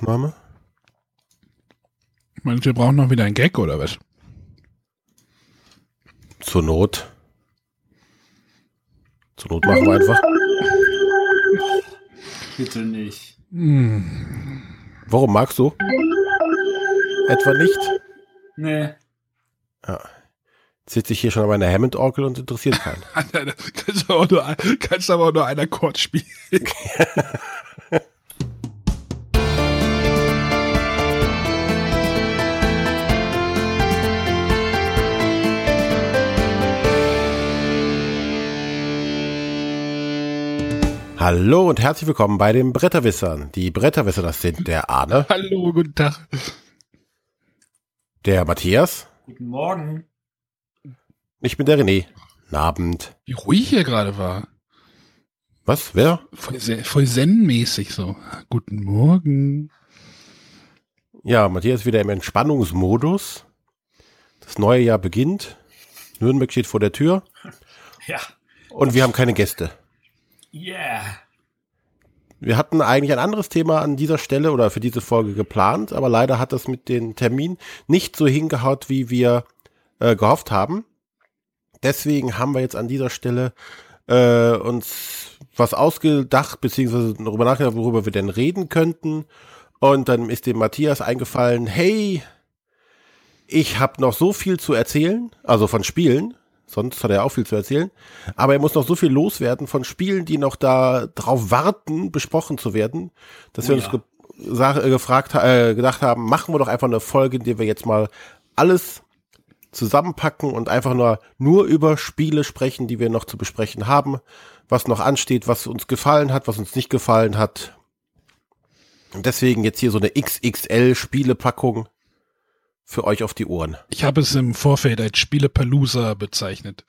Aufnahme. Meinst du, wir brauchen noch wieder einen Gag oder was? Zur Not. Zur Not machen wir einfach. Bitte nicht. Warum magst du? Etwa nicht? Nee. Ja. Sitze ich hier schon an meiner Hammond-Orgel und interessiert keinen. kannst, du aber nur, kannst aber auch nur einen Akkord spielen. Hallo und herzlich willkommen bei den Bretterwissern. Die Bretterwisser, das sind der Arne, Hallo, guten Tag. der Matthias, Guten Morgen. ich bin der René. Guten Abend. Wie ruhig hier gerade war. Was? Wer? Voll, voll zen-mäßig so. Guten Morgen. Ja, Matthias ist wieder im Entspannungsmodus. Das neue Jahr beginnt. Nürnberg steht vor der Tür Ja. und wir haben keine Gäste. Yeah. Wir hatten eigentlich ein anderes Thema an dieser Stelle oder für diese Folge geplant, aber leider hat das mit den Termin nicht so hingehaut, wie wir äh, gehofft haben. Deswegen haben wir jetzt an dieser Stelle äh, uns was ausgedacht, beziehungsweise darüber nachgedacht, worüber wir denn reden könnten. Und dann ist dem Matthias eingefallen, hey, ich habe noch so viel zu erzählen, also von Spielen, sonst hat er auch viel zu erzählen, aber er muss noch so viel loswerden von Spielen, die noch da drauf warten, besprochen zu werden, dass wir Oh uns ja. ge sag- äh, gefragt, äh, gedacht haben, machen wir doch einfach eine Folge, in der wir jetzt mal alles zusammenpacken und einfach nur, nur über Spiele sprechen, die wir noch zu besprechen haben, was noch ansteht, was uns gefallen hat, was uns nicht gefallen hat. Und deswegen jetzt hier so eine XXL-Spielepackung für euch auf die Ohren. Ich habe es im Vorfeld als Spielepalooza bezeichnet.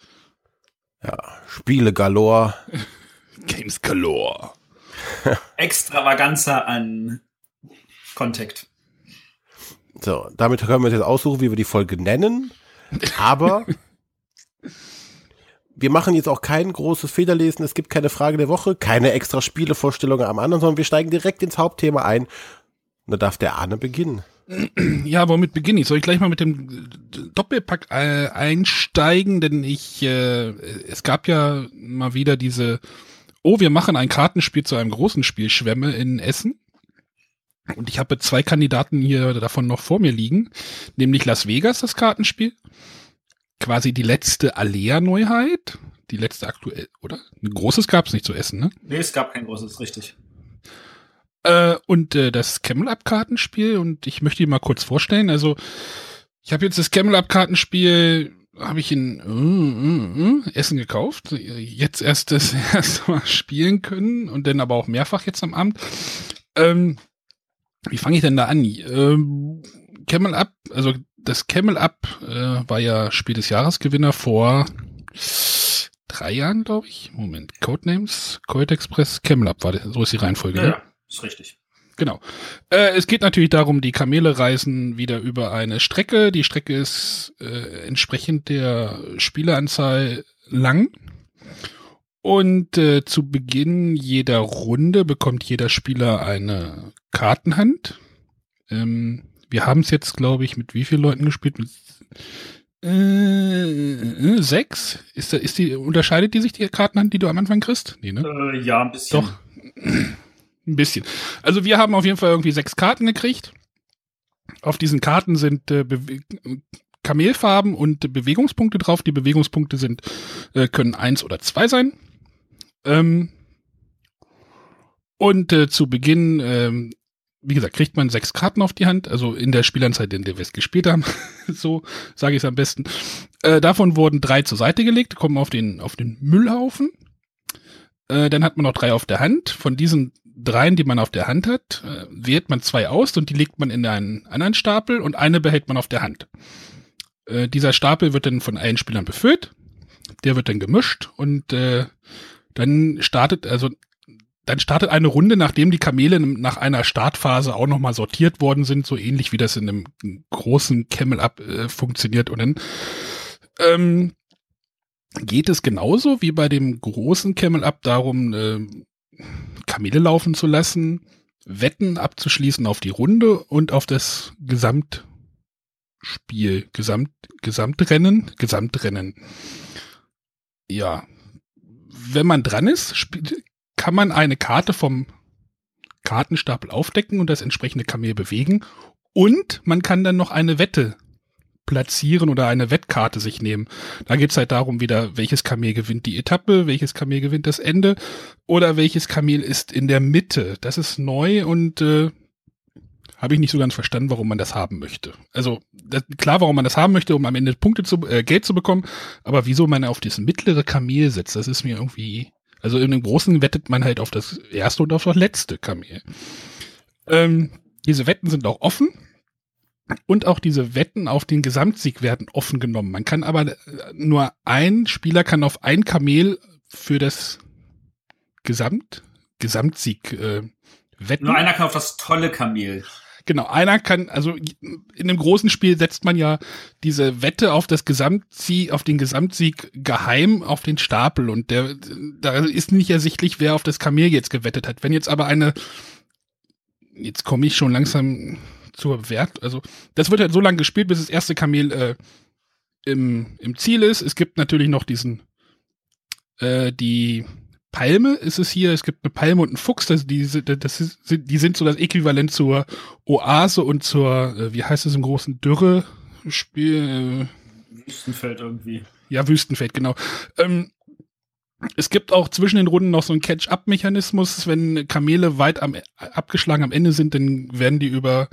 Ja, Spiele galore. Games galore. Extravaganza an Kontakt. So, damit können wir uns jetzt aussuchen, wie wir die Folge nennen. Aber wir machen jetzt auch kein großes Federlesen. Es gibt keine Frage der Woche, keine extra Spielevorstellungen am anderen, sondern wir steigen direkt ins Hauptthema ein. Und da darf der Arne beginnen. Ja, womit beginne ich? Soll ich gleich mal mit dem Doppelpack äh, einsteigen? Denn ich, äh, es gab ja mal wieder diese, oh, wir machen ein Kartenspiel zu einem großen Spiel, Schwämme in Essen. Und ich habe zwei Kandidaten hier davon noch vor mir liegen, nämlich Las Vegas, das Kartenspiel. Quasi die letzte Alea-Neuheit. Die letzte aktuell, oder? Ein großes gab es nicht zu essen, ne? Nee, es gab kein großes, richtig. Äh, und äh, das Camel-Up-Kartenspiel und ich möchte die mal kurz vorstellen. Also ich habe jetzt das Camel-Up-Kartenspiel habe ich in äh, äh, Essen gekauft. Jetzt erst das erste Mal spielen können und dann aber auch mehrfach jetzt am Abend. Ähm, wie fange ich denn da an? Ähm, Camel Up, also das Camel Up äh, war ja Spiel des Jahresgewinner vor drei Jahren, glaube ich. Moment, Codenames, Colt Express, Camel Up war das, so ist die Reihenfolge. Ja, ne? Ist richtig. Genau. Äh, es geht natürlich darum, die Kamele reisen wieder über eine Strecke. Die Strecke ist äh, entsprechend der Spieleranzahl lang. Und äh, zu Beginn jeder Runde bekommt jeder Spieler eine Kartenhand. Ähm, wir haben es jetzt, glaube ich, mit wie vielen Leuten gespielt? Mit äh, äh, sechs? Ist, da, ist die, unterscheidet die sich die Kartenhand, die du am Anfang kriegst? Nee, ne? Äh, ja, ein bisschen. Doch. Ein bisschen. Also wir haben auf jeden Fall irgendwie sechs Karten gekriegt. Auf diesen Karten sind äh, Kamelfarben und Bewegungspunkte drauf. Die Bewegungspunkte sind äh, können eins oder zwei sein. Ähm, und äh, zu Beginn, ähm, wie gesagt, kriegt man sechs Karten auf die Hand, also in der Spielanzeit, in der wir es gespielt haben. so sage ich es am besten. Äh, davon wurden drei zur Seite gelegt, kommen auf den auf den Müllhaufen. Äh, dann hat man noch drei auf der Hand. Von diesen dreien, die man auf der Hand hat, äh, wählt man zwei aus und die legt man in einen anderen Stapel und eine behält man auf der Hand. Äh, dieser Stapel wird dann von allen Spielern befüllt. Der wird dann gemischt und äh, dann startet, also dann startet eine Runde, nachdem die Kamele nach einer Startphase auch nochmal sortiert worden sind, so ähnlich wie das in einem großen Camel-Up äh, funktioniert. Und dann ähm, geht es genauso wie bei dem großen Camel Up darum, äh, Kamele laufen zu lassen. Wetten abzuschließen auf die Runde und auf das Gesamtspiel, Gesamt, Gesamtrennen, Gesamtrennen. Ja. Wenn man dran ist, kann man eine Karte vom Kartenstapel aufdecken und das entsprechende Kamel bewegen. Und man kann dann noch eine Wette platzieren oder eine Wettkarte sich nehmen. Da geht's halt darum wieder, welches Kamel gewinnt die Etappe, welches Kamel gewinnt das Ende oder welches Kamel ist in der Mitte. Das ist neu und äh, habe ich nicht so ganz verstanden, warum man das haben möchte. Also das, klar, warum man das haben möchte, um am Ende Punkte zu äh, Geld zu bekommen, aber wieso man auf das mittlere Kamel setzt, das ist mir irgendwie. Also in dem Großen wettet man halt auf das erste und auf das letzte Kamel. Ähm, diese Wetten sind auch offen. Und auch diese Wetten auf den Gesamtsieg werden offen genommen. Man kann aber äh, nur ein Spieler kann auf ein Kamel für das Gesamt, Gesamtsieg äh, wetten. Nur einer kann auf das tolle Kamel. Genau, einer kann, also in einem großen Spiel setzt man ja diese Wette auf das Gesamtsieg, auf den Gesamtsieg geheim auf den Stapel und der, da ist nicht ersichtlich, wer auf das Kamel jetzt gewettet hat. Wenn jetzt aber eine, jetzt komme ich schon langsam zur Wert, also das wird halt so lange gespielt, bis das erste Kamel äh, im, im Ziel ist. Es gibt natürlich noch diesen, äh, die Palme ist es hier, es gibt eine Palme und einen Fuchs, das, die, das ist, die sind so das Äquivalent zur Oase und zur, äh, wie heißt es im großen Dürre-Spiel? Äh, Wüstenfeld irgendwie. Ja, Wüstenfeld, genau. Ähm, es gibt auch zwischen den Runden noch so einen Catch-up-Mechanismus. Wenn Kamele weit am, abgeschlagen am Ende sind, dann werden die über,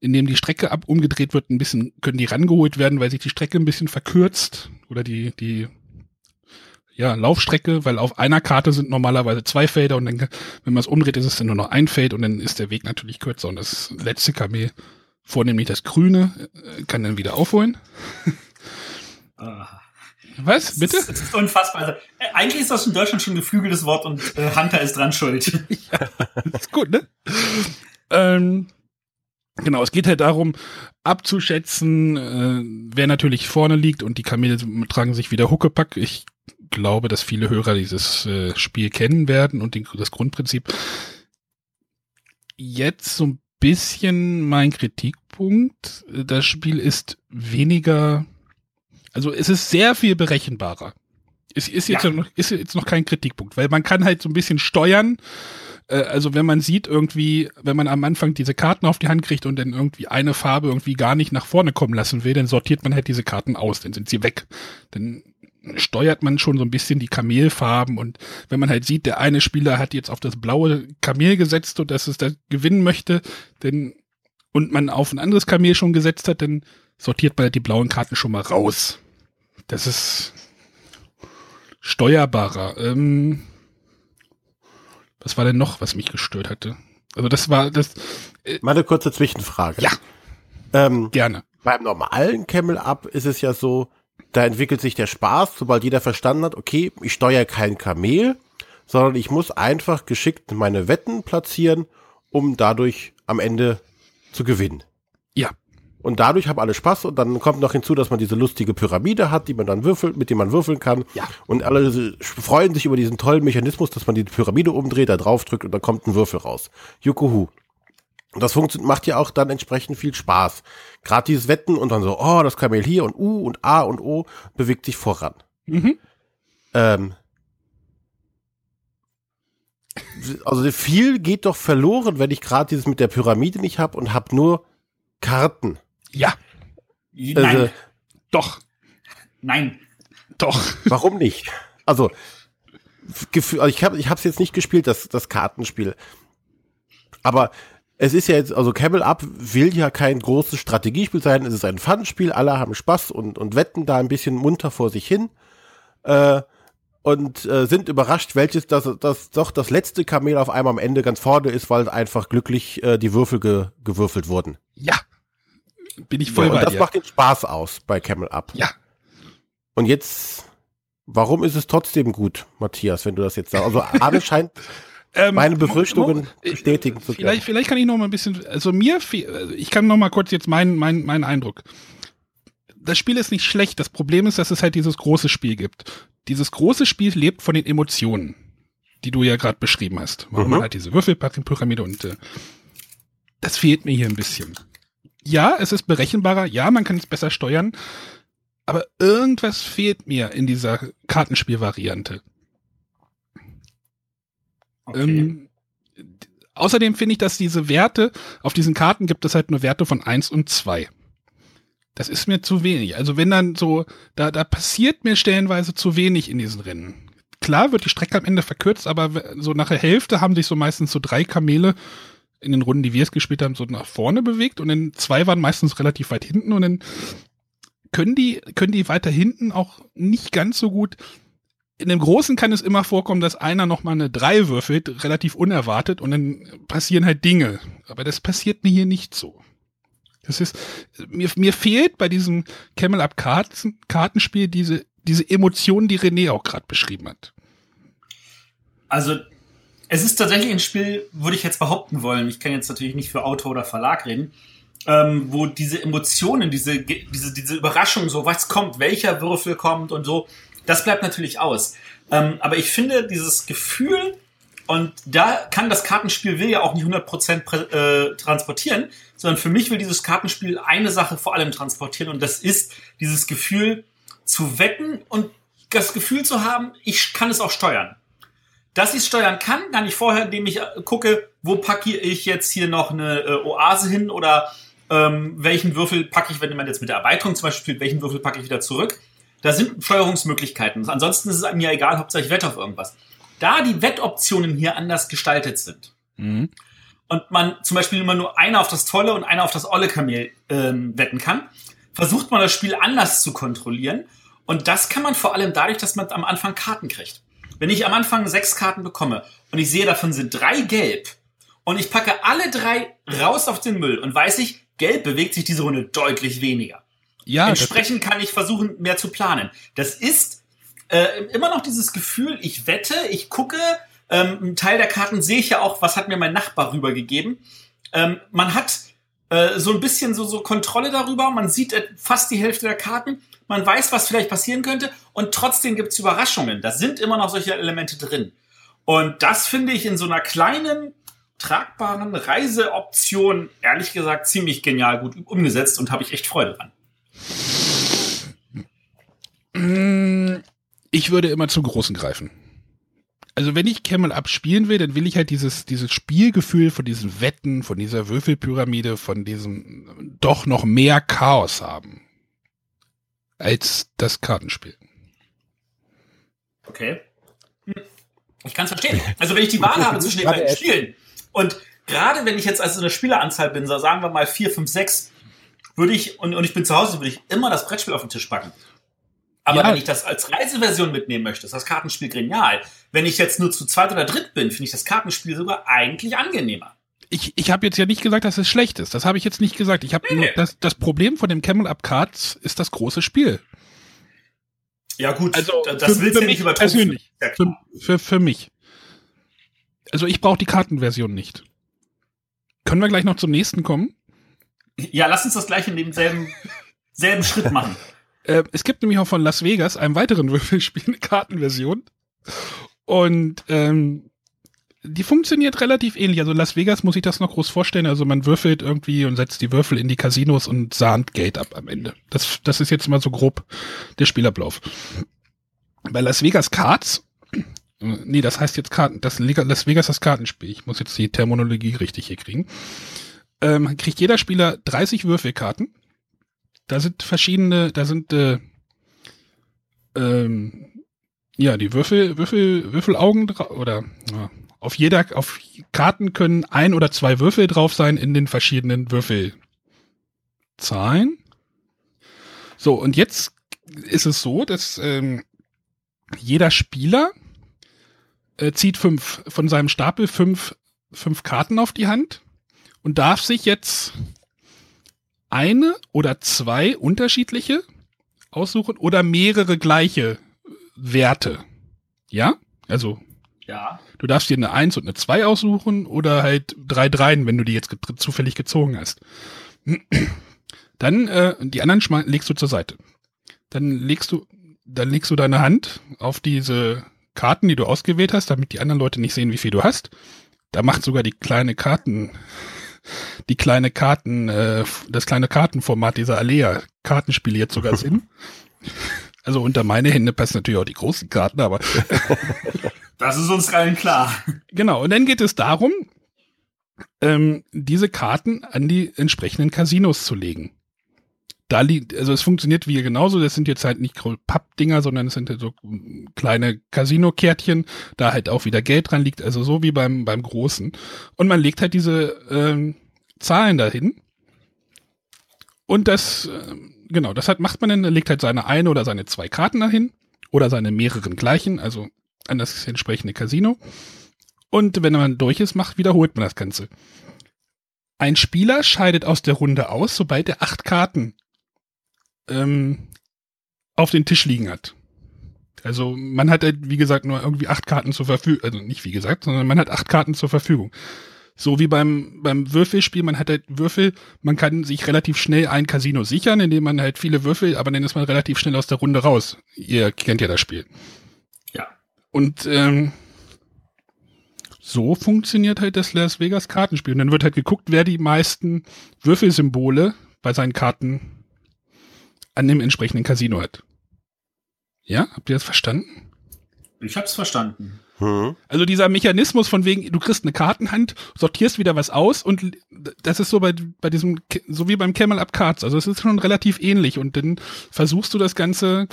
indem die Strecke ab umgedreht wird, ein bisschen, können die rangeholt werden, weil sich die Strecke ein bisschen verkürzt oder die, die, ja, Laufstrecke, weil auf einer Karte sind normalerweise zwei Felder und dann, wenn man es umdreht, ist es dann nur noch ein Feld und dann ist der Weg natürlich kürzer und das letzte Kamel, vornehmlich das Grüne, äh, kann dann wieder aufholen. Ah. Was? Bitte? Das ist, das ist unfassbar. Also, äh, eigentlich ist das in Deutschland schon ein geflügeltes Wort und äh, Hunter ist dran schuld. ja, ist gut, ne? ähm, genau, es geht halt darum, abzuschätzen, äh, wer natürlich vorne liegt und die Kamele tragen sich wieder Huckepack. Ich glaube, dass viele Hörer dieses äh, Spiel kennen werden und den, das Grundprinzip. Jetzt so ein bisschen mein Kritikpunkt. Das Spiel ist weniger also es ist sehr viel berechenbarer. Es ist jetzt, ja. noch, ist jetzt noch kein Kritikpunkt, weil man kann halt so ein bisschen steuern. Äh, also wenn man sieht irgendwie, wenn man am Anfang diese Karten auf die Hand kriegt und dann irgendwie eine Farbe irgendwie gar nicht nach vorne kommen lassen will, dann sortiert man halt diese Karten aus, dann sind sie weg. Dann steuert man schon so ein bisschen die Kamelfarben und wenn man halt sieht, der eine Spieler hat jetzt auf das blaue Kamel gesetzt und dass es da gewinnen möchte, denn und man auf ein anderes Kamel schon gesetzt hat, dann sortiert man die blauen Karten schon mal raus. Das ist steuerbarer. Ähm, was war denn noch, was mich gestört hatte? Also das war das. Äh, Mal eine kurze Zwischenfrage. Ja. Ähm, Gerne. Beim normalen Camel Up ist es ja so, da entwickelt sich der Spaß, sobald jeder verstanden hat, okay, ich steuere kein Kamel, sondern ich muss einfach geschickt meine Wetten platzieren, um dadurch am Ende zu gewinnen. Und dadurch haben alle Spaß und dann kommt noch hinzu, dass man diese lustige Pyramide hat, die man dann würfelt, mit dem man würfeln kann. Ja. Und alle freuen sich über diesen tollen Mechanismus, dass man die Pyramide umdreht, da drauf drückt und dann kommt ein Würfel raus. Jukuhu. Und das macht ja auch dann entsprechend viel Spaß. Gerade dieses Wetten und dann so, oh, das Kamel hier und U und A und O bewegt sich voran. Mhm. Ähm, also viel geht doch verloren, wenn ich gerade dieses mit der Pyramide nicht habe und habe nur Karten. Ja. Nein. Also, doch. Nein. Doch. Warum nicht? Also, also ich habe ich es jetzt nicht gespielt, das, das Kartenspiel. Aber es ist ja jetzt, also Camel Up will ja kein großes Strategiespiel sein, es ist ein Fun-Spiel, alle haben Spaß und, und wetten da ein bisschen munter vor sich hin. Äh, und äh, sind überrascht, welches das, das doch das letzte Kamel auf einmal am Ende ganz vorne ist, weil einfach glücklich äh, die Würfel ge, gewürfelt wurden. Ja, bin ich voll ja, bei und das dir. macht den Spaß aus bei Camel Up. Ja. Und jetzt, warum ist es trotzdem gut, Matthias, wenn du das jetzt sagst? Also Arne scheint ähm, meine Befürchtungen bestätigen zu können. Vielleicht, vielleicht kann ich noch mal ein bisschen, also mir, ich kann noch mal kurz jetzt meinen, meinen, meinen Eindruck. Das Spiel ist nicht schlecht. Das Problem ist, dass es halt dieses große Spiel gibt. Dieses große Spiel lebt von den Emotionen. die du ja gerade beschrieben hast. Warum Mhm. man halt diese Würfelpyramide und äh, das fehlt mir hier ein bisschen. Ja, es ist berechenbarer, ja, man kann es besser steuern, aber irgendwas fehlt mir in dieser Kartenspielvariante. Okay. Ähm, außerdem finde ich, dass diese Werte, auf diesen Karten gibt es halt nur Werte von 1 und 2. Das ist mir zu wenig. Also wenn dann so, da, da passiert mir stellenweise zu wenig in diesen Rennen. Klar wird die Strecke am Ende verkürzt, aber so nach der Hälfte haben sich so meistens so drei Kamele in den Runden, die wir es gespielt haben, so nach vorne bewegt und dann zwei waren meistens relativ weit hinten und dann können die, können die weiter hinten auch nicht ganz so gut in dem Großen kann es immer vorkommen, dass einer nochmal eine 3 würfelt, relativ unerwartet, und dann passieren halt Dinge. Aber das passiert mir hier nicht so. Das ist, mir, mir fehlt bei diesem Camel Up Karten, Kartenspiel diese, diese Emotion, die René auch gerade beschrieben hat. Also, es ist tatsächlich ein Spiel, würde ich jetzt behaupten wollen. Ich kann jetzt natürlich nicht für Autor oder Verlag reden, ähm, wo diese Emotionen, diese, diese, diese Überraschung, so was kommt, welcher Würfel kommt und so, das bleibt natürlich aus. Ähm, aber ich finde dieses Gefühl, und da kann das Kartenspiel will ja auch nicht 100% prä- äh, transportieren, sondern für mich will dieses Kartenspiel eine Sache vor allem transportieren und das ist dieses Gefühl zu wetten und das Gefühl zu haben, ich kann es auch steuern. Dass ich es steuern kann, kann ich vorher, indem ich äh, gucke, wo packe ich jetzt hier noch eine äh, Oase hin oder ähm, welchen Würfel packe ich, wenn man jetzt mit der Erweiterung zum Beispiel spielt, welchen Würfel packe ich wieder zurück. Da sind Steuerungsmöglichkeiten. Ansonsten ist es mir egal, Hauptsache ich wette auf irgendwas. Da die Wettoptionen hier anders gestaltet sind Mhm. und man zum Beispiel immer nur einer auf das tolle und einer auf das olle Kamel ähm, wetten kann, versucht man das Spiel anders zu kontrollieren. Und das kann man vor allem dadurch, dass man am Anfang Karten kriegt. Wenn ich am Anfang sechs Karten bekomme und ich sehe, davon sind drei gelb und ich packe alle drei raus auf den Müll und weiß ich, gelb bewegt sich diese Runde deutlich weniger. Ja, Entsprechend kann ich versuchen, mehr zu planen. Das ist äh, immer noch dieses Gefühl, ich wette, ich gucke, ähm, einen Teil der Karten sehe ich ja auch, was hat mir mein Nachbar rübergegeben. Ähm, man hat äh, so ein bisschen so, so Kontrolle darüber, man sieht äh, fast die Hälfte der Karten, man weiß, was vielleicht passieren könnte und trotzdem gibt's Überraschungen. Da sind immer noch solche Elemente drin. Und das finde ich in so einer kleinen, tragbaren Reiseoption, ehrlich gesagt, ziemlich genial gut umgesetzt und habe ich echt Freude dran. Mm, ich würde immer zum Großen greifen. Also wenn ich Camel Up spielen will, dann will ich halt dieses, dieses Spielgefühl von diesen Wetten, von dieser Würfelpyramide, von diesem doch noch mehr Chaos haben. Als das Kartenspiel. Okay. Ich kann es verstehen. Also wenn ich die Wahl habe zwischen den beiden Spielen und gerade wenn ich jetzt also eine Spieleranzahl bin, so sagen wir mal vier, fünf, sechs, würde ich, und, und ich bin zu Hause, würde ich immer das Brettspiel auf den Tisch packen. Aber Ja. wenn ich das als Reiseversion mitnehmen möchte, ist das Kartenspiel genial. Wenn ich jetzt nur zu zweit oder dritt bin, finde ich das Kartenspiel sogar eigentlich angenehmer. Ich, ich habe jetzt ja nicht gesagt, dass es schlecht ist. Das habe ich jetzt nicht gesagt. Ich habe nur nee. das, das Problem von dem Camel Up Cards ist das große Spiel. Ja gut, Also, das für- willst du mich nicht übertrumpfen. persönlich. Ja, Für, für, für mich. Also ich brauche die Kartenversion nicht. Können wir gleich noch zum nächsten kommen? ja, lass uns das gleich in demselben selben Schritt machen. Äh, es gibt nämlich auch von Las Vegas, einem weiteren Würfelspiel, eine Kartenversion. Und ähm, die funktioniert relativ ähnlich. Also Las Vegas muss ich das noch groß vorstellen. Also man würfelt irgendwie und setzt die Würfel in die Casinos und sahnt Geld ab am Ende. Das, das ist jetzt mal so grob der Spielablauf. Bei Las Vegas Cards, nee, das heißt jetzt Karten, das Las Vegas das Kartenspiel. Ich muss jetzt die Terminologie richtig hier kriegen. Ähm, kriegt jeder Spieler 30 Würfelkarten. Da sind verschiedene, da sind äh, ähm, ja die Würfel, Würfel, Würfelaugen oder ja, auf jeder, auf Karten können ein oder zwei Würfel drauf sein in den verschiedenen Würfelzahlen. So, und jetzt ist es so, dass ähm, jeder Spieler äh, zieht fünf von seinem Stapel fünf, fünf Karten auf die Hand und darf sich jetzt eine oder zwei unterschiedliche aussuchen oder mehrere gleiche Werte. Ja? Also Ja. Du darfst dir eine 1 und eine 2 aussuchen oder halt drei Dreien, wenn du die jetzt ge zufällig gezogen hast. Dann äh, die anderen legst du zur Seite. Dann legst du, dann legst du deine Hand auf diese Karten, die du ausgewählt hast, damit die anderen Leute nicht sehen, wie viel du hast. Da macht sogar die kleine Karten, die kleine Karten, äh, das kleine Kartenformat dieser Alea Kartenspiele jetzt sogar Sinn. Also unter meine Hände passen natürlich auch die großen Karten, aber. das ist uns allen klar. Genau. Und dann geht es darum, ähm, diese Karten an die entsprechenden Casinos zu legen. Da liegt, also es funktioniert wie genauso, das sind jetzt halt nicht Pappdinger, sondern es sind halt so kleine Casino-Kärtchen, da halt auch wieder Geld dran liegt, also so wie beim, beim Großen. Und man legt halt diese ähm, Zahlen dahin. Und das, äh, genau, das hat, macht man dann, legt halt seine eine oder seine zwei Karten dahin oder seine mehreren gleichen, also an das entsprechende Casino. Und wenn man durch ist, macht, wiederholt man das Ganze. Ein Spieler scheidet aus der Runde aus, sobald er acht Karten ähm, auf den Tisch liegen hat. Also man hat halt, wie gesagt, nur irgendwie acht Karten zur Verfügung, also nicht wie gesagt, sondern man hat acht Karten zur Verfügung. So wie beim, beim Würfelspiel, man hat halt Würfel, man kann sich relativ schnell ein Casino sichern, indem man halt viele Würfel, aber dann ist man relativ schnell aus der Runde raus. Ihr kennt ja das Spiel. Ja. Und ähm, so funktioniert halt das Las Vegas Kartenspiel. Und dann wird halt geguckt, wer die meisten Würfelsymbole bei seinen Karten an dem entsprechenden Casino hat. Ja, habt ihr das verstanden? Ich hab's verstanden. Hm. Also dieser Mechanismus von wegen, du kriegst eine Kartenhand, sortierst wieder was aus und das ist so bei, bei diesem, so wie beim Camel Up Cards. Also es ist schon relativ ähnlich und dann versuchst du das Ganze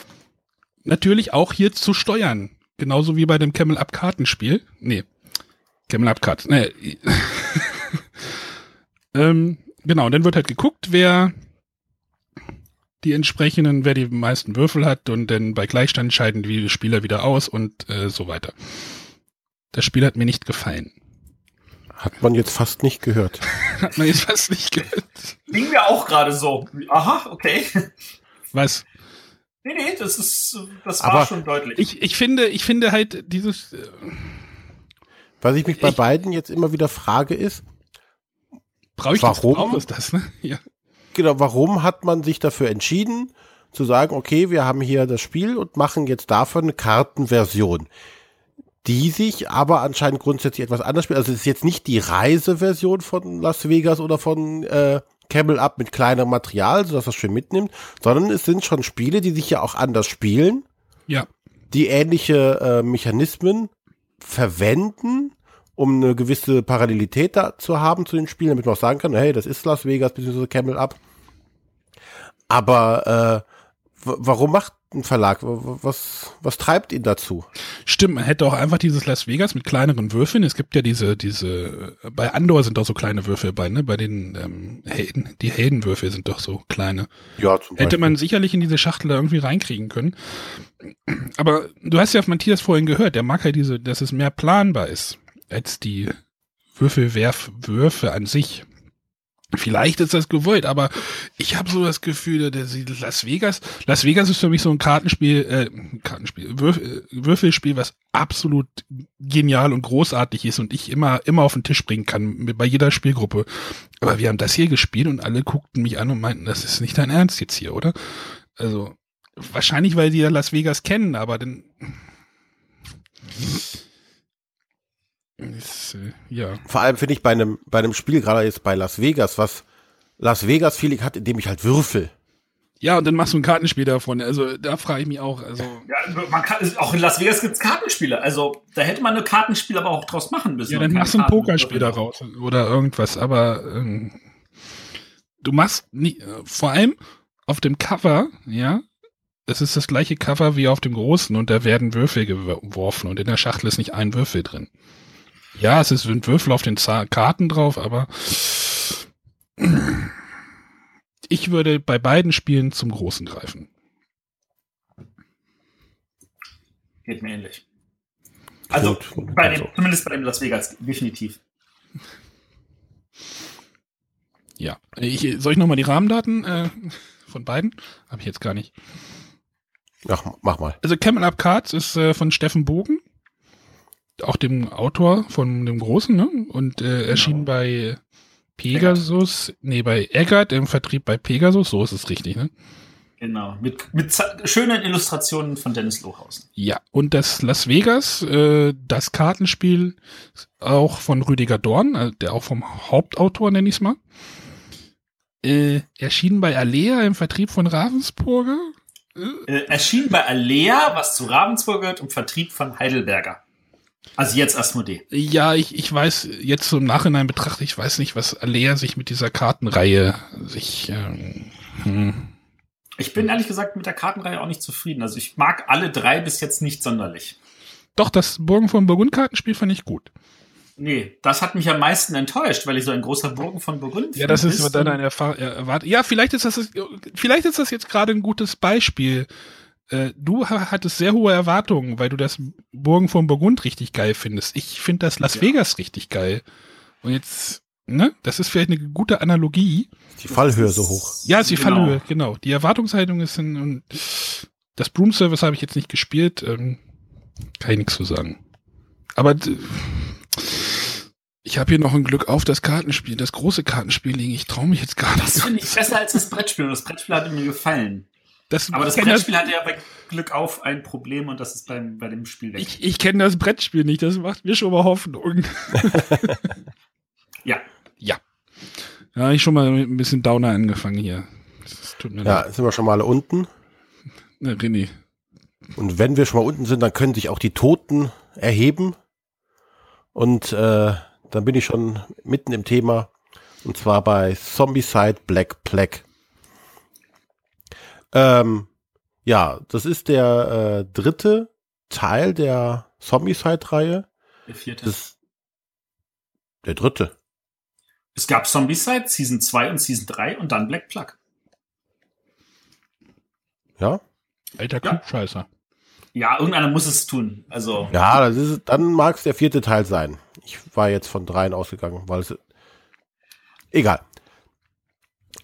natürlich auch hier zu steuern. Genauso wie bei dem Camel Up Kartenspiel. Nee, Camel Up Cut. Nee. ähm, genau, und dann wird halt geguckt, wer die entsprechenden, wer die meisten Würfel hat und dann bei Gleichstand scheiden die Spieler wieder aus und äh, so weiter. Das Spiel hat mir nicht gefallen. Hat man jetzt fast nicht gehört. hat man jetzt fast nicht gehört. Ging mir auch gerade so. Aha, okay. Was? Nee, nee, das ist, das war Aber schon deutlich. Ich, ich finde, ich finde halt dieses, äh, was ich mich bei ich, beiden jetzt immer wieder frage ist, brauche ich warum das, das ne? Ja. Genau, warum hat man sich dafür entschieden, zu sagen, okay, wir haben hier das Spiel und machen jetzt davon eine Kartenversion, die sich aber anscheinend grundsätzlich etwas anders spielt. Also es ist jetzt nicht die Reiseversion von Las Vegas oder von äh, Camel Up mit kleinerem Material, sodass das schön mitnimmt, sondern es sind schon Spiele, die sich ja auch anders spielen. Ja. Die ähnliche äh, Mechanismen verwenden, um eine gewisse Parallelität da zu haben zu den Spielen, damit man auch sagen kann, hey, das ist Las Vegas bzw. Camel Up. Aber äh, warum macht ein Verlag? Was, was treibt ihn dazu? Stimmt, man hätte auch einfach dieses Las Vegas mit kleineren Würfeln. Es gibt ja diese, diese, bei Andor sind doch so kleine Würfel bei, ne? Bei den ähm, Helden, die Heldenwürfel sind doch so kleine. Ja, zum Hätte Beispiel. man sicherlich in diese Schachtel da irgendwie reinkriegen können. Aber du hast ja auf Matthias vorhin gehört, der mag ja diese, dass es mehr planbar ist als die Würfelwerfwürfe an sich. Vielleicht ist das gewollt, aber ich habe so das Gefühl, dass Las Vegas, Las Vegas ist für mich so ein Kartenspiel, äh, Kartenspiel, Würf, äh, Würfelspiel, was absolut genial und großartig ist und ich immer, immer auf den Tisch bringen kann, bei jeder Spielgruppe. Aber wir haben das hier gespielt und alle guckten mich an und meinten, das ist nicht dein Ernst jetzt hier, oder? Also, wahrscheinlich, weil sie ja Las Vegas kennen, aber dann, ist, äh, ja. Vor allem finde ich bei einem, bei einem Spiel, gerade jetzt bei Las Vegas, was Las Vegas Feeling hat, indem ich halt würfel. Ja, und dann machst du ein Kartenspiel davon. Also da frage ich mich auch. Also ja, man kann auch in Las Vegas gibt's Kartenspiele. Also da hätte man eine Kartenspiel aber auch draus machen müssen. Ja, dann machst du ein Pokerspiel daraus oder irgendwas. Aber ähm, du machst nie, äh, vor allem auf dem Cover, ja, es ist das gleiche Cover wie auf dem großen und da werden Würfel geworfen und in der Schachtel ist nicht ein Würfel drin. Ja, es sind Würfel auf den Karten drauf, aber ich würde bei beiden Spielen zum Großen greifen. Geht mir ähnlich. Also, Gut, bei dem, zumindest bei dem Las Vegas, definitiv. Ja, ich, soll ich nochmal die Rahmendaten äh, von beiden? Habe ich jetzt gar nicht. Ach, mach mal. Also Camel Up Cards ist äh, von Steffen Bogen auch dem Autor von dem Großen, ne? Und äh, erschien genau. bei Pegasus, Eggert. nee, bei Eggert im Vertrieb bei Pegasus, so ist es richtig, ne? Genau, mit, mit schönen Illustrationen von Dennis Lohausen. Ja, und das Las Vegas, äh, das Kartenspiel auch von Rüdiger Dorn, also der auch vom Hauptautor, nenne ich es mal. Äh, erschienen bei Alea im Vertrieb von Ravensburger. Äh, erschienen bei Alea, was zu Ravensburger gehört, im Vertrieb von Heidelberger. Also jetzt Asmodee. Ja, ich, ich weiß, jetzt so im Nachhinein betrachte, ich weiß nicht, was Alea sich mit dieser Kartenreihe sich ähm, hm ich bin ehrlich gesagt mit der Kartenreihe auch nicht zufrieden. Also ich mag alle drei bis jetzt nicht sonderlich. Doch, das Burgen von Burgund Kartenspiel fand ich gut. Nee, das hat mich am meisten enttäuscht, weil ich so ein großer Burgen von Burgund Ja, das ist dann eine Erfahrung. Ja, vielleicht ist das, vielleicht ist das jetzt gerade ein gutes Beispiel. Äh, du hattest sehr hohe Erwartungen, weil du das Burgen von Burgund richtig geil findest. Ich finde das Las ja. Vegas richtig geil. Und jetzt ne? Das ist vielleicht eine gute Analogie. Die Fallhöhe so hoch. Ja, ist die genau. Fallhöhe, genau. Die Erwartungshaltung ist in, und das Broom Service habe ich jetzt nicht gespielt, ähm, kann ich nichts zu sagen. Aber ich habe hier noch ein Glück auf das Kartenspiel, das große Kartenspiel liegen. Ich traue mich jetzt gar nicht. Das finde ich besser als das Brettspiel. Und das Brettspiel hat mir gefallen. Das Aber das Brettspiel hat ja bei Glück auf ein Problem und das ist beim, bei dem Spiel weg. Ich, ich kenne das Brettspiel nicht, das macht mir schon mal Hoffnung. ja. Ja. Ja, ich schon mal mit ein bisschen Downer angefangen hier. ja, leid. sind wir schon mal alle unten. Na, René. Und wenn wir schon mal unten sind, dann können sich auch die Toten erheben. Und äh, dann bin ich schon mitten im Thema. Und zwar bei Zombicide Black Plague. Ähm, ja, das ist der äh, dritte Teil der Zombicide-Reihe. Der vierte. Das, der dritte. Es gab Zombicide, Season 2 und Season 3 und dann Black Plug. Ja? Alter Klugscheißer. Ja, irgendeiner muss es tun. Also. Ja, das ist, dann mag es der vierte Teil sein. Ich war jetzt von dreien ausgegangen, weil es. Egal.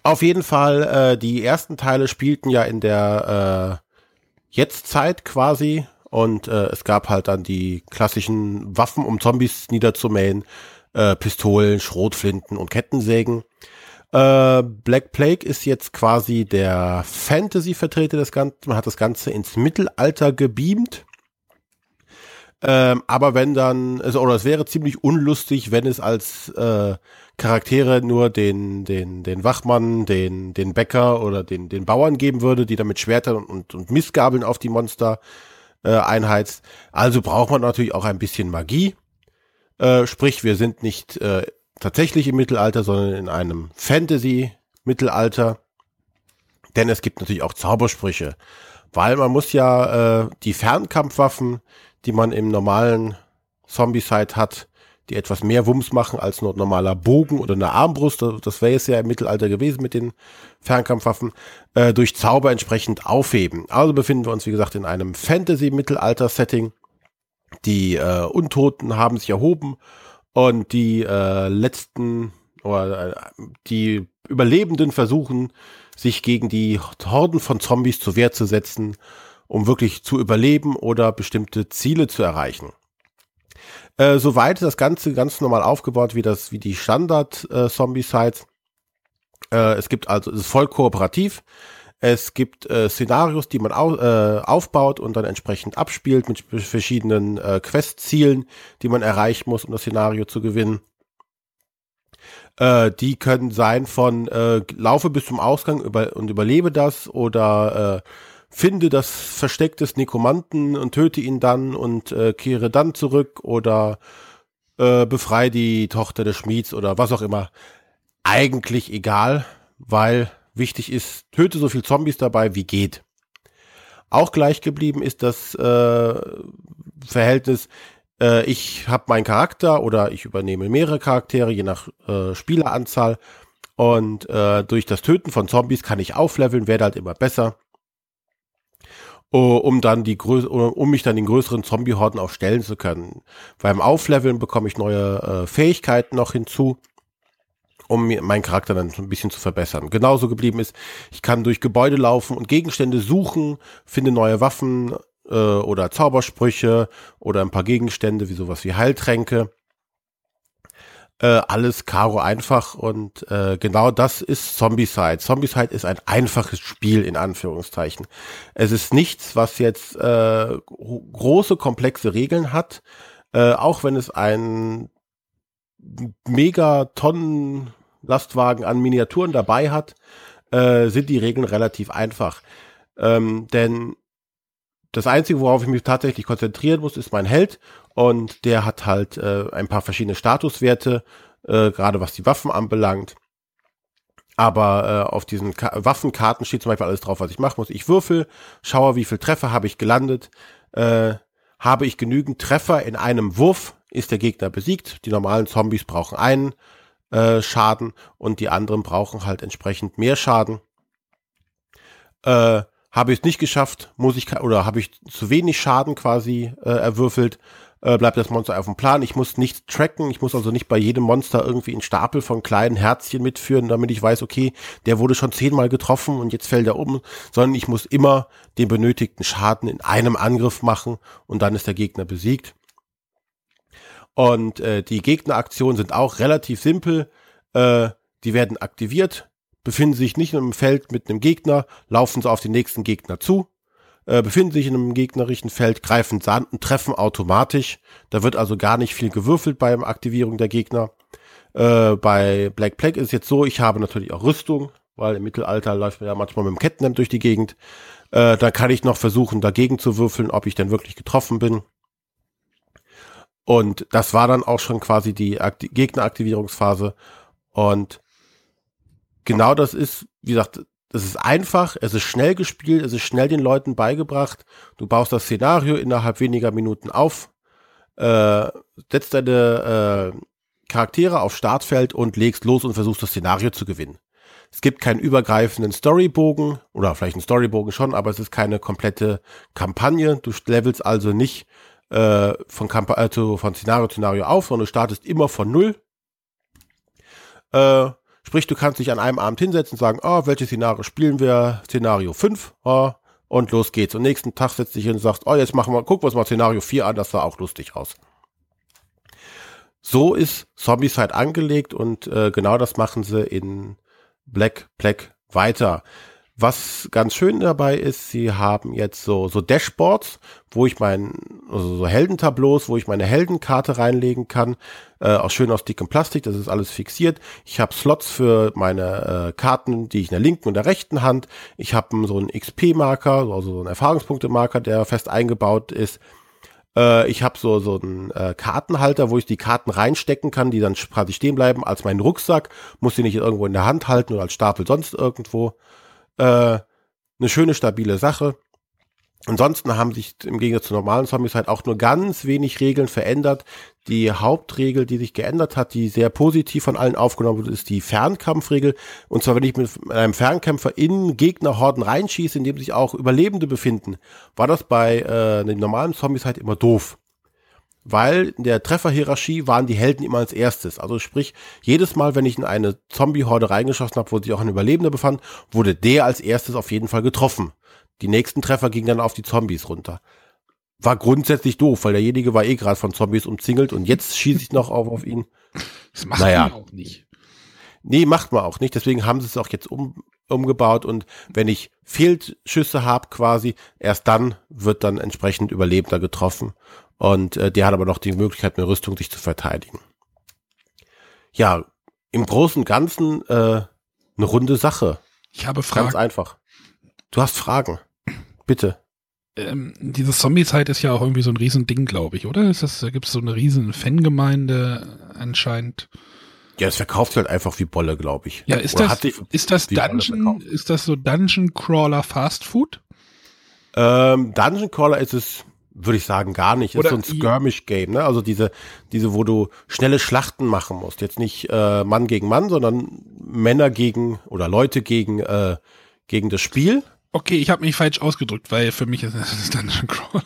Auf jeden Fall, äh, die ersten Teile spielten ja in der äh, Jetztzeit quasi und äh, es gab halt dann die klassischen Waffen, um Zombies niederzumähen äh, Pistolen, Schrotflinten und Kettensägen. Äh, Black Plague ist jetzt quasi der Fantasy-Vertreter des Ganzen. Man hat das Ganze ins Mittelalter gebeamt. Ähm, aber wenn dann, also, oder es wäre ziemlich unlustig, wenn es als äh, Charaktere nur den, den, den Wachmann, den, den Bäcker oder den, den Bauern geben würde, die dann mit Schwertern und, und Missgabeln auf die Monster äh, einheizt. Also braucht man natürlich auch ein bisschen Magie. Äh, sprich, wir sind nicht äh, tatsächlich im Mittelalter, sondern in einem Fantasy-Mittelalter. Denn es gibt natürlich auch Zaubersprüche. Weil man muss ja äh, die Fernkampfwaffen, die man im normalen Zombie-Side hat, die etwas mehr Wumms machen als nur ein normaler Bogen oder eine Armbrust, das wäre es ja im Mittelalter gewesen mit den Fernkampfwaffen, äh, durch Zauber entsprechend aufheben. Also befinden wir uns, wie gesagt, in einem Fantasy-Mittelalter-Setting. Die äh, Untoten haben sich erhoben und die äh, letzten oder äh, die Überlebenden versuchen, sich gegen die Horden von Zombies zur Wehr zu setzen, um wirklich zu überleben oder bestimmte Ziele zu erreichen. Äh, soweit das Ganze ganz normal aufgebaut, wie das, wie die Standard-Zombie-Sites. Äh, es gibt also, es ist voll kooperativ. Es gibt äh, Szenarios, die man au äh, aufbaut und dann entsprechend abspielt mit verschiedenen äh, Quest-Zielen, die man erreichen muss, um das Szenario zu gewinnen. Äh, die können sein von äh, laufe bis zum Ausgang über und überlebe das oder äh, finde das Versteck des Nekromanten und töte ihn dann und äh, kehre dann zurück oder äh, befreie die Tochter des Schmieds oder was auch immer. Eigentlich egal, weil Wichtig ist, töte so viel Zombies dabei wie geht. Auch gleich geblieben ist das äh, Verhältnis, äh, ich habe meinen Charakter oder ich übernehme mehrere Charaktere, je nach äh, Spieleranzahl. Und äh, durch das Töten von Zombies kann ich aufleveln, werde halt immer besser. Um dann die Grö um mich dann den größeren Zombie-Horden auch stellen zu können. Beim Aufleveln bekomme ich neue äh, Fähigkeiten noch hinzu um meinen Charakter dann ein bisschen zu verbessern. Genauso geblieben ist, ich kann durch Gebäude laufen und Gegenstände suchen, finde neue Waffen äh, oder Zaubersprüche oder ein paar Gegenstände wie sowas wie Heiltränke. Äh, alles Karo einfach und äh, genau das ist Zombicide. Zombicide ist ein einfaches Spiel in Anführungszeichen. Es ist nichts, was jetzt äh, große, komplexe Regeln hat, äh, auch wenn es ein Megatonnen Lastwagen an Miniaturen dabei hat, äh, sind die Regeln relativ einfach. Ähm, denn das Einzige, worauf ich mich tatsächlich konzentrieren muss, ist mein Held und der hat halt äh, ein paar verschiedene Statuswerte, äh, gerade was die Waffen anbelangt. Aber äh, auf diesen Ka Waffenkarten steht zum Beispiel alles drauf, was ich machen muss. Ich würfel, schaue, wie viel Treffer habe ich gelandet. Äh, habe ich genügend Treffer in einem Wurf, ist der Gegner besiegt. Die normalen Zombies brauchen einen äh, Schaden und die anderen brauchen halt entsprechend mehr Schaden. Äh, habe ich es nicht geschafft, muss ich oder habe ich zu wenig Schaden quasi äh, erwürfelt, äh, bleibt das Monster auf dem Plan. Ich muss nichts tracken, ich muss also nicht bei jedem Monster irgendwie einen Stapel von kleinen Herzchen mitführen, damit ich weiß, okay, der wurde schon zehnmal getroffen und jetzt fällt er um, sondern ich muss immer den benötigten Schaden in einem Angriff machen und dann ist der Gegner besiegt. Und äh, die Gegneraktionen sind auch relativ simpel. Äh, die werden aktiviert, befinden sich nicht in einem Feld mit einem Gegner, laufen sie auf den nächsten Gegner zu, äh, befinden sich in einem gegnerischen Feld, greifen Sand und treffen automatisch. Da wird also gar nicht viel gewürfelt beim Aktivierung der Gegner. Äh, bei Black Plague ist jetzt so, ich habe natürlich auch Rüstung, weil im Mittelalter läuft man ja manchmal mit dem Kettenhemd durch die Gegend. Äh, da kann ich noch versuchen, dagegen zu würfeln, ob ich denn wirklich getroffen bin. Und das war dann auch schon quasi die Akti Gegneraktivierungsphase. Und genau das ist, wie gesagt, das ist einfach, es ist schnell gespielt, es ist schnell den Leuten beigebracht. Du baust das Szenario innerhalb weniger Minuten auf, äh, setzt deine äh, Charaktere auf Startfeld und legst los und versuchst das Szenario zu gewinnen. Es gibt keinen übergreifenden Storybogen oder vielleicht einen Storybogen schon, aber es ist keine komplette Kampagne. Du levelst also nicht äh, von, Kamp also von Szenario zu Szenario auf, sondern du startest immer von Null. Äh, sprich, du kannst dich an einem Abend hinsetzen und sagen, oh, welches Szenario spielen wir? Szenario 5, oh, und los geht's. Und nächsten Tag setzt dich hin und sagst, oh, jetzt machen wir, gucken wir uns mal Szenario 4 an, das sah auch lustig aus. So ist Zombicide angelegt und äh, genau das machen sie in Black Black weiter. Was ganz schön dabei ist, sie haben jetzt so, so Dashboards, wo ich mein, also so Heldentableaus, wo ich meine Heldenkarte reinlegen kann, äh, auch schön aus dickem Plastik, das ist alles fixiert. Ich habe Slots für meine äh, Karten, die ich in der linken und der rechten Hand. Ich habe so einen XP-Marker, also so einen Erfahrungspunkte-Marker, der fest eingebaut ist. Äh, ich habe so, so einen äh, Kartenhalter, wo ich die Karten reinstecken kann, die dann quasi stehen bleiben als mein Rucksack. Muss die nicht irgendwo in der Hand halten oder als Stapel sonst irgendwo äh, eine schöne, stabile Sache. Ansonsten haben sich im Gegensatz zu normalen Zombies halt auch nur ganz wenig Regeln verändert. Die Hauptregel, die sich geändert hat, die sehr positiv von allen aufgenommen wurde, ist die Fernkampfregel. Und zwar, wenn ich mit einem Fernkämpfer in Gegnerhorden reinschieße, in dem sich auch Überlebende befinden, war das bei äh, den normalen Zombies halt immer doof weil in der Trefferhierarchie waren die Helden immer als erstes. Also sprich, jedes Mal, wenn ich in eine Zombie-Horde reingeschossen habe, wo sich auch ein Überlebender befand, wurde der als erstes auf jeden Fall getroffen. Die nächsten Treffer gingen dann auf die Zombies runter. War grundsätzlich doof, weil derjenige war eh gerade von Zombies umzingelt und jetzt schieße ich noch auf, auf ihn. Das macht naja. man auch nicht. Nee, macht man auch nicht. Deswegen haben sie es auch jetzt um, umgebaut und wenn ich Fehlschüsse habe quasi, erst dann wird dann entsprechend Überlebender getroffen. Und äh, der hat aber noch die Möglichkeit, mit Rüstung sich zu verteidigen. Ja, im Großen und Ganzen äh, eine runde Sache. Ich habe Fragen. Ganz einfach. Du hast Fragen. Bitte. Ähm, diese Zombie-Zeit ist ja auch irgendwie so ein Riesending, glaube ich, oder? Ist das, da gibt es so eine riesen Fangemeinde anscheinend. Ja, es verkauft halt einfach wie Bolle, glaube ich. Ja, ist Oder das, ist das Dungeon, ist das so Dungeon Crawler Fast Food? Ähm, Dungeon Crawler ist es, würde ich sagen, gar nicht. Oder ist so ein Skirmish-Game, ne? Also diese, diese, wo du schnelle Schlachten machen musst. Jetzt nicht äh, Mann gegen Mann, sondern Männer gegen oder Leute gegen, äh, gegen das Spiel. Okay, ich habe mich falsch ausgedrückt, weil für mich ist das Dungeon Crawler.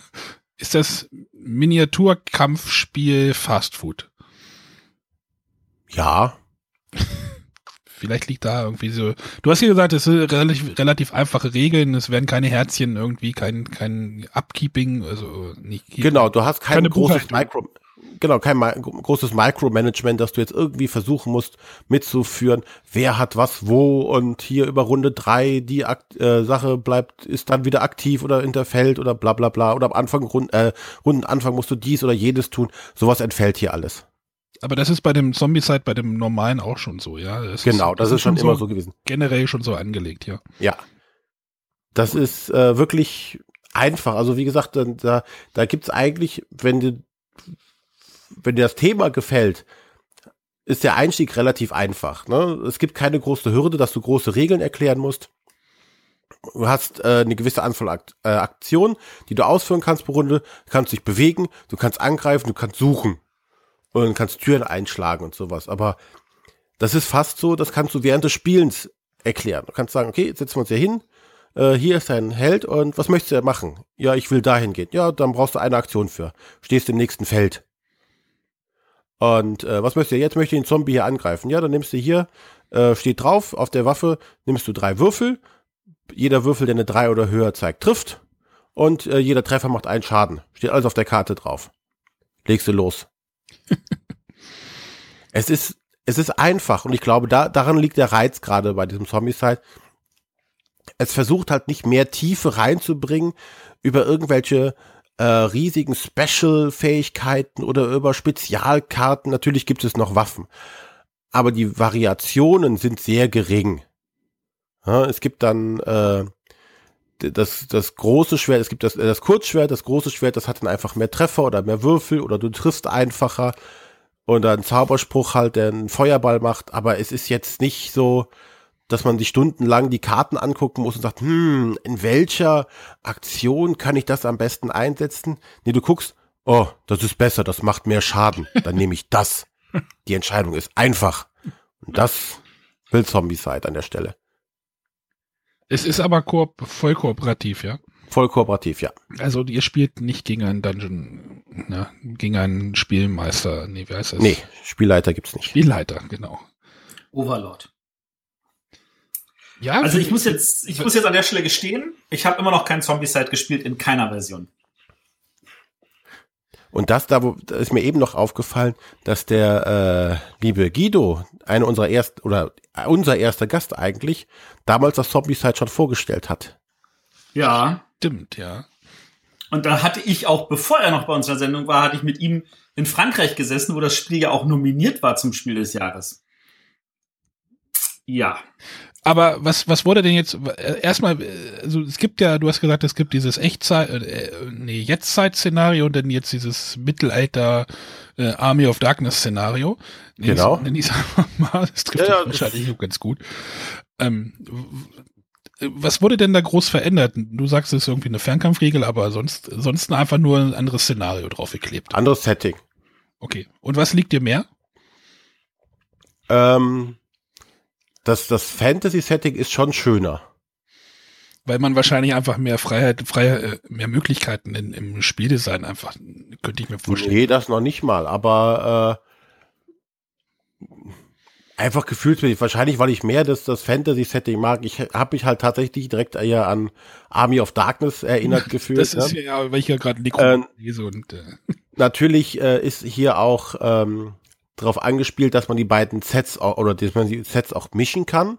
Ist das Miniaturkampfspiel Fast Food? Ja. Vielleicht liegt da irgendwie so. Du hast ja gesagt, es sind relativ, relativ einfache Regeln. Es werden keine Herzchen irgendwie, kein, kein Upkeeping, also nicht. Genau, du hast kein großes Micro, genau, kein Ma großes Micromanagement, dass du jetzt irgendwie versuchen musst mitzuführen, wer hat was wo und hier über Runde drei die Akt äh, Sache bleibt, ist dann wieder aktiv oder hinterfällt oder bla bla bla oder am Anfang Rund, äh, Rundenanfang musst du dies oder jedes tun. Sowas entfällt hier alles. Aber das ist bei dem Zombie-Side, bei dem normalen auch schon so, ja. Das genau, ist, das, das, ist schon immer so gewesen. Generell schon so angelegt, ja. Ja. Das ist äh, wirklich einfach. Also wie gesagt, da, da gibt's eigentlich, wenn du wenn dir das Thema gefällt, ist der Einstieg relativ einfach. Ne? Es gibt keine große Hürde, dass du große Regeln erklären musst. Du hast äh, eine gewisse Anzahl Akt, äh, Aktionen, die du ausführen kannst pro Runde. Du kannst dich bewegen, du kannst angreifen, du kannst suchen und kannst Türen einschlagen und sowas. Aber das ist fast so, das kannst du während des Spielens erklären. Du kannst sagen, okay, jetzt setzen wir uns hier hin, äh, hier ist dein Held und was möchtest du machen? Ja, ich will dahin gehen. Ja, dann brauchst du eine Aktion für. Stehst im nächsten Feld. Und äh, was möchtest du? Jetzt möchte ich den Zombie hier angreifen. Ja, dann nimmst du hier, äh, steht drauf, auf der Waffe nimmst du drei Würfel. Jeder Würfel, der eine drei oder höher zeigt, trifft. Und äh, jeder Treffer macht einen Schaden. Steht alles auf der Karte drauf. Legst du los. es ist, es ist einfach und ich glaube, da, daran liegt der Reiz gerade bei diesem Zombie-Side. Es versucht halt nicht mehr Tiefe reinzubringen über irgendwelche äh, riesigen Special-Fähigkeiten oder über Spezialkarten. Natürlich gibt es noch Waffen. Aber die Variationen sind sehr gering. Ja, es gibt dann äh, das, das große Schwert, es gibt das, das Kurzschwert, das große Schwert, das hat dann einfach mehr Treffer oder mehr Würfel oder du triffst einfacher. Oder ein Zauberspruch halt, der einen Feuerball macht, aber es ist jetzt nicht so, dass man sich stundenlang die Karten angucken muss und sagt, hm, in welcher Aktion kann ich das am besten einsetzen? Nee, du guckst, oh, das ist besser, das macht mehr Schaden, dann nehme ich das. Die Entscheidung ist einfach. Und das will Zombie-Side an der Stelle. Es ist aber ko voll kooperativ, ja? Voll kooperativ, ja. Also ihr spielt nicht gegen einen Dungeon, ne, gegen einen Spielmeister, nee, wie heißt das? Nee, Spielleiter gibt's nicht. Spielleiter, genau. Overlord. Ja, also ich muss jetzt, ich muss jetzt an der Stelle gestehen, ich habe immer noch kein Zombie-Side gespielt in keiner Version. Und das, da, wo, da ist mir eben noch aufgefallen, dass der äh, liebe Guido, eine unserer ersten, oder unser erster Gast eigentlich, damals das Zombie-Side schon vorgestellt hat. Ja. Stimmt, ja. Und da hatte ich auch, bevor er noch bei unserer Sendung war, hatte ich mit ihm in Frankreich gesessen, wo das Spiel ja auch nominiert war zum Spiel des Jahres. Ja. Aber was, was wurde denn jetzt, äh, erstmal, also es gibt ja, du hast gesagt, es gibt dieses Echtzeit, äh, nee, Jetztzeit-Szenario und dann jetzt dieses Mittelalter äh, Army of Darkness-Szenario. Genau. Nenn ich mal, das trifft ja, ja, wahrscheinlich ganz gut. Ähm, was wurde denn da groß verändert? Du sagst, es ist irgendwie eine Fernkampfregel, aber sonst, sonst einfach nur ein anderes Szenario draufgeklebt. Anderes Setting. Okay. Und was liegt dir mehr? Ähm, das, das Fantasy-Setting ist schon schöner. Weil man wahrscheinlich einfach mehr Freiheit, freie, äh, mehr Möglichkeiten in, im Spieldesign einfach, könnte ich mir vorstellen. Nee, das noch nicht mal, aber äh, einfach gefühlsmäßig. Wahrscheinlich, weil ich mehr das, das Fantasy-Setting mag. Ich habe mich halt tatsächlich direkt eher an Army of Darkness erinnert gefühlt. das ist ne? ja, weil ich ja gerade Nico ähm, lese und äh. Natürlich äh, ist hier auch ähm, darauf angespielt, dass man die beiden Sets auch, oder dass man die Sets auch mischen kann.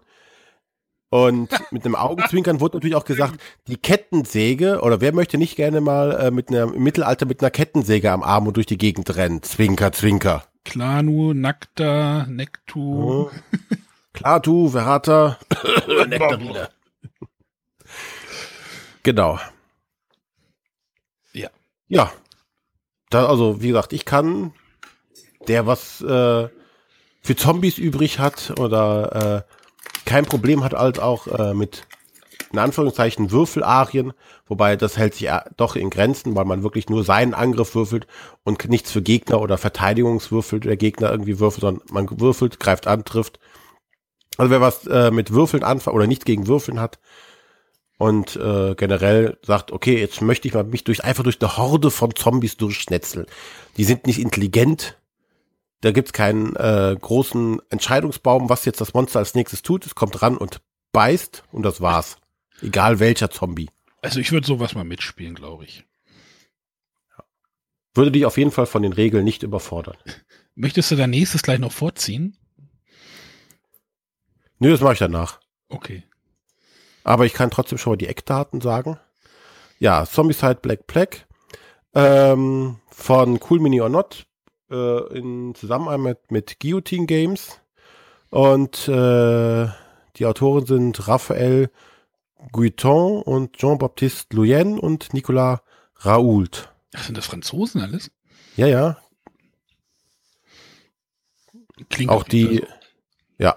Und mit einem Augenzwinkern wurde natürlich auch gesagt, die Kettensäge, oder wer möchte nicht gerne mal äh, mit einer, im Mittelalter mit einer Kettensäge am Arm und durch die Gegend rennen? Zwinker, Zwinker. Klanu, Nakta, Nektu. Mhm. Klatu, Verrata, Nektarine. genau. Ja. Ja. Da, also, wie gesagt, ich kann der was äh, für Zombies übrig hat oder äh, kein Problem hat halt auch äh, mit in Anführungszeichen Würfelarien, wobei das hält sich doch in Grenzen, weil man wirklich nur seinen Angriff würfelt und nichts für Gegner oder Verteidigungswürfel der Gegner irgendwie würfelt, sondern man würfelt, greift an, trifft. Also wer was äh, mit Würfeln anfängt oder nichts gegen Würfeln hat und äh, generell sagt, okay, jetzt möchte ich mal mich durch einfach durch eine Horde von Zombies durchschnetzeln. Die sind nicht intelligent, da gibt's keinen äh, großen Entscheidungsbaum, was jetzt das Monster als nächstes tut. Es kommt ran und beißt und das war's. Egal welcher Zombie. Also ich würde sowas mal mitspielen, glaube ich. würde dich auf jeden Fall von den Regeln nicht überfordern. Möchtest du dein nächstes gleich noch vorziehen? Nö, das mache ich danach. Okay. Aber ich kann trotzdem schon mal die Eckdaten sagen. Ja, Zombicide Black Plague ähm, von Cool Mini or Not äh, in Zusammenarbeit mit Guillotine Games. Und äh, die Autoren sind Raphael Guiton und Jean-Baptiste Luyen und Nicolas Raoult. Ach, sind das Franzosen alles? Ja, ja. Klingt auch die, ja.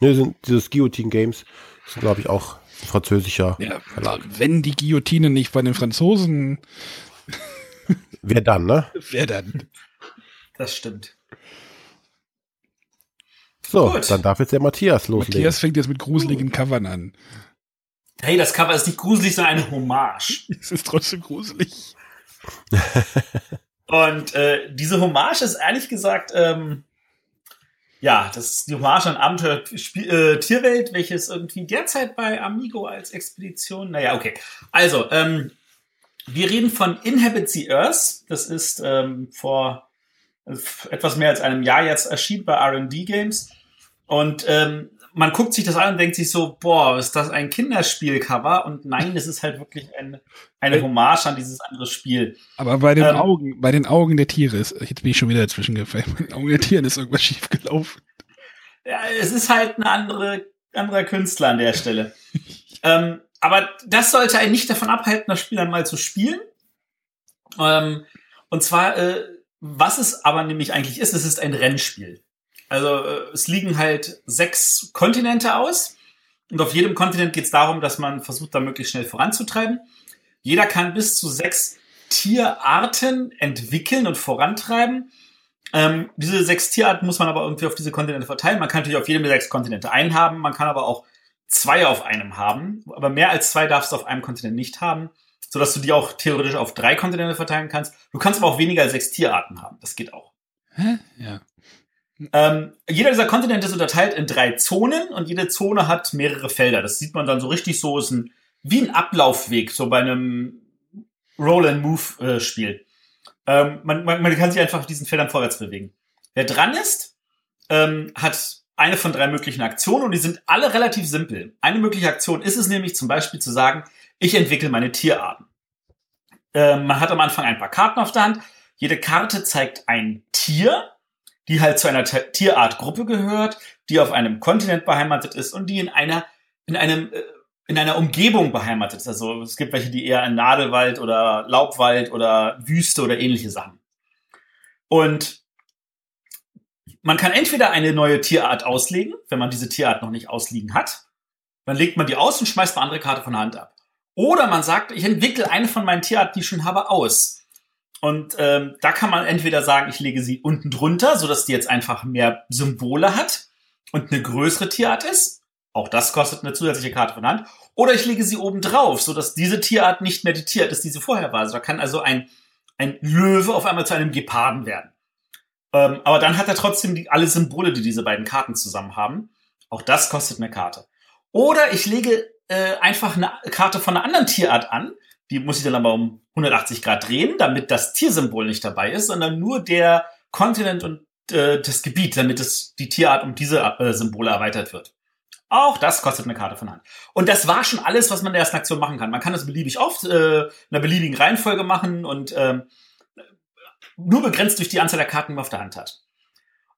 Ne, sind dieses Guillotine Games ist, glaube ich, auch französischer. Ja, Verlag. wenn die Guillotine nicht bei den Franzosen, Wer dann, ne? wer dann? Das stimmt. So, Gut. dann darf jetzt der Matthias loslegen. Matthias fängt jetzt mit gruseligen Covern an. Hey, das Cover ist nicht gruselig, sondern eine Hommage. Es ist trotzdem gruselig. Und äh, diese Hommage ist ehrlich gesagt, ähm, ja, das ist die Hommage an Abenteuer Spiel, äh, Tierwelt, welches irgendwie derzeit bei Amigo als Expedition, naja, okay. Also, ähm, wir reden von Inhabit the Earth. Das ist ähm, vor etwas mehr als einem Jahr jetzt erschienen bei R&D Games. Und ähm, man guckt sich das an und denkt sich so, boah, ist das ein Kinderspielcover? Und nein, es ist halt wirklich ein, eine Hommage an dieses andere Spiel. Aber bei den Ähm. Augen, bei den Augen der Tiere ist, jetzt bin ich schon wieder dazwischen gefallen, bei den Augen der Tiere ist irgendwas schiefgelaufen. Ja, es ist halt ein andere, anderer Künstler an der Stelle. ähm, aber das sollte einen nicht davon abhalten, das Spiel einmal zu spielen. Ähm, und zwar, äh, was es aber nämlich eigentlich ist, es ist ein Rennspiel. Also äh, es liegen halt sechs Kontinente aus. Und auf jedem Kontinent geht es darum, dass man versucht, da möglichst schnell voranzutreiben. Jeder kann bis zu sechs Tierarten entwickeln und vorantreiben. Ähm, diese sechs Tierarten muss man aber irgendwie auf diese Kontinente verteilen. Man kann natürlich auf jedem der sechs Kontinente einen haben, man kann aber auch zwei auf einem haben. Aber mehr als zwei darfst du auf einem Kontinent nicht haben, sodass du die auch theoretisch auf drei Kontinente verteilen kannst. Du kannst aber auch weniger als sechs Tierarten haben. Das geht auch. Hä? Ja. Ähm, jeder dieser Kontinente ist unterteilt in drei Zonen und jede Zone hat mehrere Felder. Das sieht man dann so richtig so, ist ein, wie ein Ablaufweg, so bei einem Roll-and-Move-Spiel. Ähm, man, man, man kann sich einfach diesen Feldern vorwärts bewegen. Wer dran ist, ähm, hat eine von drei möglichen Aktionen und die sind alle relativ simpel. Eine mögliche Aktion ist es nämlich zum Beispiel zu sagen, ich entwickle meine Tierarten. Ähm, man hat am Anfang ein paar Karten auf der Hand. Jede Karte zeigt ein Tier, die halt zu einer Tierartgruppe gehört, die auf einem Kontinent beheimatet ist und die in einer in einem äh, in einer Umgebung beheimatet ist. Also es gibt welche, die eher in Nadelwald oder Laubwald oder Wüste oder ähnliche Sachen. Und man kann entweder eine neue Tierart auslegen, wenn man diese Tierart noch nicht ausliegen hat. Dann legt man die aus und schmeißt eine andere Karte von der Hand ab. Oder man sagt, ich entwickle eine von meinen Tierarten, die ich schon habe, aus. Und ähm, da kann man entweder sagen, ich lege sie unten drunter, sodass die jetzt einfach mehr Symbole hat und eine größere Tierart ist. Auch das kostet eine zusätzliche Karte von Hand. Oder ich lege sie oben drauf, sodass diese Tierart nicht mehr die Tierart ist, die sie vorher war. Also da kann also ein, ein Löwe auf einmal zu einem Geparden werden. Ähm, aber dann hat er trotzdem die, alle Symbole, die diese beiden Karten zusammen haben. Auch das kostet eine Karte. Oder ich lege äh, einfach eine Karte von einer anderen Tierart an. Die muss ich dann aber um 180 Grad drehen, damit das Tiersymbol nicht dabei ist, sondern nur der Kontinent und äh, das Gebiet, damit es die Tierart um diese äh, Symbole erweitert wird. Auch das kostet eine Karte von Hand. Und das war schon alles, was man in der ersten Aktion machen kann. Man kann das beliebig oft, äh, in einer beliebigen Reihenfolge machen und ähm, nur begrenzt durch die Anzahl der Karten, die man auf der Hand hat.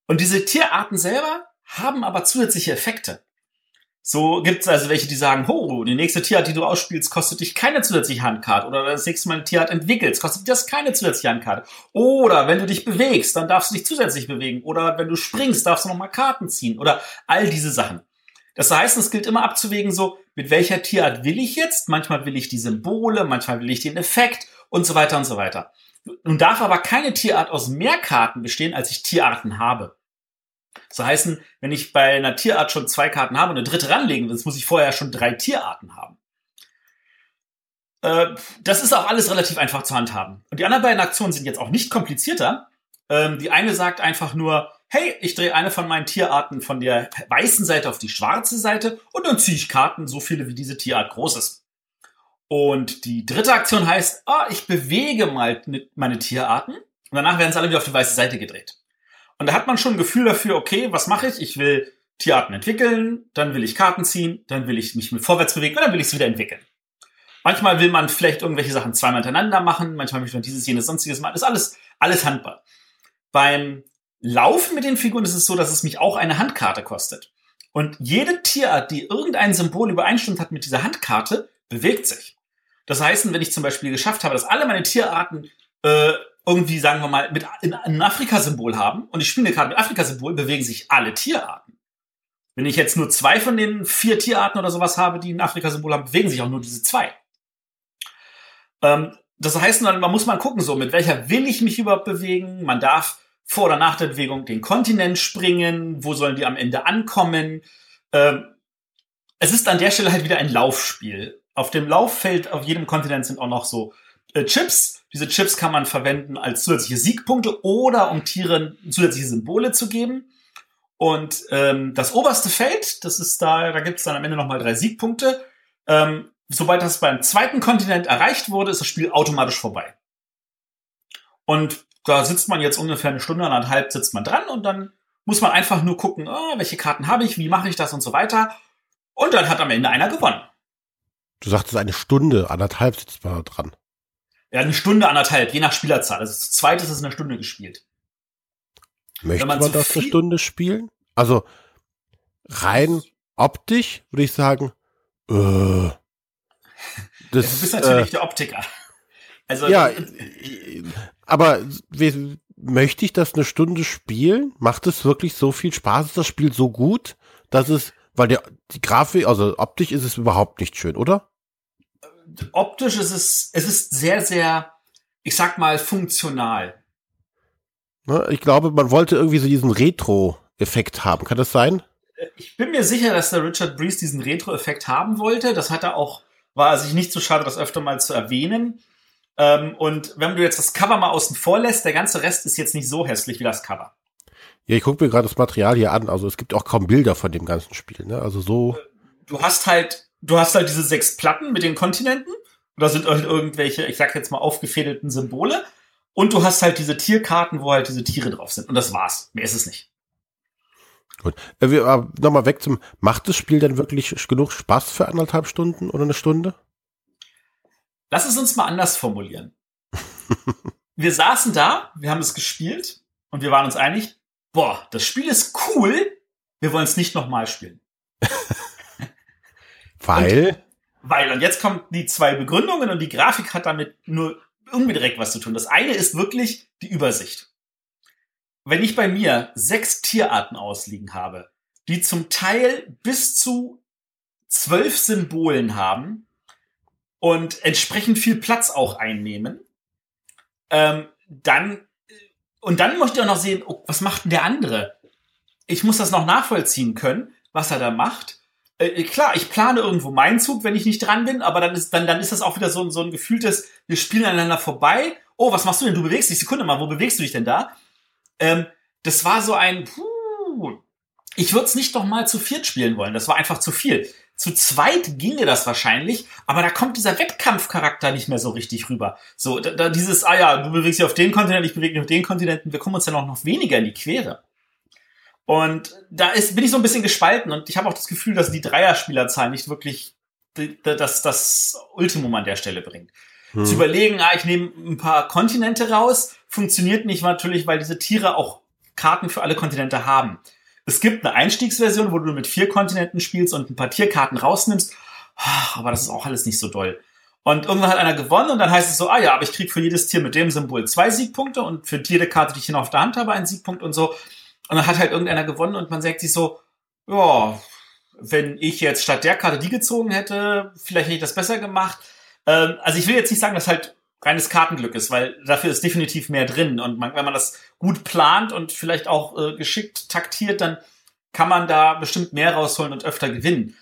Und diese Tierarten selber haben aber zusätzliche Effekte. So gibt es also welche, die sagen, oh, die nächste Tierart, die du ausspielst, kostet dich keine zusätzliche Handkarte. Oder das nächste Mal eine Tierart entwickelst, kostet dich das keine zusätzliche Handkarte. Oder wenn du dich bewegst, dann darfst du dich zusätzlich bewegen. Oder wenn du springst, darfst du nochmal Karten ziehen. Oder all diese Sachen. Das heißt, es gilt immer abzuwägen, so, mit welcher Tierart will ich jetzt? Manchmal will ich die Symbole, manchmal will ich den Effekt und so weiter und so weiter. Nun darf aber keine Tierart aus mehr Karten bestehen, als ich Tierarten habe. So heißen, wenn ich bei einer Tierart schon zwei Karten habe und eine dritte ranlegen will, muss ich vorher schon drei Tierarten haben. Äh, das ist auch alles relativ einfach zu handhaben. Und die anderen beiden Aktionen sind jetzt auch nicht komplizierter. Ähm, die eine sagt einfach nur, hey, ich drehe eine von meinen Tierarten von der weißen Seite auf die schwarze Seite und dann ziehe ich Karten, so viele wie diese Tierart groß ist. Und die dritte Aktion heißt, ah, ich bewege mal meine Tierarten und danach werden sie alle wieder auf die weiße Seite gedreht. Und da hat man schon ein Gefühl dafür, okay, was mache ich? Ich will Tierarten entwickeln, dann will ich Karten ziehen, dann will ich mich mit vorwärts bewegen und dann will ich es wieder entwickeln. Manchmal will man vielleicht irgendwelche Sachen zweimal hintereinander machen, manchmal möchte man dieses, jenes, sonstiges machen. Das ist alles, alles handbar. Beim Laufen mit den Figuren ist es so, dass es mich auch eine Handkarte kostet. Und jede Tierart, die irgendein Symbol übereinstimmt hat mit dieser Handkarte, bewegt sich. Das heißt, wenn ich zum Beispiel geschafft habe, dass alle meine Tierarten äh, irgendwie, sagen wir mal, mit ein Afrika-Symbol haben und ich spiele eine Karte mit Afrika-Symbol, bewegen sich alle Tierarten. Wenn ich jetzt nur zwei von den vier Tierarten oder sowas habe, die ein Afrika-Symbol haben, bewegen sich auch nur diese zwei. Ähm, das heißt, man muss mal gucken, so mit welcher will ich mich überhaupt bewegen. Man darf vor oder nach der Bewegung den Kontinent springen. Wo sollen die am Ende ankommen? Ähm, es ist an der Stelle halt wieder ein Laufspiel. Auf dem Lauffeld auf jedem Kontinent sind auch noch so äh, Chips. Diese Chips kann man verwenden als zusätzliche Siegpunkte oder um Tieren zusätzliche Symbole zu geben. Und ähm, das oberste Feld, das ist da, da gibt es dann am Ende nochmal drei Siegpunkte. Ähm, sobald das beim zweiten Kontinent erreicht wurde, ist das Spiel automatisch vorbei. Und da sitzt man jetzt ungefähr eine Stunde, anderthalb sitzt man dran und dann muss man einfach nur gucken, oh, welche Karten habe ich, wie mache ich das und so weiter. Und dann hat am Ende einer gewonnen. Du sagtest eine Stunde, anderthalb sitzt man dran. Ja, eine Stunde, anderthalb, je nach Spielerzahl. Also zweite ist es eine Stunde gespielt. Möchte man, man das eine Stunde spielen? Also rein optisch würde ich sagen, äh, das, ja, du bist natürlich äh, der Optiker. Also, ja, äh, aber wie, möchte ich das eine Stunde spielen? Macht es wirklich so viel Spaß? Ist das Spiel so gut, dass es, weil der, die Grafik, also optisch ist es überhaupt nicht schön, oder? Optisch ist es, es ist sehr, sehr, ich sag mal, funktional. Ne, ich glaube, man wollte irgendwie so diesen Retro-Effekt haben. Kann das sein? Ich bin mir sicher, dass der Richard Breeze diesen Retro-Effekt haben wollte. Das hat er auch war er sich nicht so schade, das öfter mal zu erwähnen. Ähm, und wenn du jetzt das Cover mal außen vor lässt, der ganze Rest ist jetzt nicht so hässlich wie das Cover. Ja, ich gucke mir gerade das Material hier an. Also es gibt auch kaum Bilder von dem ganzen Spiel. Ne? Also so. Du hast halt, du hast halt diese sechs Platten mit den Kontinenten. Da sind halt irgendwelche, ich sag jetzt mal aufgefädelten Symbole. Und du hast halt diese Tierkarten, wo halt diese Tiere drauf sind. Und das war's. Mehr ist es nicht. Gut. Äh, äh, Nochmal weg zum, macht das Spiel denn wirklich genug Spaß für anderthalb Stunden oder eine Stunde? Lass es uns mal anders formulieren. wir saßen da, wir haben es gespielt und wir waren uns einig, boah, das Spiel ist cool, wir wollen es nicht nochmal spielen. weil? Und, weil, und jetzt kommen die zwei Begründungen und die Grafik hat damit nur unbedingt was zu tun. Das eine ist wirklich die Übersicht wenn ich bei mir sechs Tierarten ausliegen habe, die zum Teil bis zu zwölf Symbolen haben und entsprechend viel Platz auch einnehmen, ähm, dann und dann möchte ich auch noch sehen, oh, was macht denn der andere? Ich muss das noch nachvollziehen können, was er da macht. Äh, klar, ich plane irgendwo meinen Zug, wenn ich nicht dran bin, aber dann ist, dann, dann ist das auch wieder so, so ein gefühltes, wir spielen aneinander vorbei. Oh, was machst du denn? Du bewegst dich. Sekunde mal, wo bewegst du dich denn da? Ähm, das war so ein, puh, ich würde es nicht noch mal zu viert spielen wollen. Das war einfach zu viel. Zu zweit ginge das wahrscheinlich, aber da kommt dieser Wettkampfcharakter nicht mehr so richtig rüber. So, da, da dieses, ah ja, du bewegst dich auf den Kontinent, ich bewege mich auf den Kontinenten, wir kommen uns ja noch, noch weniger in die Quere. Und da ist, bin ich so ein bisschen gespalten und ich habe auch das Gefühl, dass die Dreierspielerzahl nicht wirklich das, das Ultimum an der Stelle bringt. Hm. Zu überlegen, ah, ich nehme ein paar Kontinente raus, funktioniert nicht natürlich, weil diese Tiere auch Karten für alle Kontinente haben. Es gibt eine Einstiegsversion, wo du mit vier Kontinenten spielst und ein paar Tierkarten rausnimmst, aber das ist auch alles nicht so doll. Und irgendwann hat einer gewonnen und dann heißt es so, ah ja, aber ich krieg für jedes Tier mit dem Symbol zwei Siegpunkte und für jede Karte, die ich hier noch auf der Hand habe, einen Siegpunkt und so. Und dann hat halt irgendeiner gewonnen und man sagt sich so, ja, wenn ich jetzt statt der Karte die gezogen hätte, vielleicht hätte ich das besser gemacht. Ähm, also ich will jetzt nicht sagen, dass halt reines Kartenglück ist, weil dafür ist definitiv mehr drin. Und man, wenn man das gut plant und vielleicht auch äh, geschickt taktiert, dann kann man da bestimmt mehr rausholen und öfter gewinnen.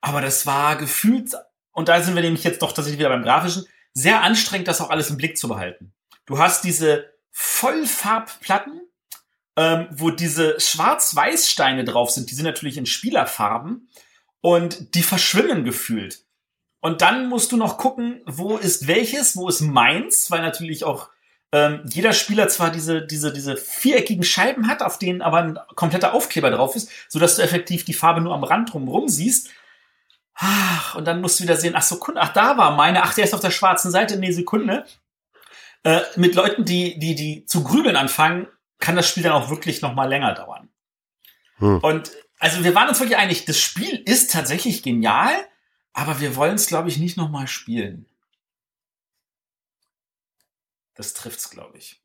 Aber das war gefühlt, und da sind wir nämlich jetzt doch tatsächlich wieder beim Grafischen, sehr anstrengend, das auch alles im Blick zu behalten. Du hast diese Vollfarbplatten, ähm, wo diese Schwarz-Weiß-Steine drauf sind, die sind natürlich in Spielerfarben und die verschwimmen gefühlt. Und dann musst du noch gucken, wo ist welches, wo ist meins, weil natürlich auch ähm, jeder Spieler zwar diese, diese, diese viereckigen Scheiben hat, auf denen aber ein kompletter Aufkleber drauf ist, so dass du effektiv die Farbe nur am Rand drumherum siehst. Ach, und dann musst du wieder sehen, ach so, ach, da war meine, ach, der ist auf der schwarzen Seite, nee, Sekunde. Äh, mit Leuten, die, die, die zu grübeln anfangen, kann das Spiel dann auch wirklich noch mal länger dauern. Hm. Und also wir waren uns wirklich einig, das Spiel ist tatsächlich genial, aber wir wollen es, glaube ich, nicht noch mal spielen. Das trifft's, glaube ich.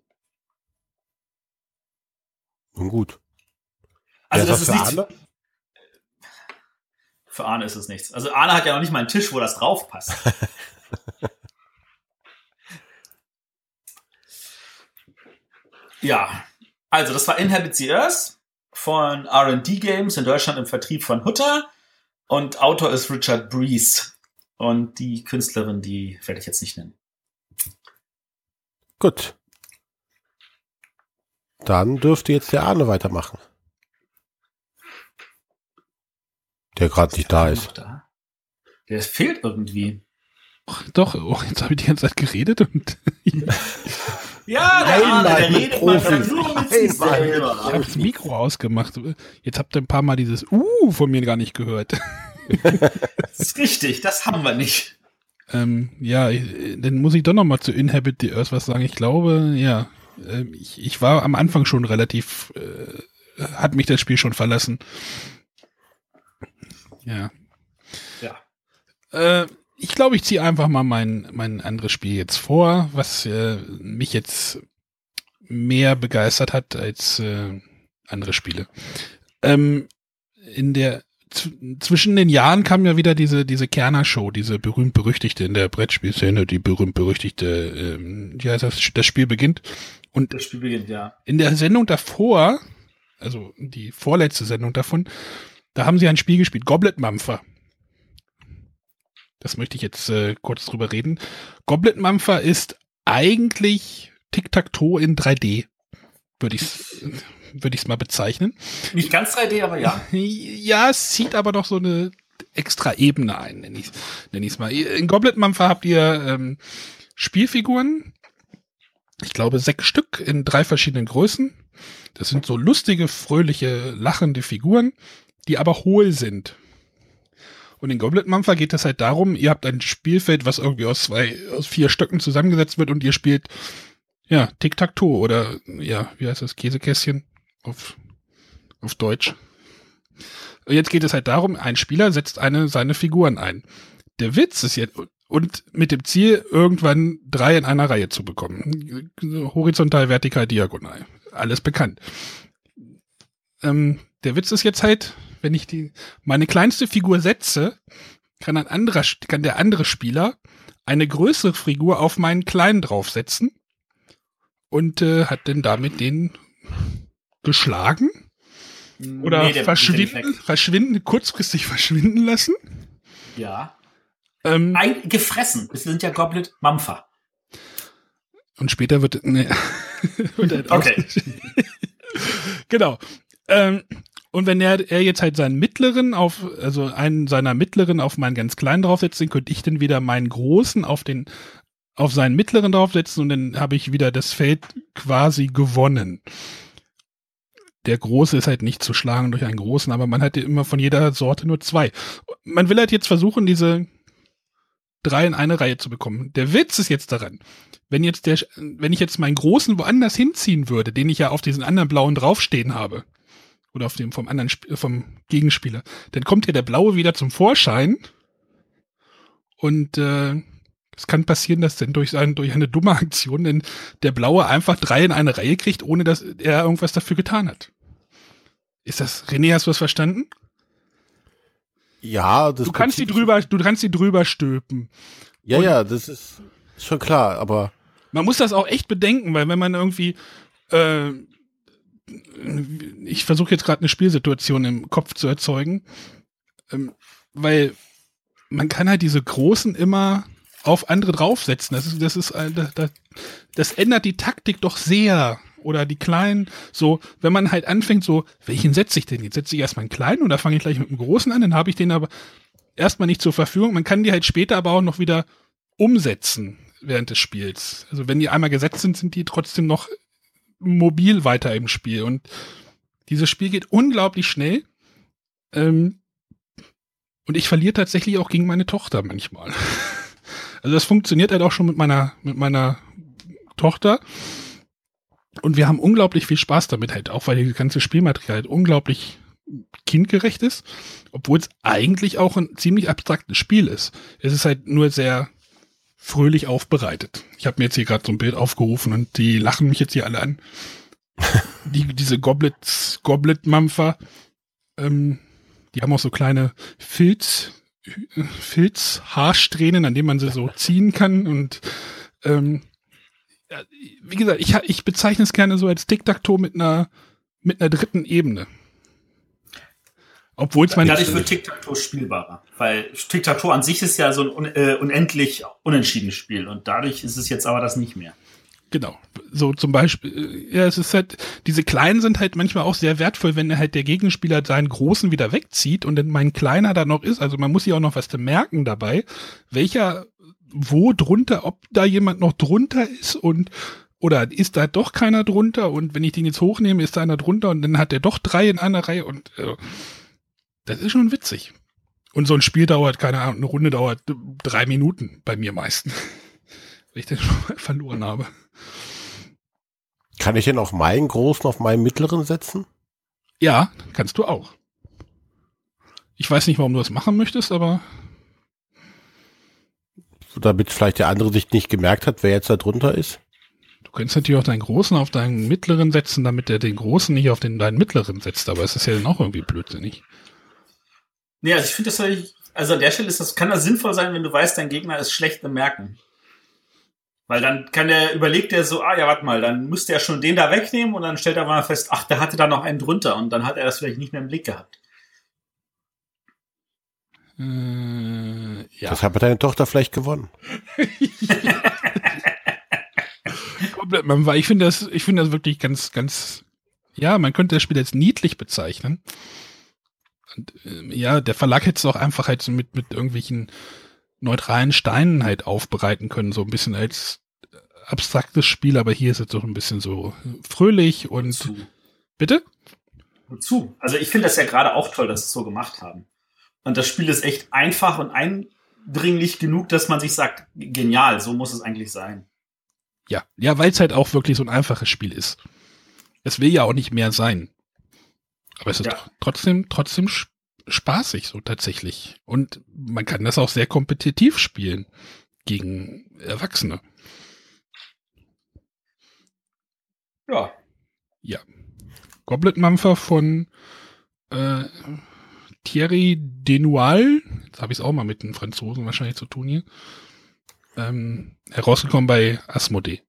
Nun gut. Also das ist nichts. Für Arne ist es nichts. Also Arne hat ja noch nicht mal einen Tisch, wo das drauf passt. ja, also das war Inhabit the Earth von R&D Games in Deutschland im Vertrieb von Hutter und Autor ist Richard Breeze und die Künstlerin, die werde ich jetzt nicht nennen. Gut. Dann dürfte jetzt der Arne weitermachen. Der gerade nicht da ist. Da? Der fehlt irgendwie. Ach, doch, oh, jetzt habe ich die ganze Zeit geredet und. ja, der Nein, Arne, der redet Profis. nur mit sich selber. Ich habe das Mikro ausgemacht. Jetzt habt ihr ein paar Mal dieses Uh von mir gar nicht gehört. das ist richtig, das haben wir nicht. Ähm, ja, dann muss ich doch noch mal zu Inhabit the Earth was sagen. Ich glaube, ja, äh, ich, ich war am Anfang schon relativ, äh, hat mich das Spiel schon verlassen. Ja. Ja. Äh, ich glaube, ich ziehe einfach mal mein, mein anderes Spiel jetzt vor, was äh, mich jetzt mehr begeistert hat als äh, andere Spiele. Ähm, in der zwischen den Jahren kam ja wieder diese diese Kerner Show, diese berühmt berüchtigte in der Brettspielszene, die berühmt berüchtigte, ähm, ja das, das Spiel beginnt und das Spiel beginnt ja. In der Sendung davor, also die vorletzte Sendung davon, da haben sie ein Spiel gespielt, Goblet Mampfer. Das möchte ich jetzt äh, kurz drüber reden. Goblet Mampfer ist eigentlich Tic-Tac-Toe in 3D, würde ich würde ich es mal bezeichnen. Nicht ganz 3D, aber ja. Ja, es zieht aber doch so eine extra Ebene ein, nenne ich es nenn mal. In Goblet Mampfer habt ihr ähm, Spielfiguren, ich glaube sechs Stück in drei verschiedenen Größen. Das sind so lustige, fröhliche, lachende Figuren, die aber hohl sind. Und in Goblet Mampfer geht es halt darum, ihr habt ein Spielfeld, was irgendwie aus zwei, aus vier Stöcken zusammengesetzt wird und ihr spielt, ja, Tic-Tac-Toe oder, ja, wie heißt das, Käsekästchen? auf, auf Deutsch. Jetzt geht es halt darum, ein Spieler setzt eine seine Figuren ein. Der Witz ist jetzt, und mit dem Ziel, irgendwann drei in einer Reihe zu bekommen. Horizontal, vertikal, diagonal. Alles bekannt. Ähm, der Witz ist jetzt halt, wenn ich die, meine kleinste Figur setze, kann ein anderer, kann der andere Spieler eine größere Figur auf meinen kleinen draufsetzen und äh, hat dann damit den geschlagen? Oder nee, verschwinden, verschwinden, kurzfristig verschwinden lassen? Ja. Ähm, Ein, gefressen. Es sind ja Goblet Mampfer. Und später wird, ne, wird okay. genau. Ähm, und wenn er, er jetzt halt seinen mittleren auf, also einen seiner mittleren auf meinen ganz kleinen draufsetzt, dann könnte ich dann wieder meinen großen auf den, auf seinen mittleren draufsetzen und dann habe ich wieder das Feld quasi gewonnen der Große ist halt nicht zu schlagen durch einen Großen, aber man hat immer von jeder Sorte nur zwei. Man will halt jetzt versuchen, diese drei in eine Reihe zu bekommen. Der Witz ist jetzt daran, wenn jetzt der, wenn ich jetzt meinen Großen woanders hinziehen würde, den ich ja auf diesen anderen blauen draufstehen habe, oder auf dem vom anderen, vom Gegenspieler, dann kommt ja der Blaue wieder zum Vorschein und äh, es kann passieren, dass dann durch, ein, durch eine dumme Aktion denn der Blaue einfach drei in eine Reihe kriegt, ohne dass er irgendwas dafür getan hat. Ist das, René, hast du das verstanden? Ja, das Du kannst die drüber, du kannst die drüber stülpen. Ja, Und ja, das ist schon klar, aber. Man muss das auch echt bedenken, weil wenn man irgendwie, äh, ich versuche jetzt gerade eine Spielsituation im Kopf zu erzeugen, ähm, weil man kann halt diese großen immer auf andere draufsetzen. Das ist, das ist, äh, das, das ändert die Taktik doch sehr oder die kleinen, so, wenn man halt anfängt, so, welchen setze ich denn? Jetzt setze ich erstmal einen kleinen oder fange ich gleich mit einem großen an, dann habe ich den aber, erstmal nicht zur Verfügung. Man kann die halt später aber auch noch wieder umsetzen während des Spiels. Also wenn die einmal gesetzt sind, sind die trotzdem noch mobil weiter im Spiel. Und dieses Spiel geht unglaublich schnell. Ähm, und ich verliere tatsächlich auch gegen meine Tochter manchmal. Also das funktioniert halt auch schon mit meiner, mit meiner Tochter. Und wir haben unglaublich viel Spaß damit halt, auch weil das ganze Spielmaterial halt unglaublich kindgerecht ist, obwohl es eigentlich auch ein ziemlich abstraktes Spiel ist. Es ist halt nur sehr fröhlich aufbereitet. Ich habe mir jetzt hier gerade so ein Bild aufgerufen und die lachen mich jetzt hier alle an. die, diese Goblets, Goblet-Mampfer, ähm, die haben auch so kleine Filz, Filz-Haarsträhnen, an denen man sie so ziehen kann. Und ähm, wie gesagt, ich, ich bezeichne es gerne so als Tic-Tac-Toe mit einer, mit einer dritten Ebene. Obwohl es meine. Dadurch wird Tic-Tac-Toe spielbarer. Weil Tic-Tac-Toe an sich ist ja so ein äh, unendlich unentschiedenes Spiel. Und dadurch ist es jetzt aber das nicht mehr. Genau. So zum Beispiel, ja, es ist halt, diese Kleinen sind halt manchmal auch sehr wertvoll, wenn halt der Gegenspieler seinen Großen wieder wegzieht und dann mein Kleiner da noch ist. Also man muss sich auch noch was merken dabei, welcher, wo drunter, ob da jemand noch drunter ist und oder ist da doch keiner drunter und wenn ich den jetzt hochnehme, ist da einer drunter und dann hat er doch drei in einer Reihe und äh, das ist schon witzig. Und so ein Spiel dauert, keine Ahnung, eine Runde dauert drei Minuten bei mir meistens. Wenn ich den schon mal verloren habe. Kann ich denn auf meinen großen, auf meinen mittleren setzen? Ja, kannst du auch. Ich weiß nicht, warum du das machen möchtest, aber. Damit vielleicht der andere sich nicht gemerkt hat, wer jetzt da drunter ist. Du könntest natürlich auch deinen großen auf deinen mittleren setzen, damit er den großen nicht auf den deinen mittleren setzt, aber es ist ja dann auch irgendwie blödsinnig. Nee, also ich finde das halt, also an der Stelle ist das, kann das sinnvoll sein, wenn du weißt, dein Gegner ist schlecht im Merken. Weil dann kann der, überlegt er so, ah ja, warte mal, dann müsste er schon den da wegnehmen und dann stellt er mal fest, ach, der hatte da noch einen drunter und dann hat er das vielleicht nicht mehr im Blick gehabt. Äh, ja. Das hat deine Tochter vielleicht gewonnen. ich finde das, ich finde das wirklich ganz, ganz, ja, man könnte das Spiel als niedlich bezeichnen. Und, äh, ja, der Verlag hätte es auch einfach halt so mit, mit irgendwelchen neutralen Steinen halt aufbereiten können, so ein bisschen als abstraktes Spiel, aber hier ist es doch ein bisschen so fröhlich und Wozu? bitte? Wozu? Also ich finde das ja gerade auch toll, dass sie es so gemacht haben. Und das Spiel ist echt einfach und eindringlich genug, dass man sich sagt, genial, so muss es eigentlich sein. Ja, ja, weil es halt auch wirklich so ein einfaches Spiel ist. Es will ja auch nicht mehr sein. Aber es ist ja. trotzdem, trotzdem spaßig, so tatsächlich. Und man kann das auch sehr kompetitiv spielen gegen Erwachsene. Ja. Ja. Goblet Mampfer von äh, Thierry Denual. Jetzt habe ich es auch mal mit den Franzosen wahrscheinlich zu tun hier. Ähm, herausgekommen bei Asmodee.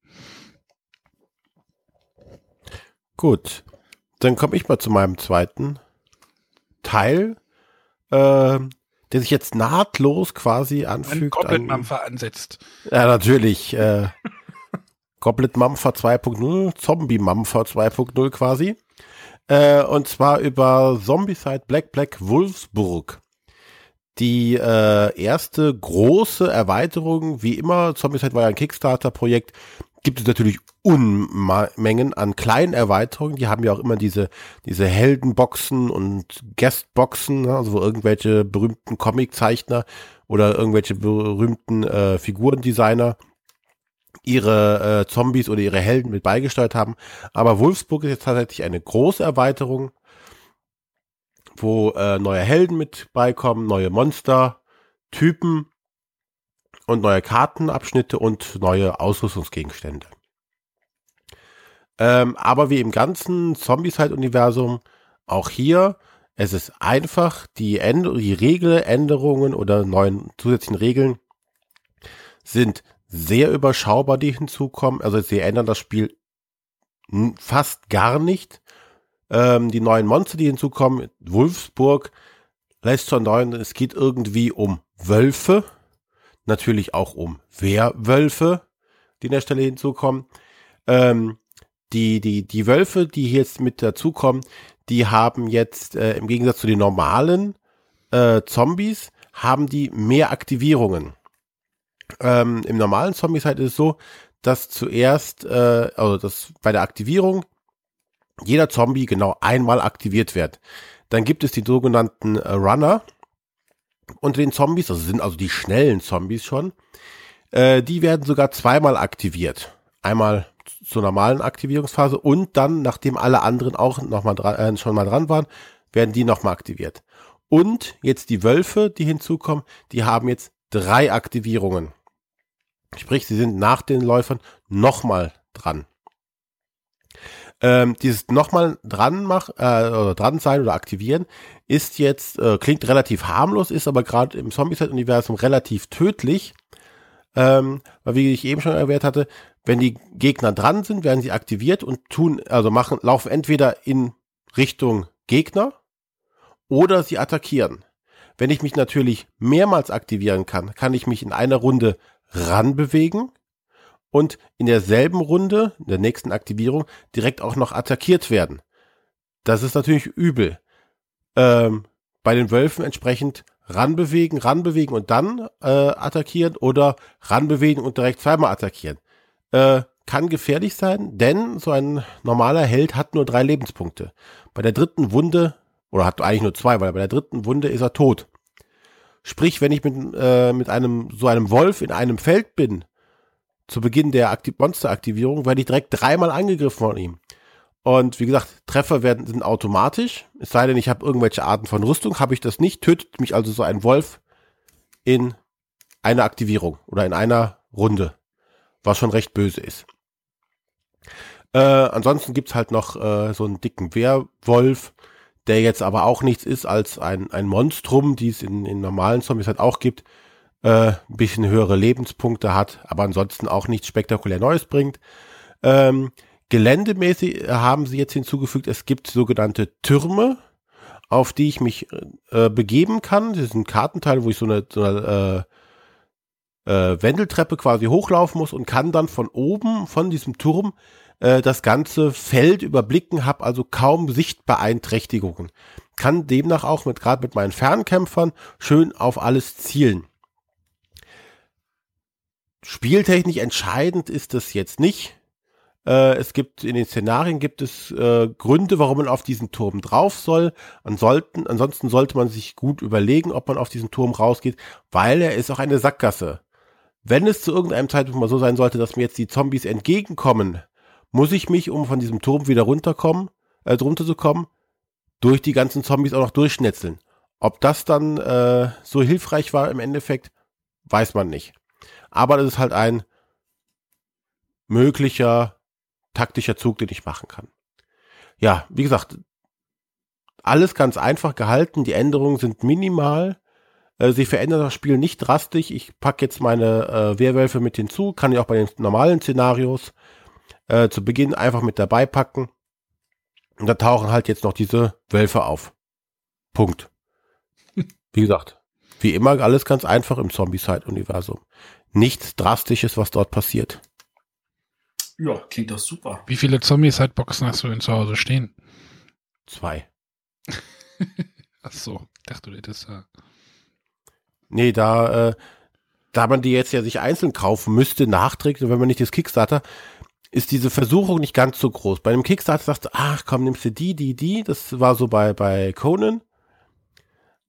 Gut. Dann komme ich mal zu meinem zweiten Teil äh, der sich jetzt nahtlos quasi anfügt. Goblet Mampfer an, ansetzt. Ja, natürlich. Äh, Goblet Mampfer 2.0, Zombie Mampfer 2.0 quasi. Äh, und zwar über Zombieside Black Black Wolfsburg. Die äh, erste große Erweiterung, wie immer, Zombieside war ja ein Kickstarter-Projekt, gibt es natürlich Unmengen an kleinen Erweiterungen. Die haben ja auch immer diese, diese Heldenboxen und Guestboxen, ne? also wo irgendwelche berühmten Comiczeichner oder irgendwelche berühmten äh, Figurendesigner ihre äh, Zombies oder ihre Helden mit beigesteuert haben. Aber Wolfsburg ist jetzt tatsächlich eine große Erweiterung, wo äh, neue Helden mit beikommen, neue Monster, Typen und neue Kartenabschnitte und neue Ausrüstungsgegenstände. Ähm, aber wie im ganzen Zombieside-Universum, auch hier, es ist einfach, die, End die Regeländerungen oder neuen zusätzlichen Regeln sind sehr überschaubar, die hinzukommen. Also sie ändern das Spiel fast gar nicht. Ähm, die neuen Monster, die hinzukommen, Wolfsburg, lässt schon neuen, es geht irgendwie um Wölfe, natürlich auch um Wehrwölfe, die an der Stelle hinzukommen. Ähm, die, die, die Wölfe, die hier jetzt mit dazukommen, die haben jetzt äh, im Gegensatz zu den normalen äh, Zombies, haben die mehr Aktivierungen. Ähm, Im normalen Zombie-Side ist es so, dass zuerst, äh, also dass bei der Aktivierung jeder Zombie genau einmal aktiviert wird. Dann gibt es die sogenannten äh, Runner unter den Zombies, also sind also die schnellen Zombies schon. Äh, die werden sogar zweimal aktiviert. Einmal zur normalen Aktivierungsphase und dann, nachdem alle anderen auch noch mal dran, äh, schon mal dran waren, werden die nochmal aktiviert. Und jetzt die Wölfe, die hinzukommen, die haben jetzt drei Aktivierungen. Sprich, sie sind nach den Läufern nochmal dran. Ähm, dieses nochmal dran mach, äh, oder dran sein oder aktivieren ist jetzt, äh, klingt relativ harmlos, ist aber gerade im Zombie-Set-Universum relativ tödlich. Ähm, weil wie ich eben schon erwähnt hatte, wenn die Gegner dran sind, werden sie aktiviert und tun, also machen, laufen entweder in Richtung Gegner oder sie attackieren. Wenn ich mich natürlich mehrmals aktivieren kann, kann ich mich in einer Runde ranbewegen und in derselben Runde, in der nächsten Aktivierung, direkt auch noch attackiert werden. Das ist natürlich übel. Ähm, bei den Wölfen entsprechend ranbewegen, ranbewegen und dann äh, attackieren oder ranbewegen und direkt zweimal attackieren. Äh, kann gefährlich sein, denn so ein normaler Held hat nur drei Lebenspunkte. Bei der dritten Wunde, oder hat eigentlich nur zwei, weil bei der dritten Wunde ist er tot. Sprich, wenn ich mit, äh, mit einem so einem Wolf in einem Feld bin, zu Beginn der Aktiv Monsteraktivierung, werde ich direkt dreimal angegriffen von ihm. Und wie gesagt, Treffer werden sind automatisch. Es sei denn, ich habe irgendwelche Arten von Rüstung, habe ich das nicht, tötet mich also so ein Wolf in einer Aktivierung oder in einer Runde, was schon recht böse ist. Äh, ansonsten gibt's halt noch äh, so einen dicken Wehrwolf, der jetzt aber auch nichts ist als ein, ein Monstrum, die es in, in normalen Zombies halt auch gibt, äh, ein bisschen höhere Lebenspunkte hat, aber ansonsten auch nichts spektakulär Neues bringt. Ähm, geländemäßig haben sie jetzt hinzugefügt, es gibt sogenannte Türme, auf die ich mich äh, begeben kann. Das sind Kartenteile, wo ich so eine, so eine äh, äh, Wendeltreppe quasi hochlaufen muss und kann dann von oben, von diesem Turm, äh, das ganze Feld überblicken, habe also kaum Sichtbeeinträchtigungen. Kann demnach auch mit gerade mit meinen Fernkämpfern schön auf alles zielen. Spieltechnisch entscheidend ist das jetzt nicht. Äh, es gibt in den Szenarien gibt es äh, Gründe, warum man auf diesen Turm drauf soll. Ansonsten, ansonsten sollte man sich gut überlegen, ob man auf diesen Turm rausgeht, weil er ist auch eine Sackgasse. Wenn es zu irgendeinem Zeitpunkt mal so sein sollte, dass mir jetzt die Zombies entgegenkommen, muss ich mich, um von diesem Turm wieder runterkommen, äh, drunter zu kommen, durch die ganzen Zombies auch noch durchschnetzeln. Ob das dann äh, so hilfreich war im Endeffekt, weiß man nicht. Aber das ist halt ein möglicher taktischer Zug, den ich machen kann. Ja, wie gesagt, alles ganz einfach gehalten. Die Änderungen sind minimal. Äh, sie verändern das Spiel nicht drastisch. Ich packe jetzt meine äh, Wehrwölfe mit hinzu, kann ich auch bei den normalen Szenarios äh, zu Beginn einfach mit dabei packen. Und da tauchen halt jetzt noch diese Wölfe auf. Punkt. Wie gesagt, wie immer alles ganz einfach im Zombie-Side-Universum. Nichts Drastisches, was dort passiert. Ja, klingt doch super. Wie viele Zombie-Side-Boxen hast du denn zu Hause stehen? Zwei. Ach so, dachte du hättest ja. Nee, da, äh, da man die jetzt ja sich einzeln kaufen müsste, nachträglich, wenn man nicht das Kickstarter, ist diese Versuchung nicht ganz so groß. Bei einem Kickstarter sagst du, ach komm, nimmst du die, die, die. Das war so bei, bei Conan.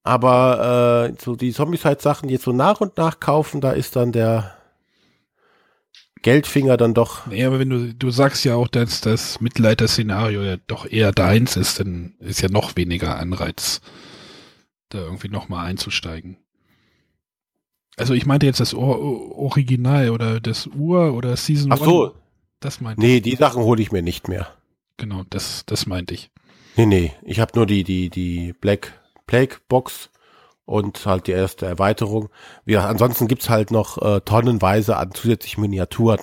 Aber äh, so die Zombie-Side-Sachen, die jetzt so nach und nach kaufen, da ist dann der Geldfinger dann doch. Nee, aber wenn du, du sagst ja auch, dass das Mittelalter-Szenario ja doch eher deins ist, dann ist ja noch weniger Anreiz, da irgendwie nochmal einzusteigen. Also ich meinte jetzt das Original oder das Ur oder Season Ach so. One. Das meinte nee, ich. die Sachen hole ich mir nicht mehr. Genau, das, das meinte ich. Nee, nee, ich habe nur die, die, die Black Plague Box und halt die erste Erweiterung. Wie, ansonsten gibt's halt noch äh, tonnenweise an zusätzlichen Miniaturen,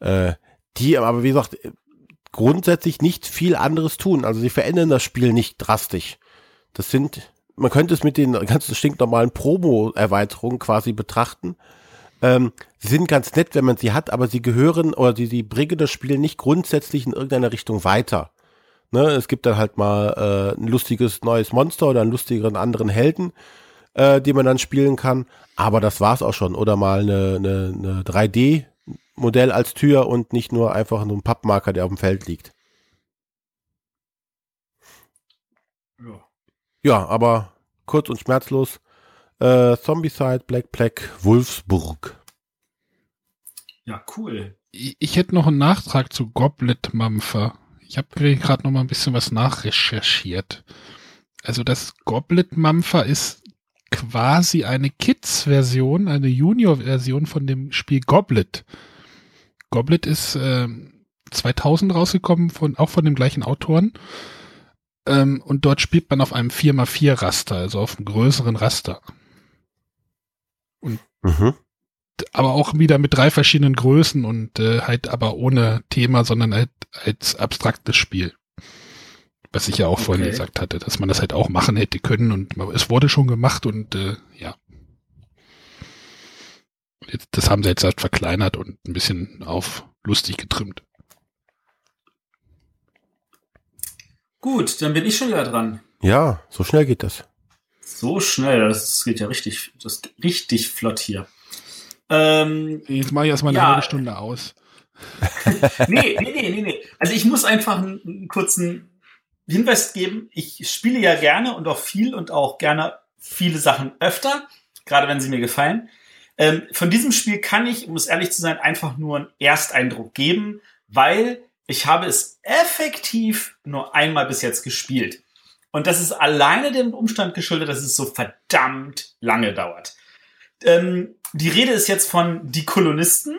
äh, die aber wie gesagt grundsätzlich nicht viel anderes tun. Also sie verändern das Spiel nicht drastisch. Das sind, man könnte es mit den ganzen stinknormalen Promo-Erweiterungen quasi betrachten. Ähm, sie sind ganz nett, wenn man sie hat, aber sie gehören oder sie, sie bringen das Spiel nicht grundsätzlich in irgendeiner Richtung weiter. Ne, es gibt dann halt mal äh, ein lustiges neues Monster oder einen lustigeren anderen Helden. äh, die man dann spielen kann. Aber das war's auch schon. Oder mal eine, eine, eine 3D-Modell als Tür und nicht nur einfach nur ein Pappmarker, der auf dem Feld liegt. Ja, ja aber kurz und schmerzlos. Äh, Zombicide, Black Black, Wolfsburg. Ja, cool. Ich, ich hätte noch einen Nachtrag zu Goblet Mampfer. Ich habe gerade noch mal ein bisschen was nachrecherchiert. Also das Goblet Mampfer ist quasi eine Kids-Version, eine Junior-Version von dem Spiel Goblet. Goblet ist äh, 2000 rausgekommen, von, auch von dem gleichen Autoren. Ähm, und dort spielt man auf einem 4x4 Raster, also auf einem größeren Raster. Und mhm. Aber auch wieder mit drei verschiedenen Größen und äh, halt aber ohne Thema, sondern halt als abstraktes Spiel. Was ich ja auch okay. vorhin gesagt hatte, dass man das halt auch machen hätte können und es wurde schon gemacht und äh, ja. Jetzt, das haben sie jetzt halt verkleinert und ein bisschen auf lustig getrimmt. Gut, dann bin ich schon wieder dran. Ja, so schnell geht das. So schnell, das geht ja richtig, das richtig flott hier. Ähm, Jetzt mache ich erstmal eine ja. halbe Stunde aus. nee, nee, nee, nee, nee. Also ich muss einfach einen, einen kurzen Hinweis geben. Ich spiele ja gerne und auch viel und auch gerne viele Sachen öfter, gerade wenn sie mir gefallen. Ähm, von diesem Spiel kann ich, um es ehrlich zu sein, einfach nur einen Ersteindruck geben, weil ich habe es effektiv nur einmal bis jetzt gespielt. Und das ist alleine dem Umstand geschuldet, dass es so verdammt lange dauert. Ähm, die Rede ist jetzt von Die Kolonisten,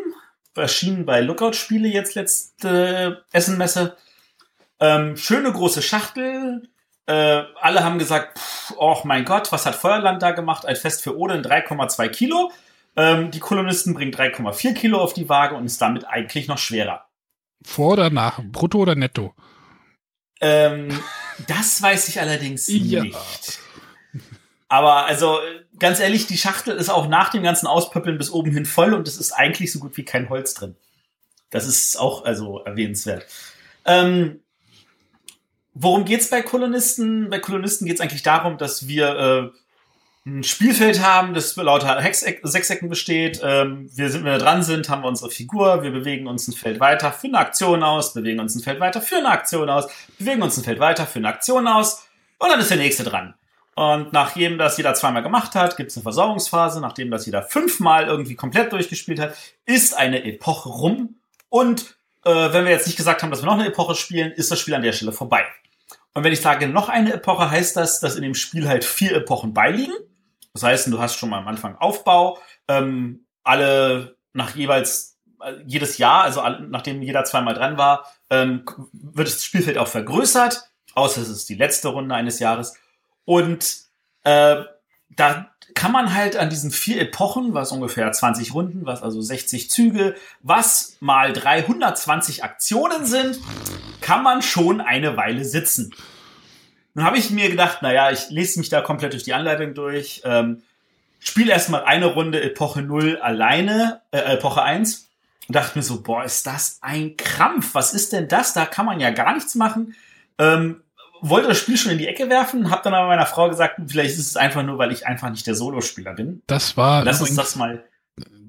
erschienen bei Lookout-Spiele jetzt letzte Essenmesse. Ähm, schöne große Schachtel. Äh, alle haben gesagt, pff, oh mein Gott, was hat Feuerland da gemacht? Ein Fest für Oden 3,2 Kilo. Ähm, die Kolonisten bringen 3,4 Kilo auf die Waage und ist damit eigentlich noch schwerer. Vor oder nach? Brutto oder netto? Ähm, das weiß ich allerdings ja. nicht. Aber also ganz ehrlich, die Schachtel ist auch nach dem ganzen Auspöppeln bis oben hin voll und es ist eigentlich so gut wie kein Holz drin. Das ist auch also erwähnenswert. Ähm, worum geht's bei Kolonisten? Bei Kolonisten geht's eigentlich darum, dass wir äh, ein Spielfeld haben, das lauter Hexeck, Sechsecken besteht. Ähm, wir sind, wenn wir dran sind, haben wir unsere Figur. Wir bewegen uns ein Feld weiter für eine Aktion aus, bewegen uns ein Feld weiter für eine Aktion aus, bewegen uns ein Feld weiter für eine Aktion aus. Und dann ist der nächste dran. Und nachdem das jeder zweimal gemacht hat, gibt es eine Versorgungsphase. Nachdem das jeder fünfmal irgendwie komplett durchgespielt hat, ist eine Epoche rum. Und äh, wenn wir jetzt nicht gesagt haben, dass wir noch eine Epoche spielen, ist das Spiel an der Stelle vorbei. Und wenn ich sage noch eine Epoche, heißt das, dass in dem Spiel halt vier Epochen beiliegen. Das heißt, du hast schon mal am Anfang Aufbau, ähm, alle nach jeweils äh, jedes Jahr, also nachdem jeder zweimal dran war, ähm, wird das Spielfeld auch vergrößert, außer es ist die letzte Runde eines Jahres. Und äh, da kann man halt an diesen vier Epochen, was ungefähr 20 Runden, was also 60 Züge, was mal 320 Aktionen sind, kann man schon eine Weile sitzen. Nun habe ich mir gedacht, naja, ich lese mich da komplett durch die Anleitung durch, ähm, spiele erstmal eine Runde Epoche 0 alleine, äh, Epoche 1 und dachte mir so, boah, ist das ein Krampf, was ist denn das? Da kann man ja gar nichts machen. Ähm, wollte das Spiel schon in die Ecke werfen, habe dann aber meiner Frau gesagt, vielleicht ist es einfach nur, weil ich einfach nicht der Solospieler bin. Das war. Lass uns das mal.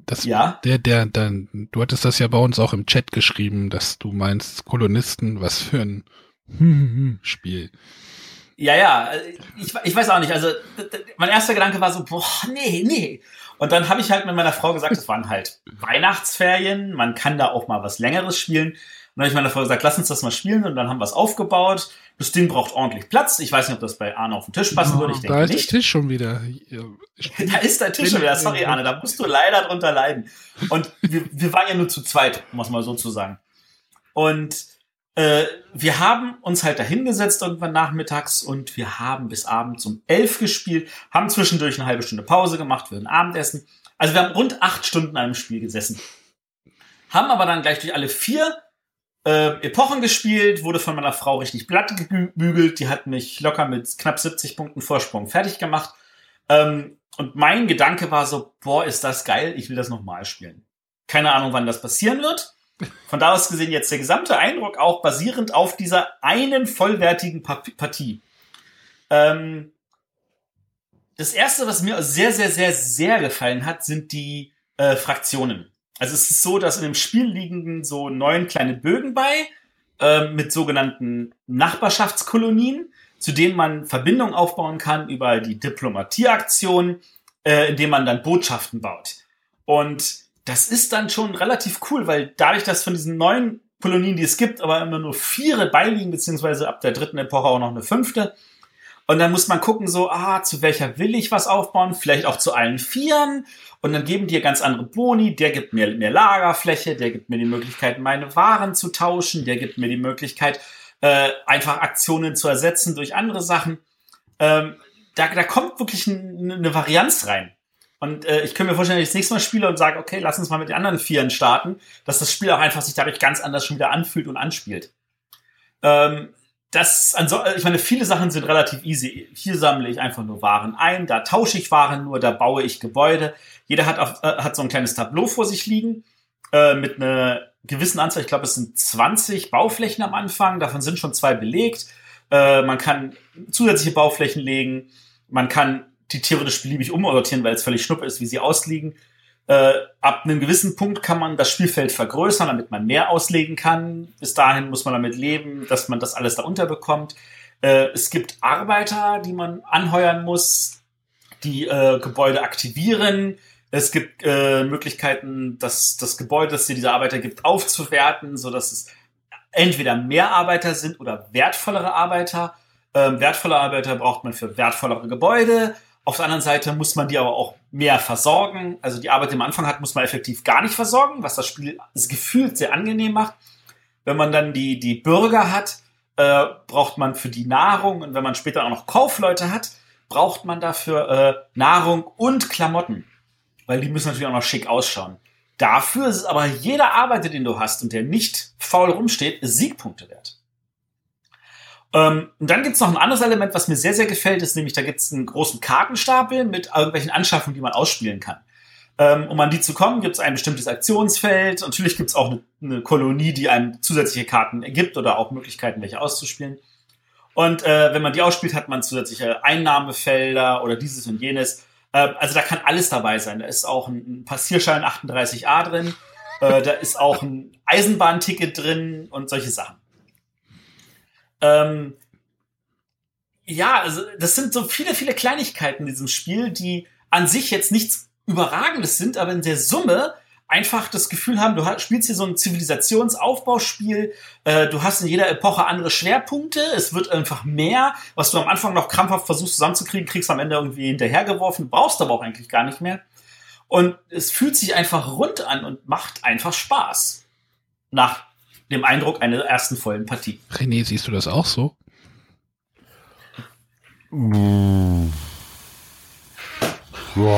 Das, ja. Der, der, der, du hattest das ja bei uns auch im Chat geschrieben, dass du meinst, Kolonisten, was für ein Spiel. Ja, ja, ich, ich weiß auch nicht. Also mein erster Gedanke war so, boah, nee, nee. Und dann habe ich halt mit meiner Frau gesagt, es waren halt Weihnachtsferien, man kann da auch mal was Längeres spielen. Und dann habe ich meiner Frau gesagt, lass uns das mal spielen. Und dann haben wir es aufgebaut. Das Ding braucht ordentlich Platz. Ich weiß nicht, ob das bei Arne auf den Tisch passen oh, würde. Ich denke da ist nicht. der Tisch schon wieder. da ist der Tisch schon wieder. Sorry, Arne, da musst du leider drunter leiden. Und wir, wir waren ja nur zu zweit, muss man so zu sagen. Und äh, wir haben uns halt dahingesetzt irgendwann nachmittags und wir haben bis abends um elf gespielt, haben zwischendurch eine halbe Stunde Pause gemacht für ein Abendessen. Also wir haben rund acht Stunden an einem Spiel gesessen. Haben aber dann gleich durch alle vier äh, Epochen gespielt, wurde von meiner Frau richtig blatt gebügelt. Die hat mich locker mit knapp 70 Punkten Vorsprung fertig gemacht. Ähm, und mein Gedanke war so, boah, ist das geil, ich will das nochmal spielen. Keine Ahnung, wann das passieren wird. Von da aus gesehen jetzt der gesamte Eindruck auch basierend auf dieser einen vollwertigen Partie. Ähm, das erste, was mir sehr, sehr, sehr, sehr gefallen hat, sind die äh, Fraktionen. Also es ist so, dass in dem Spiel liegen so neun kleine Bögen bei äh, mit sogenannten Nachbarschaftskolonien, zu denen man Verbindungen aufbauen kann über die Diplomatieaktion, äh, indem man dann Botschaften baut. Und das ist dann schon relativ cool, weil dadurch, dass von diesen neun Kolonien, die es gibt, aber immer nur vier beiliegen, beziehungsweise ab der dritten Epoche auch noch eine fünfte, und dann muss man gucken, so, ah, zu welcher will ich was aufbauen? Vielleicht auch zu allen Vieren. Und dann geben die ganz andere Boni. Der gibt mir mehr Lagerfläche, der gibt mir die Möglichkeit, meine Waren zu tauschen, der gibt mir die Möglichkeit, äh, einfach Aktionen zu ersetzen durch andere Sachen. Ähm, da, da kommt wirklich eine, eine Varianz rein. Und äh, ich könnte mir vorstellen, dass ich das nächste Mal spiele und sage, okay, lass uns mal mit den anderen Vieren starten, dass das Spiel auch einfach sich dadurch ganz anders schon wieder anfühlt und anspielt. Ähm, das, also, ich meine, viele Sachen sind relativ easy. Hier sammle ich einfach nur Waren ein, da tausche ich Waren nur, da baue ich Gebäude. Jeder hat, auf, äh, hat so ein kleines Tableau vor sich liegen äh, mit einer gewissen Anzahl. Ich glaube, es sind 20 Bauflächen am Anfang. Davon sind schon zwei belegt. Äh, man kann zusätzliche Bauflächen legen. Man kann die theoretisch beliebig umorientieren, weil es völlig schnuppe ist, wie sie ausliegen. Äh, ab einem gewissen Punkt kann man das Spielfeld vergrößern, damit man mehr auslegen kann. Bis dahin muss man damit leben, dass man das alles da unterbekommt. Äh, es gibt Arbeiter, die man anheuern muss, die äh, Gebäude aktivieren. Es gibt äh, Möglichkeiten, das, das Gebäude, das dir diese Arbeiter gibt, aufzuwerten, so dass es entweder mehr Arbeiter sind oder wertvollere Arbeiter. Ähm, wertvolle Arbeiter braucht man für wertvollere Gebäude. Auf der anderen Seite muss man die aber auch mehr versorgen. Also die Arbeit, die man am Anfang hat, muss man effektiv gar nicht versorgen, was das Spiel das gefühlt sehr angenehm macht. Wenn man dann die, die Bürger hat, äh, braucht man für die Nahrung und wenn man später auch noch Kaufleute hat, braucht man dafür äh, Nahrung und Klamotten. Weil die müssen natürlich auch noch schick ausschauen. Dafür ist aber jeder Arbeiter, den du hast und der nicht faul rumsteht, Siegpunkte wert. Ähm, und dann gibt's noch ein anderes Element, was mir sehr, sehr gefällt, ist nämlich, da gibt's einen großen Kartenstapel mit irgendwelchen Anschaffungen, die man ausspielen kann. Ähm, um an die zu kommen, gibt's ein bestimmtes Aktionsfeld. Natürlich gibt's auch eine, eine, Kolonie, die einem zusätzliche Karten ergibt oder auch Möglichkeiten, welche auszuspielen. Und äh, wenn man die ausspielt, hat man zusätzliche Einnahmefelder oder dieses und jenes. Äh, also da kann alles dabei sein. Da ist auch ein, ein Passierschein 38a drin. Äh, da ist auch ein Eisenbahnticket drin und solche Sachen. Ähm, ja, also das sind so viele, viele Kleinigkeiten in diesem Spiel, die an sich jetzt nichts Überragendes sind, aber in der Summe einfach das Gefühl haben, du spielst hier so ein Zivilisationsaufbauspiel, äh, du hast in jeder Epoche andere Schwerpunkte, es wird einfach mehr, was du am Anfang noch krampfhaft versuchst zusammenzukriegen, kriegst am Ende irgendwie hinterhergeworfen, brauchst aber auch eigentlich gar nicht mehr. Und es fühlt sich einfach rund an und macht einfach Spaß. Nach dem Eindruck einer ersten vollen Partie. René, siehst du das auch so?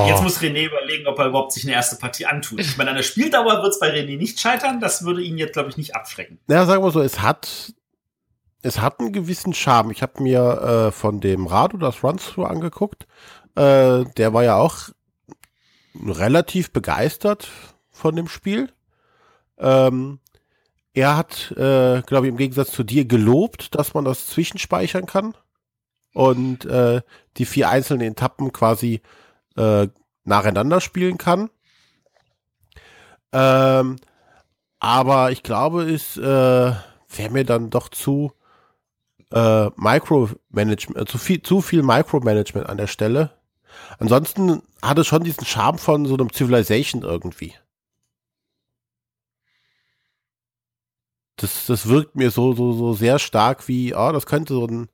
Jetzt muss René überlegen, ob er überhaupt sich eine erste Partie antut. Ich meine, an der Spieldauer wird es bei René nicht scheitern. Das würde ihn jetzt, glaube ich, nicht abschrecken. Ja, sagen wir so, es hat, es hat einen gewissen Charme. Ich habe mir äh, von dem Rado das Run-Through angeguckt. Äh, der war ja auch relativ begeistert von dem Spiel. Ähm, er hat, äh, glaube ich, im Gegensatz zu dir gelobt, dass man das zwischenspeichern kann und äh, die vier einzelnen Etappen quasi äh, nacheinander spielen kann. Ähm, aber ich glaube, es äh, wäre mir dann doch zu äh, Micromanagement, äh, zu viel, zu viel Micromanagement an der Stelle. Ansonsten hat es schon diesen Charme von so einem Civilization irgendwie. Das, das wirkt mir so, so, so sehr stark wie, ah, das könnte so ein,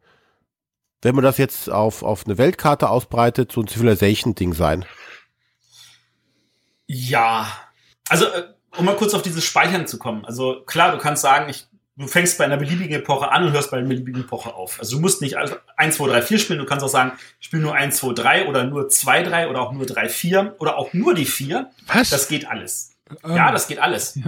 wenn man das jetzt auf, auf eine Weltkarte ausbreitet, so ein Civilization-Ding sein. Ja. Also, äh, um mal kurz auf dieses Speichern zu kommen. Also, klar, du kannst sagen, ich, du fängst bei einer beliebigen Epoche an und hörst bei einer beliebigen Epoche auf. Also, du musst nicht 1, 2, 3, 4 spielen. Du kannst auch sagen, ich spiele nur 1, 2, 3 oder nur 2, 3 oder auch nur 3, 4 oder auch nur die 4. Was? Das geht alles. Ja, das geht alles.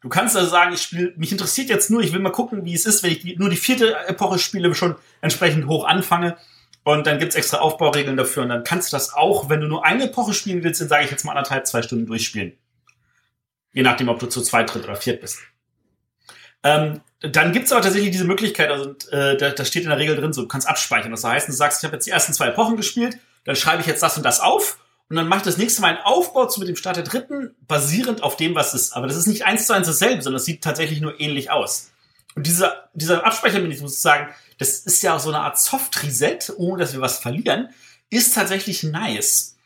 Du kannst also sagen, ich spiele, mich interessiert jetzt nur, ich will mal gucken, wie es ist, wenn ich die, nur die vierte Epoche spiele, schon entsprechend hoch anfange. Und dann gibt's extra Aufbauregeln dafür. Und dann kannst du das auch, wenn du nur eine Epoche spielen willst, dann sage ich jetzt mal anderthalb, zwei Stunden durchspielen. Je nachdem, ob du zu zweit, dritt oder viert bist. Ähm, dann gibt's aber tatsächlich diese Möglichkeit, also äh, da, da steht in der Regel drin, so du kannst abspeichern. Das heißt, du sagst, ich habe jetzt die ersten zwei Epochen gespielt, dann schreibe ich jetzt das und das auf und dann mache ich das nächste Mal einen Aufbau zu mit dem Start der dritten, basierend auf dem, was ist. Aber das ist nicht eins zu eins dasselbe, sondern es sieht tatsächlich nur ähnlich aus. Und dieser, dieser Abspeichermechanismus, sagen, das ist ja so eine Art Soft-Reset, ohne dass wir was verlieren, ist tatsächlich nice.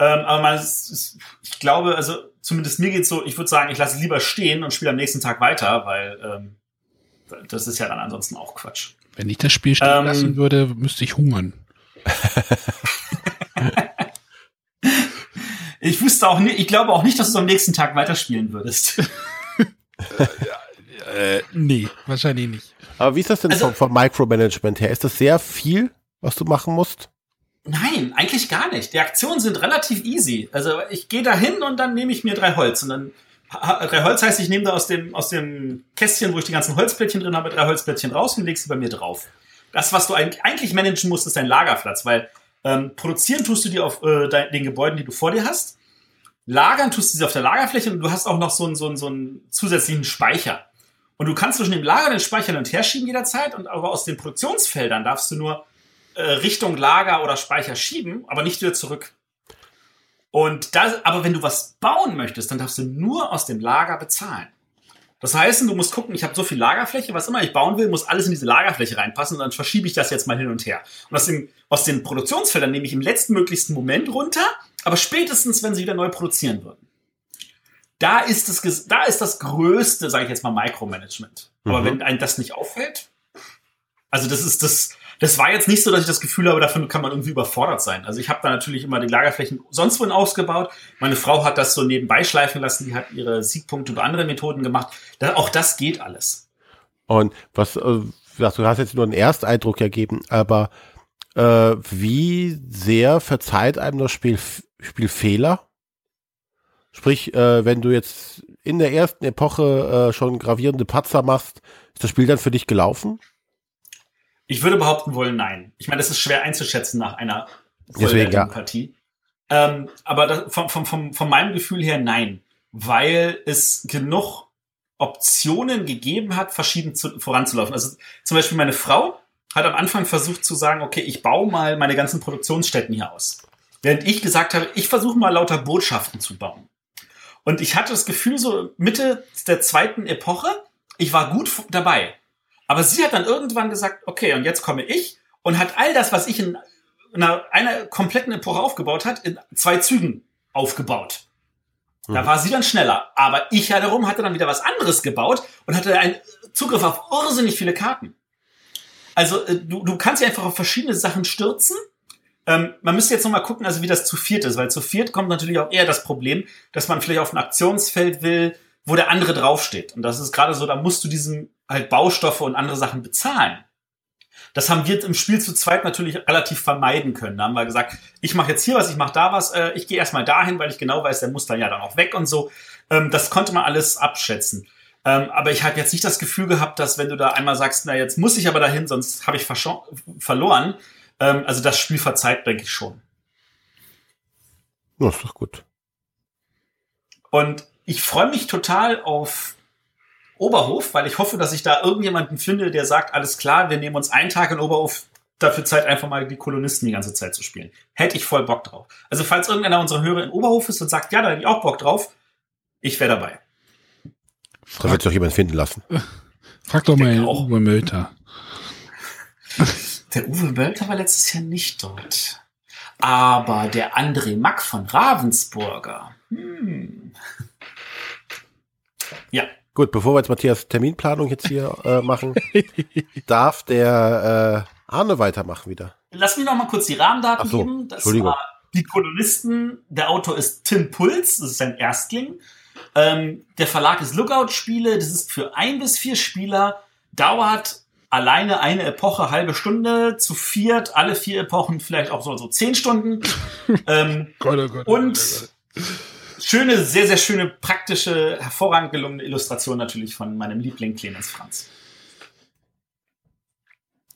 Ähm, aber man, ist, ich glaube, also zumindest mir geht's so, ich würde sagen, ich lasse es lieber stehen und spiele am nächsten Tag weiter, weil ähm, das ist ja dann ansonsten auch Quatsch. Wenn ich das Spiel stehen ähm, lassen würde, müsste ich hungern. ich wüsste auch nicht, ich glaube auch nicht, dass du am nächsten Tag weiterspielen würdest. äh, nee, wahrscheinlich nicht. Aber wie ist das denn also, vom, vom Micromanagement her? Ist das sehr viel, was du machen musst? Nein, eigentlich gar nicht. Die Aktionen sind relativ easy. Also ich gehe da hin und dann nehme ich mir drei Holz. Und dann drei Holz heißt, ich nehme da aus dem, aus dem Kästchen, wo ich die ganzen Holzplättchen drin habe, drei Holzplättchen raus und lege sie bei mir drauf. Das, was du eigentlich managen musst, ist dein Lagerplatz, weil ähm, produzieren tust du die auf äh, den Gebäuden, die du vor dir hast. Lagern tust du sie auf der Lagerfläche und du hast auch noch so einen, so einen, so einen zusätzlichen Speicher. Und du kannst zwischen dem Lager und den Speicher hin und her schieben jederzeit, und aber aus den Produktionsfeldern darfst du nur äh, Richtung Lager oder Speicher schieben, aber nicht wieder zurück. Und das, aber wenn du was bauen möchtest, dann darfst du nur aus dem Lager bezahlen. Das heißt, du musst gucken, ich habe so viel Lagerfläche, was immer ich bauen will, muss alles in diese Lagerfläche reinpassen und dann verschiebe ich das jetzt mal hin und her. Und aus, dem, aus den Produktionsfeldern nehme ich im letzten möglichsten Moment runter, aber spätestens, wenn sie wieder neu produzieren würden. Da ist, das, da ist das größte, sage ich jetzt mal, Micromanagement. Aber mhm. wenn einem das nicht auffällt, also das ist das, das war jetzt nicht so, dass ich das Gefühl habe, davon kann man irgendwie überfordert sein. Also ich habe da natürlich immer die Lagerflächen sonst wohin ausgebaut. Meine Frau hat das so nebenbei schleifen lassen, die hat ihre Siegpunkte über andere Methoden gemacht. Da, auch das geht alles. Und was, äh, du hast jetzt nur einen Ersteindruck ergeben, aber äh, wie sehr verzeiht einem das Spiel, Spiel Fehler? Sprich, äh, wenn du jetzt in der ersten Epoche äh, schon gravierende Patzer machst, ist das Spiel dann für dich gelaufen? Ich würde behaupten wollen, nein. Ich meine, das ist schwer einzuschätzen nach einer Deswegen, Partie. Ja. Ähm, aber das, vom, vom, vom, von meinem Gefühl her nein. Weil es genug Optionen gegeben hat, verschieden zu, voranzulaufen. Also zum Beispiel meine Frau hat am Anfang versucht zu sagen, okay, ich baue mal meine ganzen Produktionsstätten hier aus. Während ich gesagt habe, ich versuche mal lauter Botschaften zu bauen. Und ich hatte das Gefühl, so Mitte der zweiten Epoche, ich war gut dabei. Aber sie hat dann irgendwann gesagt, okay, und jetzt komme ich und hat all das, was ich in einer, einer kompletten Epoche aufgebaut hat, in zwei Zügen aufgebaut. Da mhm. war sie dann schneller. Aber ich wiederum hatte dann wieder was anderes gebaut und hatte einen Zugriff auf irrsinnig viele Karten. Also äh, du, du kannst ja einfach auf verschiedene Sachen stürzen. Ähm, man müsste jetzt nochmal gucken, also wie das zu viert ist, weil zu viert kommt natürlich auch eher das Problem, dass man vielleicht auf ein Aktionsfeld will, wo der andere draufsteht. Und das ist gerade so, da musst du diesen halt Baustoffe und andere Sachen bezahlen. Das haben wir im Spiel zu zweit natürlich relativ vermeiden können. Da haben wir gesagt, ich mache jetzt hier was, ich mache da was, äh, ich gehe erstmal dahin, weil ich genau weiß, der muss dann ja dann auch weg und so. Ähm, das konnte man alles abschätzen. Ähm, aber ich habe jetzt nicht das Gefühl gehabt, dass wenn du da einmal sagst, na jetzt muss ich aber dahin, sonst habe ich verloren. Ähm, also das Spiel verzeiht, denke ich schon. Das ist doch gut. Und ich freue mich total auf Oberhof, weil ich hoffe, dass ich da irgendjemanden finde, der sagt, alles klar, wir nehmen uns einen Tag in Oberhof dafür Zeit, einfach mal die Kolonisten die ganze Zeit zu spielen. Hätte ich voll Bock drauf. Also falls irgendeiner unserer Hörer in Oberhof ist und sagt, ja, da hätte ich auch Bock drauf, ich wäre dabei. Da wird sich doch jemand finden lassen. Frag doch mal Uwe Mölter. Der Uwe Mölter war letztes Jahr nicht dort. Aber der André Mack von Ravensburger. Hm. Ja, Gut, bevor wir jetzt Matthias Terminplanung jetzt hier äh, machen, darf der äh, Arne weitermachen wieder. Lass mich noch mal kurz die Rahmendaten so, geben. Das Entschuldigung. war die Kolonisten. Der Autor ist Tim Puls, das ist sein Erstling. Ähm, der Verlag ist Lookout Spiele. Das ist für ein bis vier Spieler. Dauert alleine eine Epoche halbe Stunde, zu viert alle vier Epochen vielleicht auch so, so zehn Stunden. ähm, Gott, oh Gott, und oh Gott schöne, sehr, sehr schöne, praktische, hervorragend gelungene Illustration natürlich von meinem Liebling Clemens Franz.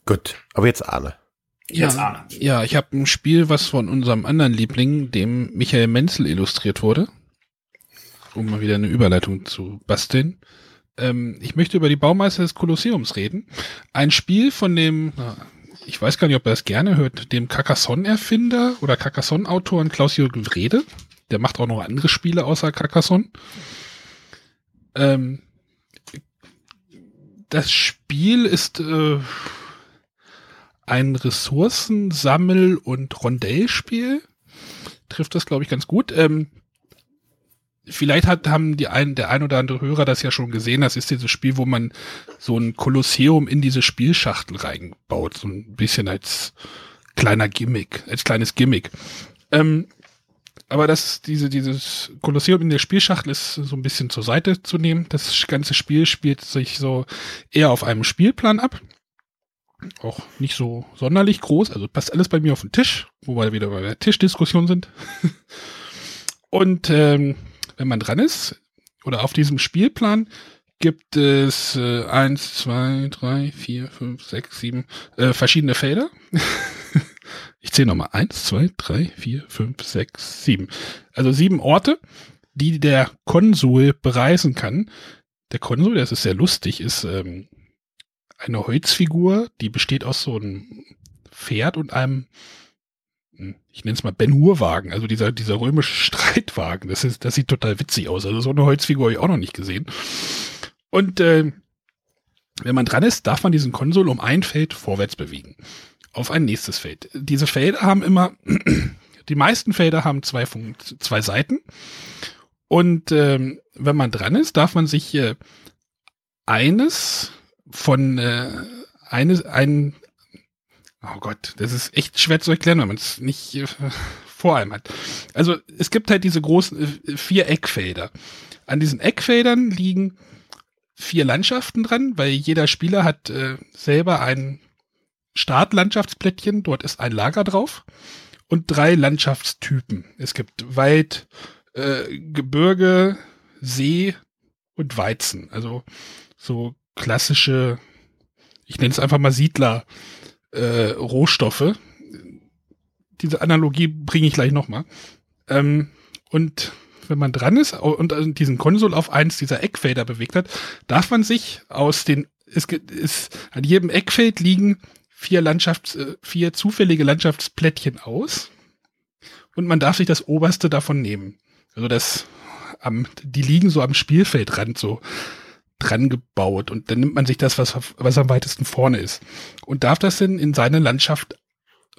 Gut, aber jetzt Arne. Ja, jetzt Arne. ja ich habe ein Spiel, was von unserem anderen Liebling, dem Michael Menzel, illustriert wurde. Um mal wieder eine Überleitung zu basteln. Ähm, ich möchte über die Baumeister des Kolosseums reden. Ein Spiel von dem, ich weiß gar nicht, ob er das gerne hört, dem Carcassonne-Erfinder oder Carcassonne-Autoren Klaus-Jürgen Wrede. Der macht auch noch andere Spiele außer Carcassonne. Ähm, das Spiel ist äh, ein Ressourcensammel- und Rondellspiel. Trifft das, glaube ich, ganz gut. Ähm, vielleicht hat, haben die ein, der ein oder andere Hörer das ja schon gesehen. Das ist dieses Spiel, wo man so ein Kolosseum in diese Spielschachtel reinbaut. So ein bisschen als kleiner Gimmick, als kleines Gimmick. Ähm, aber das, diese, dieses Kolosseum in der Spielschachtel ist so ein bisschen zur Seite zu nehmen. Das ganze Spiel spielt sich so eher auf einem Spielplan ab. Auch nicht so sonderlich groß. Also passt alles bei mir auf den Tisch, wo wir wieder bei der Tischdiskussion sind. Und ähm, wenn man dran ist, oder auf diesem Spielplan, gibt es äh, eins, zwei, drei, vier, fünf, sechs, sieben äh, verschiedene Felder. ich zähle nochmal. Eins, zwei, drei, vier, fünf, sechs, sieben. Also sieben Orte, die der Konsul bereisen kann. Der Konsul, das ist sehr lustig, ist ähm, eine Holzfigur, die besteht aus so einem Pferd und einem hm, ich nenne es mal Ben Hur-Wagen, also dieser, dieser römische Streitwagen. Das, ist, das sieht total witzig aus. Also so eine Holzfigur habe ich auch noch nicht gesehen. Und äh, wenn man dran ist, darf man diesen Konsul um ein Feld vorwärts bewegen. Auf ein nächstes Feld. Diese Felder haben immer, die meisten Felder haben zwei, Funkt, zwei Seiten. Und ähm, wenn man dran ist, darf man sich äh, eines von äh, eines, ein, Oh Gott, das ist echt schwer zu erklären, wenn man es nicht äh, vor allem hat. Also es gibt halt diese großen äh, vier Eckfelder. An diesen Eckfeldern liegen vier Landschaften dran, weil jeder Spieler hat äh, selber ein Startlandschaftsplättchen, dort ist ein Lager drauf und drei Landschaftstypen. Es gibt Wald, äh, Gebirge, See und Weizen. Also so klassische, ich nenne es einfach mal Siedler äh, Rohstoffe. Diese Analogie bringe ich gleich nochmal. Ähm, und wenn man dran ist und diesen Konsol auf eins dieser Eckfelder bewegt hat, darf man sich aus den, es ist, an jedem Eckfeld liegen vier Landschafts, äh, vier zufällige Landschaftsplättchen aus und man darf sich das oberste davon nehmen. Also das, am, die liegen so am Spielfeldrand so dran gebaut und dann nimmt man sich das, was, was am weitesten vorne ist und darf das dann in seine Landschaft,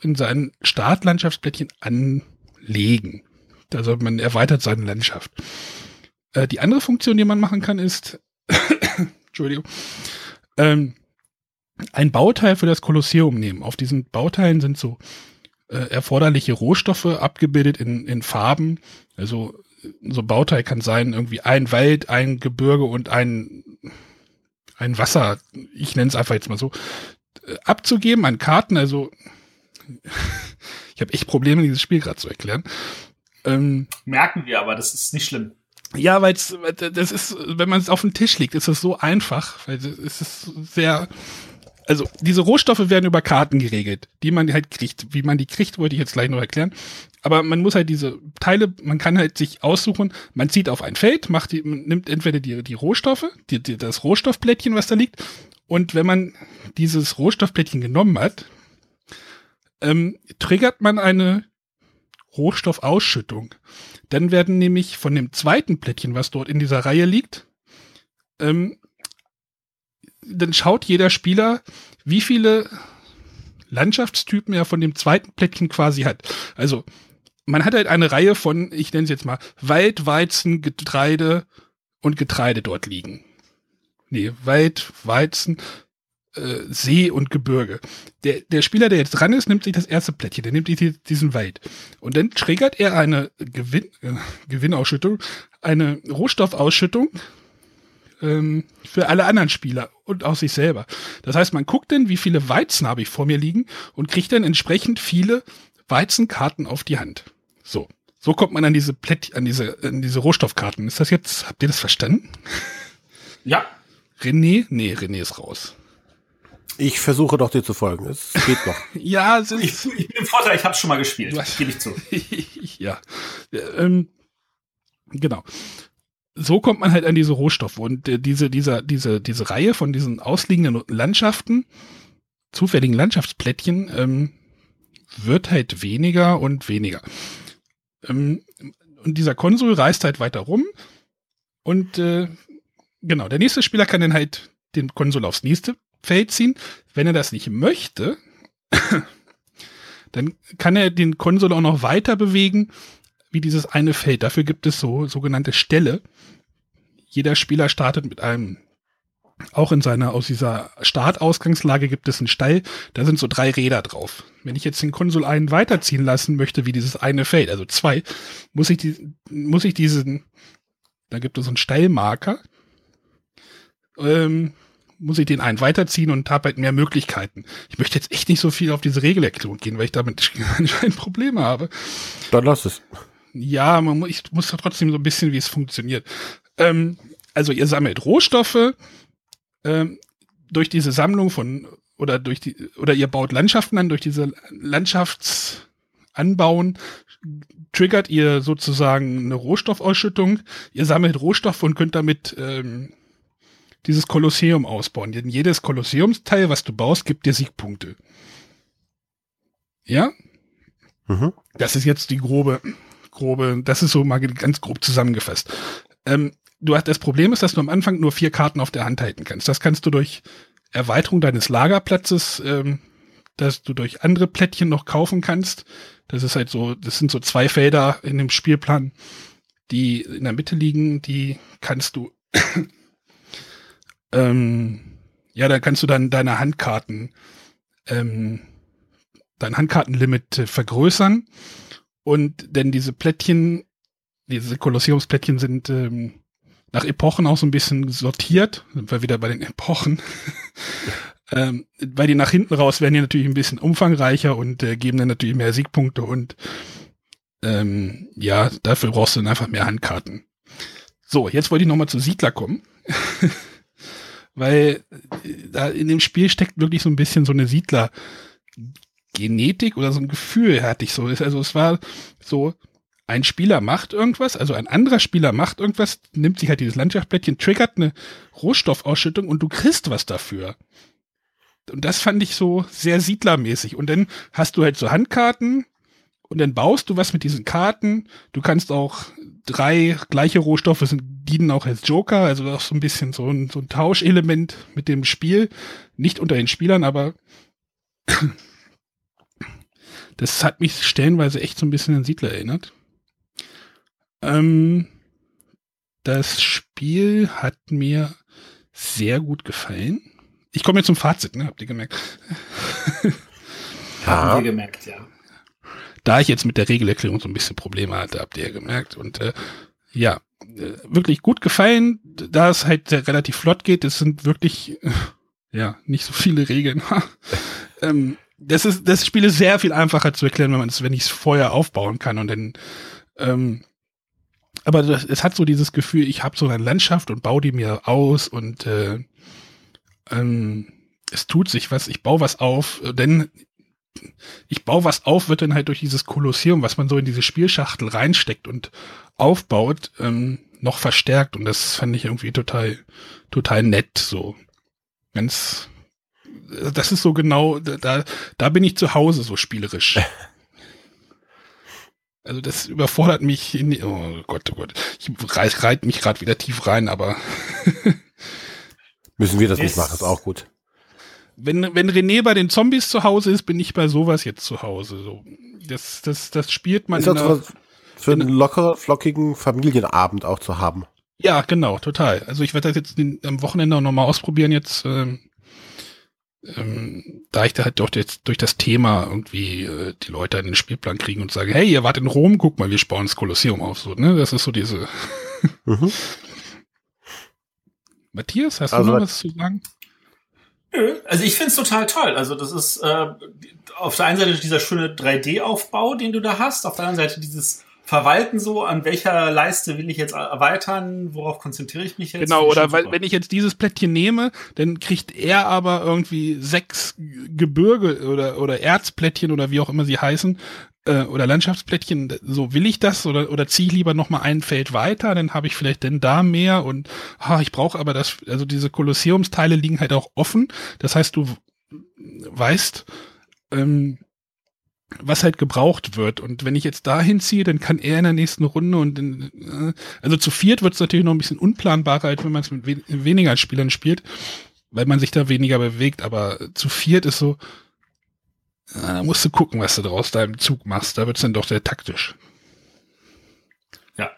in sein Startlandschaftsplättchen anlegen. Also man erweitert seine Landschaft. Äh, die andere Funktion, die man machen kann, ist, Entschuldigung, ähm, ein Bauteil für das Kolosseum nehmen. Auf diesen Bauteilen sind so äh, erforderliche Rohstoffe abgebildet in, in Farben. Also so ein Bauteil kann sein, irgendwie ein Wald, ein Gebirge und ein, ein Wasser, ich nenne es einfach jetzt mal so, äh, abzugeben an Karten. Also ich habe echt Probleme, dieses Spiel gerade zu erklären. Ähm, Merken wir, aber das ist nicht schlimm. Ja, weil das ist, wenn man es auf dem Tisch legt, ist es so einfach, weil es ist sehr, also diese Rohstoffe werden über Karten geregelt, die man halt kriegt. Wie man die kriegt, wollte ich jetzt gleich noch erklären. Aber man muss halt diese Teile, man kann halt sich aussuchen, man zieht auf ein Feld, macht die, nimmt entweder die, die Rohstoffe, die, die, das Rohstoffplättchen, was da liegt, und wenn man dieses Rohstoffplättchen genommen hat, ähm, triggert man eine Rohstoffausschüttung. Dann werden nämlich von dem zweiten Plättchen, was dort in dieser Reihe liegt, ähm, dann schaut jeder Spieler, wie viele Landschaftstypen er von dem zweiten Plättchen quasi hat. Also man hat halt eine Reihe von, ich nenne es jetzt mal, Wald, Weizen, Getreide und Getreide dort liegen. Nee, Wald, Weizen, äh, See und Gebirge. Der, der Spieler, der jetzt dran ist, nimmt sich das erste Plättchen, der nimmt sich diesen Wald. Und dann triggert er eine Gewinn, äh, Gewinnausschüttung, eine Rohstoffausschüttung ähm, für alle anderen Spieler und auch sich selber. Das heißt, man guckt dann, wie viele Weizen habe ich vor mir liegen und kriegt dann entsprechend viele Weizenkarten auf die Hand. So. So kommt man an diese Plätt, an diese, an diese Rohstoffkarten. Ist das jetzt, habt ihr das verstanden? Ja. René? Nee, René ist raus. Ich versuche doch dir zu folgen. Es geht noch. ja, es ist ich, ich bin im Vorteil, ich habe schon mal gespielt. Gebe ich zu. ja. Ähm, genau. So kommt man halt an diese Rohstoffe und äh, diese, dieser, diese, diese Reihe von diesen ausliegenden Landschaften zufälligen Landschaftsplättchen ähm, wird halt weniger und weniger. Ähm, und dieser Konsul reist halt weiter rum und äh, genau, der nächste Spieler kann dann halt den Konsul aufs nächste Feld ziehen. Wenn er das nicht möchte, dann kann er den Konsul auch noch weiter bewegen, wie dieses eine Feld. Dafür gibt es so sogenannte Ställe. Jeder Spieler startet mit einem auch in seiner, aus dieser Startausgangslage gibt es einen Stall, da sind so drei Räder drauf. Wenn ich jetzt den Konsul einen weiterziehen lassen möchte, wie dieses eine Feld, also zwei, muss ich die, muss ich diesen, da gibt es so einen Stallmarker, ähm, muss ich den einen weiterziehen und habe halt mehr Möglichkeiten. Ich möchte jetzt echt nicht so viel auf diese Regelerklärung gehen, weil ich damit anscheinend Probleme habe. Dann lass es. Ja, man ich muss trotzdem so ein bisschen, wie es funktioniert. Ähm, also ihr sammelt Rohstoffe, ähm, durch diese Sammlung von oder durch die oder ihr baut Landschaften an durch diese Landschaftsanbauen triggert ihr sozusagen eine Rohstoffausschüttung. Ihr sammelt Rohstoffe und könnt damit ähm, dieses Kolosseum ausbauen. Denn jedes Kolosseumsteil, was du baust, gibt dir Siegpunkte. Ja? Mhm. Das ist jetzt die grobe, grobe, das ist so mal ganz grob zusammengefasst. Ähm, du hast das Problem ist, dass du am Anfang nur vier Karten auf der Hand halten kannst. Das kannst du durch Erweiterung deines Lagerplatzes, ähm, dass du durch andere Plättchen noch kaufen kannst. Das ist halt so, das sind so zwei Felder in dem Spielplan, die in der Mitte liegen, die kannst du, ähm, ja, da kannst du dann deine Handkarten, ähm, dein Handkartenlimit vergrößern. Und denn diese Plättchen, diese Kolosseumsplättchen sind ähm, nach Epochen auch so ein bisschen sortiert, sind wir wieder bei den Epochen. ähm, weil die nach hinten raus werden die natürlich ein bisschen umfangreicher und äh, geben dann natürlich mehr Siegpunkte und ähm, ja, dafür brauchst du dann einfach mehr Handkarten. So, jetzt wollte ich nochmal zu Siedler kommen. weil äh, da in dem Spiel steckt wirklich so ein bisschen so eine Siedler Genetik oder so ein Gefühl hatte ich so. Also es war so, ein Spieler macht irgendwas, also ein anderer Spieler macht irgendwas, nimmt sich halt dieses Landschaftsplättchen, triggert eine Rohstoffausschüttung und du kriegst was dafür. Und das fand ich so sehr siedlermäßig. Und dann hast du halt so Handkarten und dann baust du was mit diesen Karten. Du kannst auch drei gleiche Rohstoffe sind, dienen auch als Joker, also auch so ein bisschen so ein, so ein Tauschelement mit dem Spiel. Nicht unter den Spielern, aber das hat mich stellenweise echt so ein bisschen an Siedler erinnert. Ähm, das Spiel hat mir sehr gut gefallen. Ich komme jetzt zum Fazit, ne? Habt ihr gemerkt? Haben wir gemerkt, ja. Da ich jetzt mit der Regelerklärung so ein bisschen Probleme hatte, habt ihr ja gemerkt. Und äh, ja, äh, wirklich gut gefallen, da es halt relativ flott geht. Es sind wirklich, äh, ja, nicht so viele Regeln. ähm, das ist, das Spiel ist sehr viel einfacher zu erklären, wenn man es, wenn ich es vorher aufbauen kann und dann ähm, aber das, es hat so dieses Gefühl, ich habe so eine Landschaft und baue die mir aus und äh, ähm, es tut sich was, ich baue was auf, denn ich baue was auf, wird dann halt durch dieses Kolosseum, was man so in diese Spielschachtel reinsteckt und aufbaut, ähm, noch verstärkt und das fand ich irgendwie total, total nett, so. Ganz, das ist so genau, da, da bin ich zu Hause so spielerisch. Also das überfordert mich. In, oh Gott, oh Gott. Ich reite reit mich gerade wieder tief rein, aber müssen wir das nicht machen, ist auch gut. Wenn, wenn René bei den Zombies zu Hause ist, bin ich bei sowas jetzt zu Hause. So, das, das, das spielt man ist in einer, für einen locker, flockigen Familienabend auch zu haben. Ja, genau, total. Also ich werde das jetzt am Wochenende auch nochmal ausprobieren jetzt. Ähm, ähm, da ich da halt durch, jetzt, durch das Thema irgendwie äh, die Leute in den Spielplan kriegen und sagen, hey, ihr wart in Rom, guck mal, wir bauen das Kolosseum auf. So, ne? Das ist so diese. mhm. Matthias, hast also, du noch was zu sagen? Also ich finde es total toll. Also das ist äh, auf der einen Seite dieser schöne 3D-Aufbau, den du da hast, auf der anderen Seite dieses verwalten so, an welcher Leiste will ich jetzt erweitern, worauf konzentriere ich mich jetzt? Genau, oder weil, wenn ich jetzt dieses Plättchen nehme, dann kriegt er aber irgendwie sechs Gebirge oder, oder Erzplättchen oder wie auch immer sie heißen, äh, oder Landschaftsplättchen, so will ich das oder, oder ziehe ich lieber noch mal ein Feld weiter, dann habe ich vielleicht denn da mehr und ah, ich brauche aber das, also diese Kolosseumsteile liegen halt auch offen, das heißt, du weißt, ähm, was halt gebraucht wird. Und wenn ich jetzt dahin ziehe, dann kann er in der nächsten Runde und in, äh, also zu viert wird es natürlich noch ein bisschen unplanbarer, als wenn man es mit we weniger Spielern spielt, weil man sich da weniger bewegt. Aber zu viert ist so, äh, da musst du gucken, was du draus da im Zug machst. Da wird es dann doch sehr taktisch. Ja.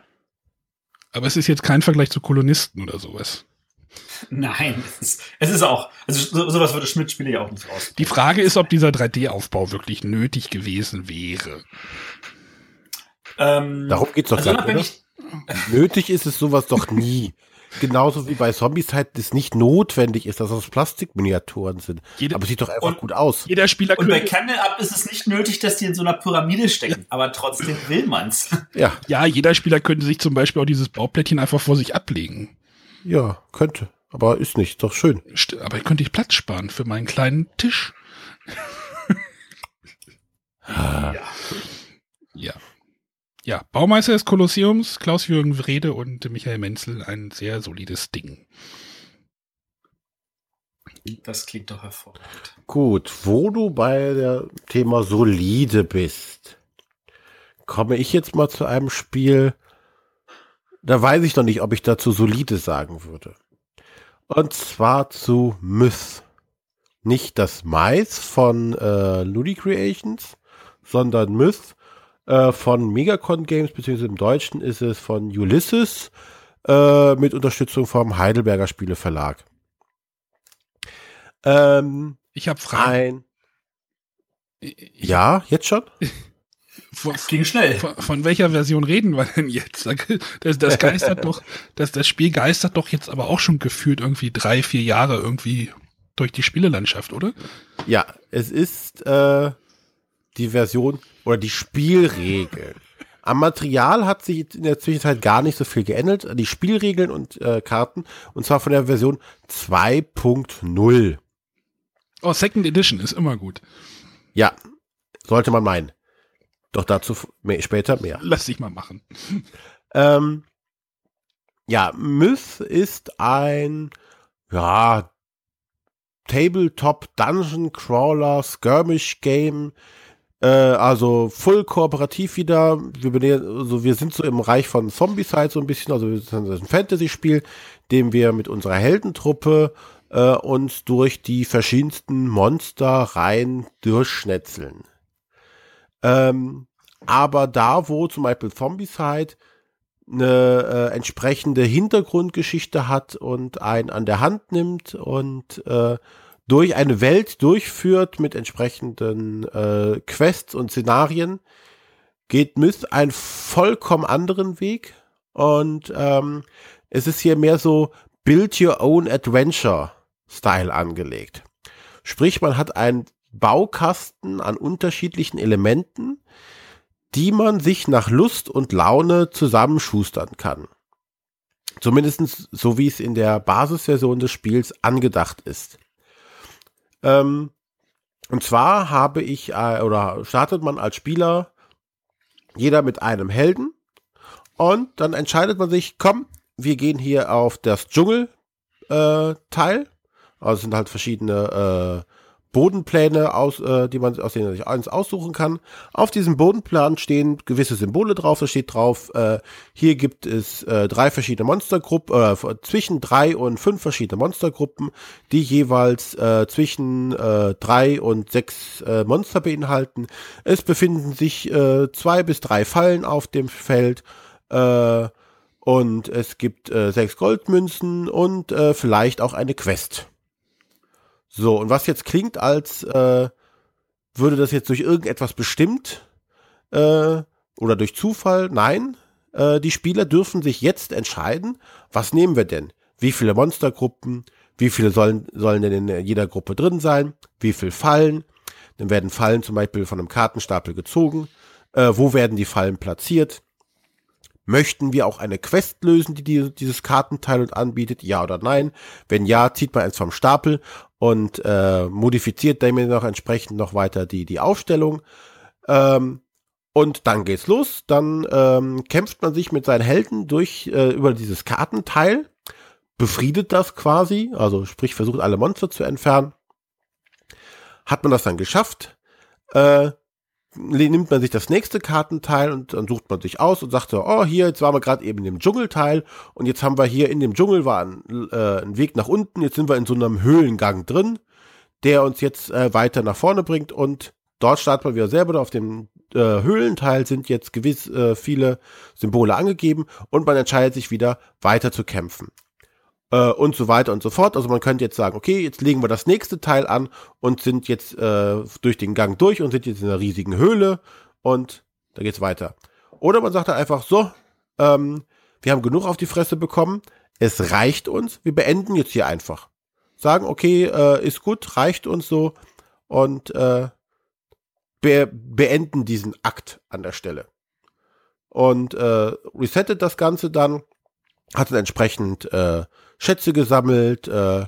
Aber es ist jetzt kein Vergleich zu Kolonisten oder sowas. Nein, es ist, es ist auch, also so, sowas würde Schmidt-Spiele ja auch nicht raus. Die Frage ist, ob dieser 3D-Aufbau wirklich nötig gewesen wäre. Ähm, Darum geht's doch also gar nicht. Nötig ist es sowas doch nie. Genauso wie bei Zombies halt es nicht notwendig ist, dass das Plastikminiaturen sind. Jede, aber es sieht doch einfach gut aus. Jeder Spieler Und bei Candle Up ist es nicht nötig, dass die in so einer Pyramide stecken, aber trotzdem will man's. Ja. Ja, jeder Spieler könnte sich zum Beispiel auch dieses Bauplättchen einfach vor sich ablegen. Ja, könnte. Aber ist nicht, doch schön. Aber könnte ich Platz sparen für meinen kleinen Tisch. ja. ja. Ja, Baumeister des Kolosseums, Klaus-Jürgen Wrede und Michael Menzel, ein sehr solides Ding. Das klingt doch hervorragend. Gut, wo du bei der Thema solide bist, komme ich jetzt mal zu einem Spiel, da weiß ich noch nicht, ob ich dazu solide sagen würde. Und zwar zu Myth. Nicht das Mais von äh, Ludi Creations, sondern Myth äh, von Megacon Games, beziehungsweise im Deutschen ist es von Ulysses äh, mit Unterstützung vom Heidelberger Spieleverlag. Ähm, ich habe Fragen. Ein, ja, jetzt schon? Von, das ging schnell. Von, von, welcher Version reden wir denn jetzt? Das, das geistert doch, das, das Spiel geistert doch jetzt aber auch schon gefühlt irgendwie drei, vier Jahre irgendwie durch die Spielelandschaft, oder? Ja, es ist äh, die Version oder die Spielregeln. Am Material hat sich in der Zwischenzeit gar nicht so viel geändert. Die Spielregeln und äh, Karten. Und zwar von der Version 2.0. Oh, Second Edition ist immer gut. Ja, sollte man meinen. Doch dazu mehr, später mehr. Lass dich mal machen. Ähm, ja, Myth ist ein, ja, Tabletop Dungeon Crawler Skirmish Game. Äh, also voll kooperativ wieder. Wir, also wir sind so im Reich von Zombie-Side so ein bisschen. Also wir sind ein Fantasy-Spiel, dem wir mit unserer Heldentruppe äh, uns durch die verschiedensten Monster rein durchschnetzeln. Ähm, aber da, wo zum Beispiel Zombicide eine äh, entsprechende Hintergrundgeschichte hat und einen an der Hand nimmt und äh, durch eine Welt durchführt mit entsprechenden äh, Quests und Szenarien, geht Myth einen vollkommen anderen Weg. Und ähm, es ist hier mehr so Build Your Own Adventure Style angelegt. Sprich, man hat einen Baukasten an unterschiedlichen Elementen, die man sich nach Lust und Laune zusammenschustern kann. Zumindest so wie es in der Basisversion des Spiels angedacht ist. Ähm, und zwar habe ich, äh, oder startet man als Spieler jeder mit einem Helden und dann entscheidet man sich, komm, wir gehen hier auf das Dschungel äh. Also sind halt verschiedene äh, Bodenpläne aus, äh, die man aus denen man sich eins aussuchen kann. Auf diesem Bodenplan stehen gewisse Symbole drauf. Da steht drauf, äh, hier gibt es äh, drei verschiedene Monstergruppen, äh, zwischen drei und fünf verschiedene Monstergruppen, die jeweils äh, zwischen äh, drei und sechs äh, Monster beinhalten. Es befinden sich äh, zwei bis drei Fallen auf dem Feld. Äh, und es gibt äh, sechs Goldmünzen und äh, vielleicht auch eine Quest. So, und was jetzt klingt, als äh, würde das jetzt durch irgendetwas bestimmt äh, oder durch Zufall, nein, äh, die Spieler dürfen sich jetzt entscheiden, was nehmen wir denn? Wie viele Monstergruppen? Wie viele sollen, sollen denn in jeder Gruppe drin sein? Wie viel Fallen? Dann werden Fallen zum Beispiel von einem Kartenstapel gezogen. Äh, wo werden die Fallen platziert? Möchten wir auch eine Quest lösen, die, die dieses Kartenteil anbietet? Ja oder nein? Wenn ja, zieht man eins vom Stapel und äh, modifiziert damit noch entsprechend noch weiter die, die Aufstellung. Ähm, und dann geht's los. Dann ähm, kämpft man sich mit seinen Helden durch äh, über dieses Kartenteil, befriedet das quasi, also sprich versucht alle Monster zu entfernen. hat man das dann geschafft, äh, nimmt man sich das nächste Kartenteil und dann sucht man sich aus und sagt so, oh, hier, jetzt waren wir gerade eben in dem Dschungelteil und jetzt haben wir hier in dem Dschungel war ein, äh, ein Weg nach unten, jetzt sind wir in so einem Höhlengang drin, der uns jetzt äh, weiter nach vorne bringt und dort startet man wieder selber auf dem äh, Höhlenteil sind jetzt gewiss äh, viele Symbole angegeben und man entscheidet sich wieder weiter zu kämpfen äh, und so weiter und so fort. Also man könnte jetzt sagen, okay, jetzt legen wir das nächste Teil an und sind jetzt äh, durch den Gang durch und sind jetzt in einer riesigen Höhle und da geht's weiter. Oder man sagt dann einfach so, ähm, wir haben genug auf die Fresse bekommen, es reicht uns, wir beenden jetzt hier einfach. Sagen, okay, äh, ist gut, reicht uns so und äh, be beenden diesen Akt an der Stelle. Und äh, resettet das Ganze dann, hat dann entsprechend äh, Schätze gesammelt äh,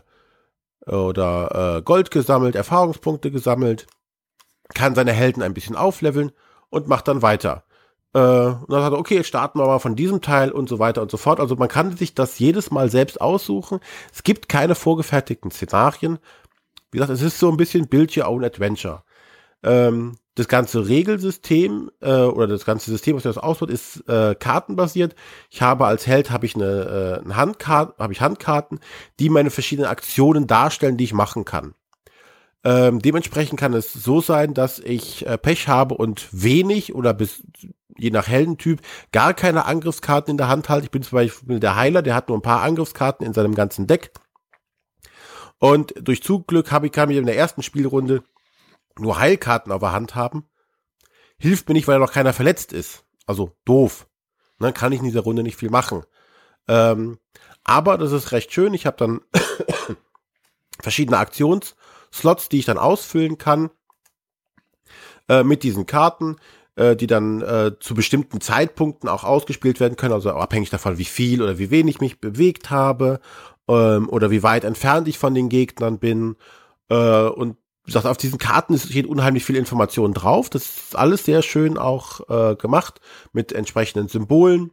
oder äh, Gold gesammelt, Erfahrungspunkte gesammelt, kann seine Helden ein bisschen aufleveln und macht dann weiter. Äh, und dann sagt er, okay, starten wir mal von diesem Teil und so weiter und so fort. Also man kann sich das jedes Mal selbst aussuchen. Es gibt keine vorgefertigten Szenarien. Wie gesagt, es ist so ein bisschen Build Your Own Adventure. Ähm, das ganze Regelsystem äh, oder das ganze System, was das ausbaut, ist äh, kartenbasiert. Ich habe als Held habe ich eine, äh, eine Handkarte, habe ich Handkarten, die meine verschiedenen Aktionen darstellen, die ich machen kann. Ähm, dementsprechend kann es so sein, dass ich äh, Pech habe und wenig oder bis je nach Heldentyp gar keine Angriffskarten in der Hand halte. Ich bin zum Beispiel der Heiler, der hat nur ein paar Angriffskarten in seinem ganzen Deck. Und durch Zugglück habe ich, kann ich in der ersten Spielrunde nur Heilkarten auf der Hand haben, hilft mir nicht, weil noch keiner verletzt ist. Also doof. Dann ne, kann ich in dieser Runde nicht viel machen. Ähm, aber das ist recht schön. Ich habe dann verschiedene Aktionsslots, die ich dann ausfüllen kann äh, mit diesen Karten, äh, die dann äh, zu bestimmten Zeitpunkten auch ausgespielt werden können. Also abhängig davon, wie viel oder wie wenig ich mich bewegt habe ähm, oder wie weit entfernt ich von den Gegnern bin. Äh, und wie gesagt, auf diesen Karten steht unheimlich viel Information drauf. Das ist alles sehr schön auch äh, gemacht mit entsprechenden Symbolen.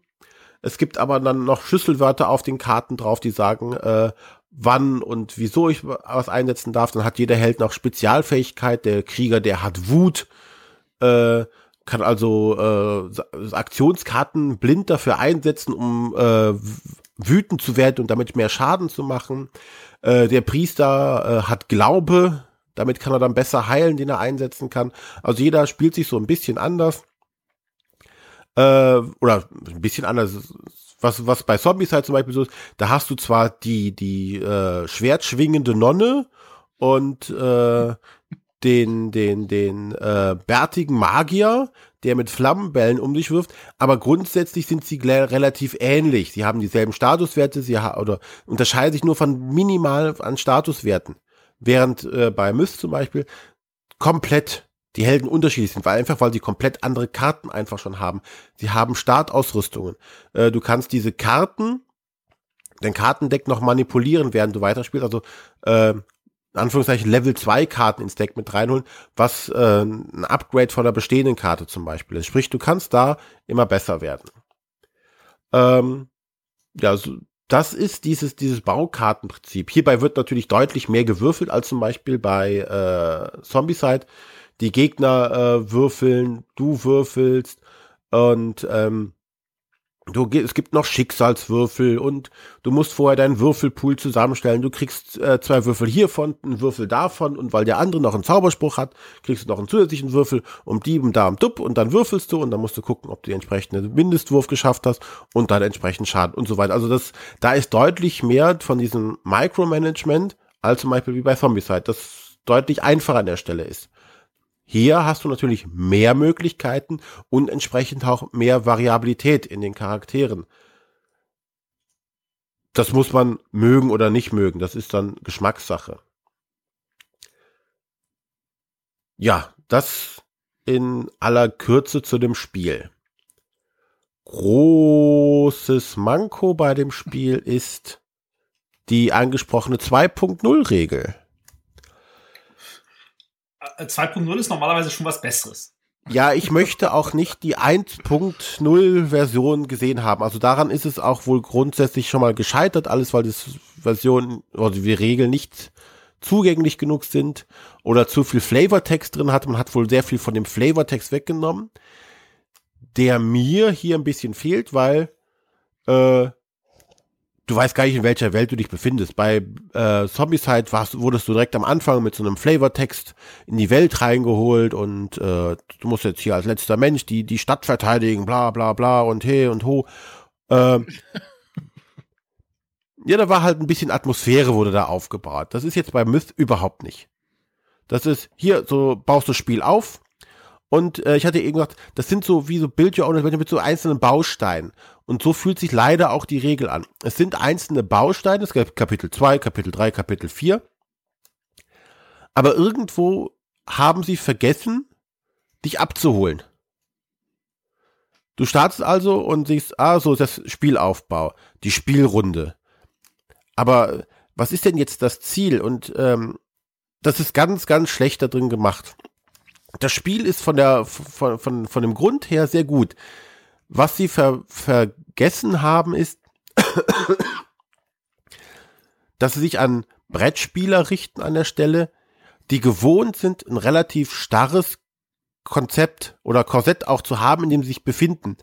Es gibt aber dann noch Schlüsselwörter auf den Karten drauf, die sagen, äh, wann und wieso ich was einsetzen darf. Dann hat jeder Held noch Spezialfähigkeit. Der Krieger, der hat Wut, äh, kann also äh, Aktionskarten blind dafür einsetzen, um äh, wütend zu werden und damit mehr Schaden zu machen. Äh, der Priester äh, hat Glaube, damit kann er dann besser heilen, den er einsetzen kann. Also jeder spielt sich so ein bisschen anders. Äh, oder ein bisschen anders. Was, was bei Zombies halt zum Beispiel so ist, da hast du zwar die, die äh, schwertschwingende Nonne und äh, den, den, den äh, bärtigen Magier, der mit Flammenbällen um dich wirft, aber grundsätzlich sind sie relativ ähnlich. Sie haben dieselben Statuswerte, sie ha oder unterscheiden sich nur von minimal an Statuswerten. Während äh, bei Myth zum Beispiel komplett die Helden unterschiedlich sind, weil einfach, weil sie komplett andere Karten einfach schon haben. Sie haben Startausrüstungen. Äh, du kannst diese Karten, dein Kartendeck noch manipulieren, während du weiterspielst. Also äh, in Anführungszeichen Level 2 Karten ins Deck mit reinholen, was äh, ein Upgrade von der bestehenden Karte zum Beispiel ist. Sprich, du kannst da immer besser werden. Ähm, ja, so, das ist dieses, dieses Baukartenprinzip. Hierbei wird natürlich deutlich mehr gewürfelt als zum Beispiel bei äh, Zombicide. Die Gegner äh, würfeln, du würfelst und ähm, Du, es gibt noch Schicksalswürfel und du musst vorher deinen Würfelpool zusammenstellen. Du kriegst äh, zwei Würfel hiervon, einen Würfel davon und weil der andere noch einen Zauberspruch hat, kriegst du noch einen zusätzlichen Würfel um die, um da, um dupp und dann würfelst du und dann musst du gucken, ob du die entsprechende Mindestwurf geschafft hast und dann entsprechend Schaden und so weiter. Also das, da ist deutlich mehr von diesem Micromanagement als zum Beispiel wie bei Zombicide, das deutlich einfacher an der Stelle ist. Hier hast du natürlich mehr Möglichkeiten und entsprechend auch mehr Variabilität in den Charakteren. Das muss man mögen oder nicht mögen. Das ist dann Geschmackssache. Ja, das in aller Kürze zu dem Spiel. Großes Manko bei dem Spiel ist die angesprochene 2.0-Regel. 2.0 ist normalerweise schon was Besseres. Ja, ich möchte auch nicht die 1.0 Version gesehen haben. Also daran ist es auch wohl grundsätzlich schon mal gescheitert, alles weil das Version oder die Regel nicht zugänglich genug sind oder zu viel Flavortext drin hat. Man hat wohl sehr viel von dem Flavortext weggenommen, der mir hier ein bisschen fehlt, weil äh, du weißt gar nicht, in welcher Welt du dich befindest. Bei äh, Zombicide warst, wurdest du direkt am Anfang mit so einem Flavortext in die Welt reingeholt und äh, du musst jetzt hier als letzter Mensch die, die Stadt verteidigen, bla bla bla und he und ho. Äh, ja, da war halt ein bisschen Atmosphäre wurde da aufgebaut. Das ist jetzt bei Myth überhaupt nicht. Das ist hier, so baust du das Spiel auf, und äh, ich hatte eben gesagt, das sind so wie so Build Your Own mit so einzelnen Bausteinen. Und so fühlt sich leider auch die Regel an. Es sind einzelne Bausteine, es gibt Kapitel 2, Kapitel 3, Kapitel 4. Aber irgendwo haben sie vergessen, dich abzuholen. Du startest also und siehst, ah, so ist das Spielaufbau, die Spielrunde. Aber was ist denn jetzt das Ziel? Und ähm, das ist ganz, ganz schlecht da drin gemacht das Spiel ist von der von, von, von dem Grund her sehr gut. Was sie ver, vergessen haben, ist, dass sie sich an Brettspieler richten an der Stelle, die gewohnt sind, ein relativ starres Konzept oder Korsett auch zu haben, in dem sie sich befinden,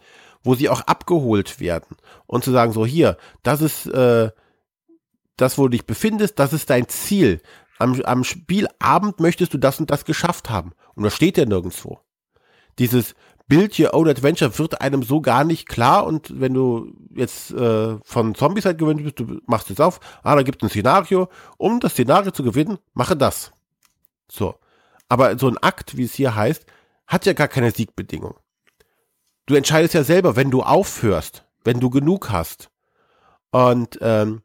wo sie auch abgeholt werden und zu sagen, so hier, das ist äh, das, wo du dich befindest, das ist dein Ziel am, am Spielabend möchtest du das und das geschafft haben. Und das steht ja nirgendwo. Dieses Build Your Own Adventure wird einem so gar nicht klar und wenn du jetzt äh, von Zombies halt gewöhnt bist, du machst es auf, ah, da gibt es ein Szenario, um das Szenario zu gewinnen, mache das. So. Aber so ein Akt, wie es hier heißt, hat ja gar keine Siegbedingung. Du entscheidest ja selber, wenn du aufhörst, wenn du genug hast. Und ähm,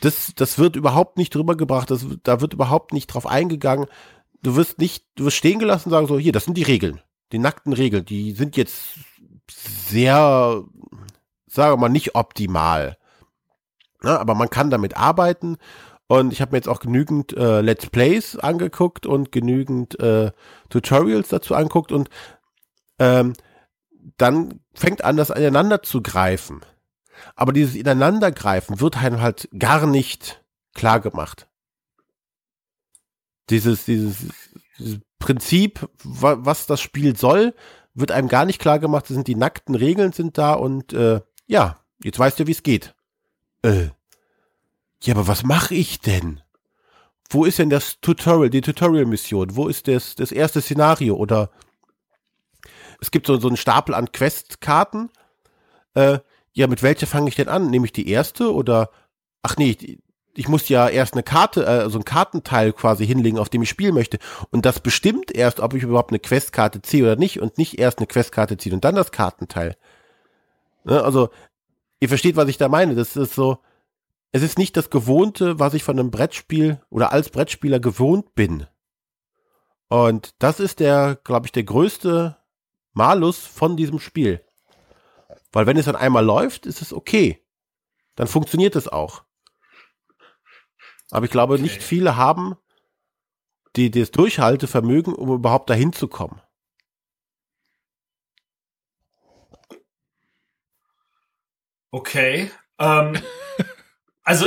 das, das wird überhaupt nicht drüber gebracht, das, da wird überhaupt nicht drauf eingegangen. Du wirst nicht, du wirst stehen gelassen und sagen so, hier, das sind die Regeln. Die nackten Regeln, die sind jetzt sehr, sagen wir mal, nicht optimal. Ja, aber man kann damit arbeiten. Und ich habe mir jetzt auch genügend äh, Let's Plays angeguckt und genügend äh, Tutorials dazu angeguckt und ähm, dann fängt an, das aneinander zu greifen. Aber dieses Ineinandergreifen wird einem halt gar nicht klar gemacht. Dieses, dieses, dieses Prinzip, was das Spiel soll, wird einem gar nicht klar gemacht. Das sind die nackten Regeln sind da und äh, ja, jetzt weißt du, wie es geht. Äh, ja, aber was mache ich denn? Wo ist denn das Tutorial, die Tutorial-Mission? Wo ist das, das erste Szenario? Oder es gibt so, so einen Stapel an Questkarten. Äh, ja, mit welcher fange ich denn an? Nehme ich die erste oder, ach nee, ich, ich muss ja erst eine Karte, äh, so ein Kartenteil quasi hinlegen, auf dem ich spielen möchte. Und das bestimmt erst, ob ich überhaupt eine Questkarte ziehe oder nicht und nicht erst eine Questkarte ziehe und dann das Kartenteil. Ne, also, ihr versteht, was ich da meine. Das ist so, es ist nicht das Gewohnte, was ich von einem Brettspiel oder als Brettspieler gewohnt bin. Und das ist der, glaube ich, der größte Malus von diesem Spiel. Weil wenn es dann einmal läuft, ist es okay. Dann funktioniert es auch. Aber ich glaube, okay. nicht viele haben die, das Durchhaltevermögen, um überhaupt dahin zu kommen. Okay. Ähm, also,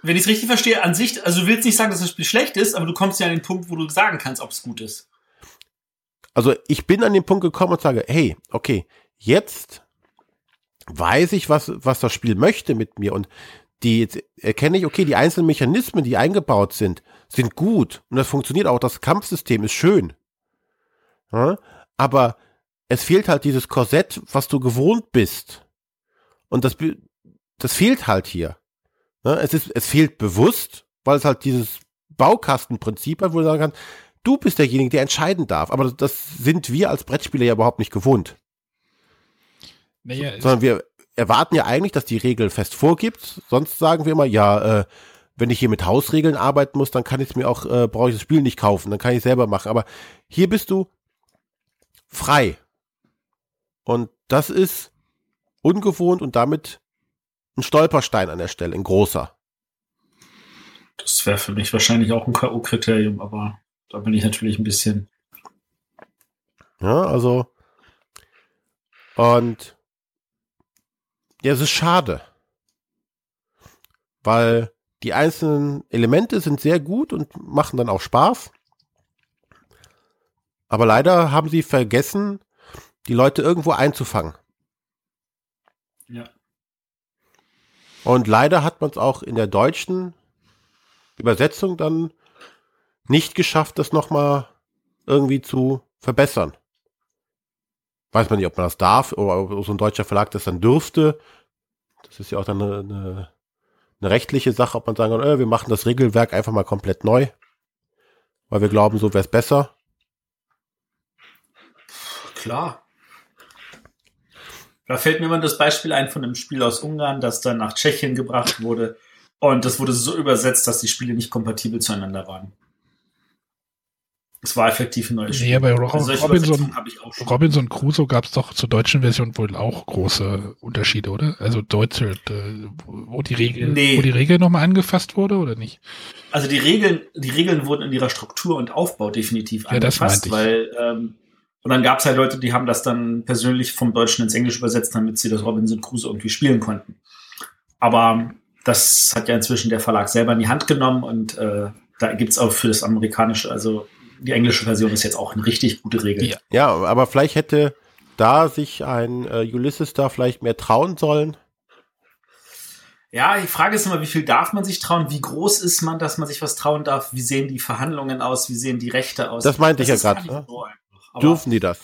wenn ich es richtig verstehe, an sich, also du willst nicht sagen, dass das Spiel schlecht ist, aber du kommst ja an den Punkt, wo du sagen kannst, ob es gut ist. Also, ich bin an den Punkt gekommen und sage, hey, okay, jetzt weiß ich, was, was das Spiel möchte mit mir und die erkenne ich, okay, die einzelnen Mechanismen, die eingebaut sind, sind gut und das funktioniert auch. Das Kampfsystem ist schön. Ja? Aber es fehlt halt dieses Korsett, was du gewohnt bist. Und das, das fehlt halt hier. Ja? Es ist, es fehlt bewusst, weil es halt dieses Baukastenprinzip hat, wo du sagen kannst, du bist derjenige, der entscheiden darf. Aber das, das sind wir als Brettspieler ja überhaupt nicht gewohnt. Naja, Sondern wir erwarten ja eigentlich, dass die Regel fest vorgibt. Sonst sagen wir immer, ja, äh, wenn ich hier mit Hausregeln arbeiten muss, dann kann ich es mir auch, äh, brauche ich das Spiel nicht kaufen, dann kann ich es selber machen. Aber hier bist du frei. Und das ist ungewohnt und damit ein Stolperstein an der Stelle, ein großer. Das wäre für mich wahrscheinlich auch ein K.O.-Kriterium, aber da bin ich natürlich ein bisschen. Ja, also. Und ja, es ist schade. Weil Die einzelnen Elemente sind sehr gut und machen dann auch Spaß. Aber leider haben sie vergessen, die Leute irgendwo einzufangen. Ja. Und leider hat man es auch in der deutschen Übersetzung dann nicht geschafft, das nochmal irgendwie zu verbessern. Weiß man nicht, ob man das darf oder ob so ein deutscher Verlag das dann dürfte. Das ist ja auch dann eine, eine, eine rechtliche Sache, ob man sagen kann, äh, wir machen das Regelwerk einfach mal komplett neu, weil wir glauben, so wäre es besser. Klar. Da fällt mir immer das Beispiel ein von einem Spiel aus Ungarn, das dann nach Tschechien gebracht wurde. Und das wurde so übersetzt, dass die Spiele nicht kompatibel zueinander waren. Es war effektiv ein neues Spiel. Nee, bei Ro Also Robinson, Übersetzungen habe ich auch schon. Robinson Crusoe gab es doch zur deutschen Version wohl auch große Unterschiede, oder? Also deutsche, äh, wo die Regel, Nee. wo die Regel nochmal angefasst wurde, oder nicht? Also die Regeln, die Regeln wurden in ihrer Struktur und Aufbau definitiv Ja, das angepasst, weil ähm, und dann gab es halt Leute, die haben das dann persönlich vom Deutschen ins Englische übersetzt, damit sie das Robinson Crusoe irgendwie spielen konnten. Aber das hat ja inzwischen der Verlag selber in die Hand genommen und äh, da gibt's auch für das amerikanische, also die englische Version ist jetzt auch eine richtig gute Regel. Ja. Ja, aber vielleicht hätte da sich ein äh, Ulysses da vielleicht mehr trauen sollen. Ja, die Frage ist immer, wie viel darf man sich trauen? Wie groß ist man, dass man sich was trauen darf? Wie sehen die Verhandlungen aus? Wie sehen die Rechte aus? Das meinte ich ja nicht ne? so Dürfen die das?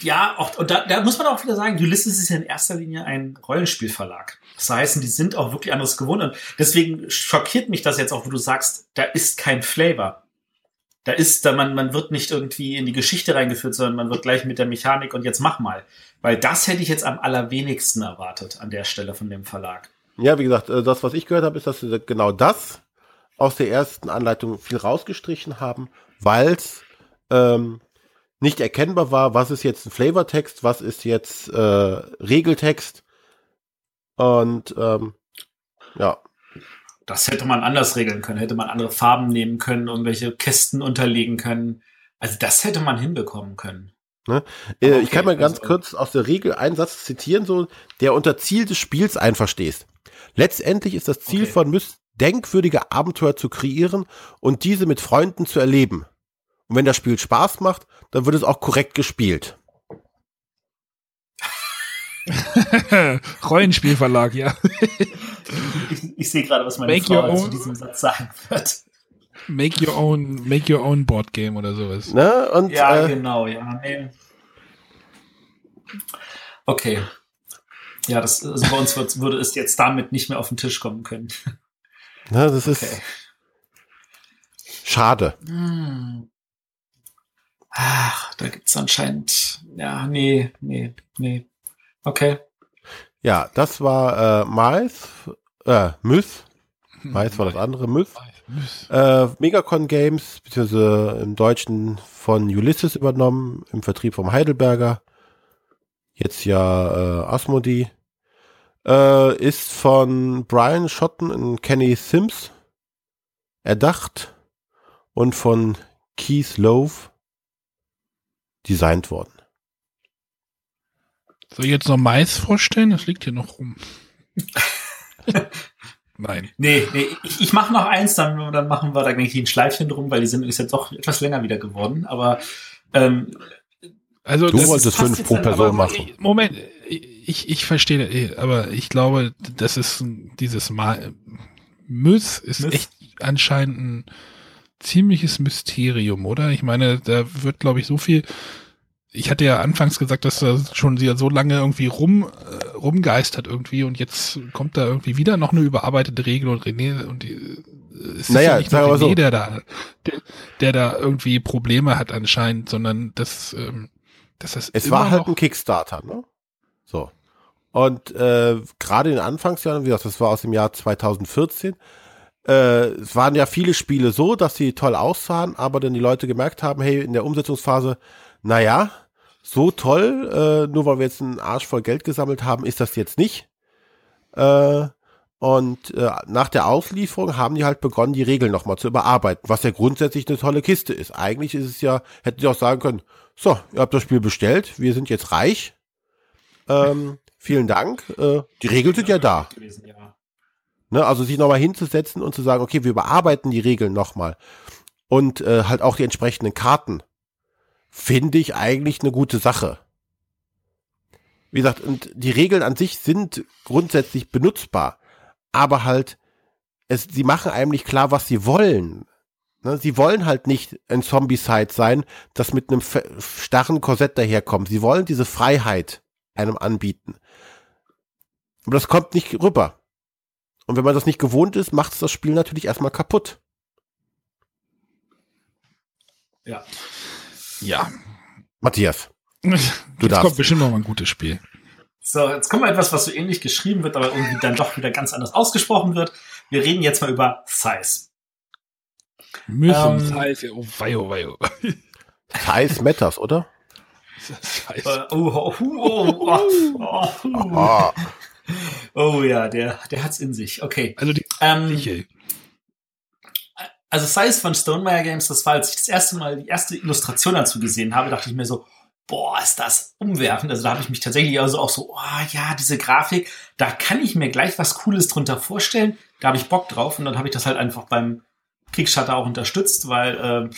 Ja, auch, und da, da muss man auch wieder sagen, Ulysses ist ja in erster Linie ein Rollenspielverlag. Das heißt, die sind auch wirklich anderes gewohnt. Und deswegen schockiert mich das jetzt auch, wo du sagst, da ist kein Flavor. Da ist, da man, man wird nicht irgendwie in die Geschichte reingeführt, sondern man wird gleich mit der Mechanik und jetzt mach mal. Weil das hätte ich jetzt am allerwenigsten erwartet an der Stelle von dem Verlag. Ja, wie gesagt, äh, das, was ich gehört habe, ist, dass sie genau das aus der ersten Anleitung viel rausgestrichen haben, weil es ähm, nicht erkennbar war, was ist jetzt ein Flavortext, was ist jetzt äh, Regeltext. Und ähm, ja, Das hätte man anders regeln können, hätte man andere Farben nehmen können, irgendwelche Kästen unterlegen können. Also das hätte man hinbekommen können. Äh, Okay, ich kann mal ganz also- kurz aus der Regel einen Satz zitieren, so, der unter Ziel des Spiels einverstehst. Letztendlich ist das Ziel Okay. von Myst, denkwürdige Abenteuer zu kreieren und diese mit Freunden zu erleben. Und wenn das Spiel Spaß macht, dann wird es auch korrekt gespielt. Rollenspielverlag, ja. Ich, ich sehe gerade, was meine Make Frau zu diesem Satz sagen wird. Make your own, make your own Board Game oder sowas. Ne? Und Ja, äh, genau, ja. Nee. Okay. Ja, das, also bei uns wird, würde es jetzt damit nicht mehr auf den Tisch kommen können. ne, das ist Okay. schade. Hm. Ach, da gibt's anscheinend. Ja, nee, nee, nee. Okay. Ja, das war äh, Mais, äh, Myth. Mais war das andere, Myth. Äh, Megacon Games, beziehungsweise im Deutschen von Ulysses übernommen, im Vertrieb vom Heidelberger. Jetzt ja äh, Asmodee. Äh, ist von Brian Schotten und Kenny Sims erdacht und von Keith Love designt worden. Soll ich jetzt noch Mais vorstellen? Das liegt hier noch rum. Nein. Nee, nee, ich, ich mache noch eins, dann, dann machen wir da denke ich ein Schleifchen drum, weil die sind ist jetzt doch etwas länger wieder geworden. Aber ähm, Also Du das wolltest fünf pro dann Person aber- machen. Moment, ich, ich verstehe, eh, aber ich glaube, das ist dieses Mal. Myth ist Myth. echt anscheinend ein ziemliches Mysterium, oder? Ich meine, da wird, glaube ich, so viel. Ich hatte ja anfangs gesagt, dass da schon sie so lange irgendwie rum äh, rumgeistert irgendwie und jetzt kommt da irgendwie wieder noch eine überarbeitete Regel und René und die, äh, es ist Naja, ja nicht nur René, so. der da, der, der da irgendwie Probleme hat anscheinend, sondern das, ähm, dass das Es war halt ein Kickstarter, ne? So. Und äh, gerade in den Anfangsjahren, wie gesagt, das war aus dem Jahr 2014, äh, es waren ja viele Spiele so, dass sie toll aussahen, aber dann die Leute gemerkt haben, hey, in der Umsetzungsphase, naja, so toll, äh, nur weil wir jetzt einen Arsch voll Geld gesammelt haben, ist das jetzt nicht. Äh, und äh, nach der Auslieferung haben die halt begonnen, die Regeln nochmal zu überarbeiten, was ja grundsätzlich eine tolle Kiste ist. Eigentlich ist es ja, hätten sie auch sagen können, so, ihr habt das Spiel bestellt, wir sind jetzt reich. Ähm, vielen Dank. Äh, die Regeln sind ja da. Ne? Also sich nochmal hinzusetzen und zu sagen, okay, wir überarbeiten die Regeln nochmal. Und äh, halt auch die entsprechenden Karten. Finde ich eigentlich eine gute Sache. Wie gesagt, und die Regeln an sich sind grundsätzlich benutzbar. Aber halt, es, sie machen eigentlich klar, was sie wollen. Ne? Sie wollen halt nicht ein Zombie-Side sein, das mit einem starren Korsett daherkommt. Sie wollen diese Freiheit einem anbieten. Aber das kommt nicht rüber. Und wenn man das nicht gewohnt ist, macht es das Spiel natürlich erstmal kaputt. Ja. Ja. Matthias. Du jetzt darfst. kommt bestimmt noch mal ein gutes Spiel. So, jetzt kommt mal etwas, was so ähnlich geschrieben wird, aber irgendwie dann doch wieder ganz anders ausgesprochen wird. Wir reden jetzt mal über Size. Müssen ähm, Size, oh wei, oh wei, oh. Size matters, oder? Size. Oh, oh, oh, oh, oh, oh, ja, der, der hat's in sich. Okay. Also die, ähm, also Size von Stonemeyer Games, das war, als ich das erste Mal die erste Illustration dazu gesehen habe, dachte ich mir so, boah, ist das umwerfend. Also da habe ich mich tatsächlich also auch so, oh ja, diese Grafik, da kann ich mir gleich was Cooles drunter vorstellen. Da habe ich Bock drauf und dann habe ich das halt einfach beim Kickstarter auch unterstützt, weil äh,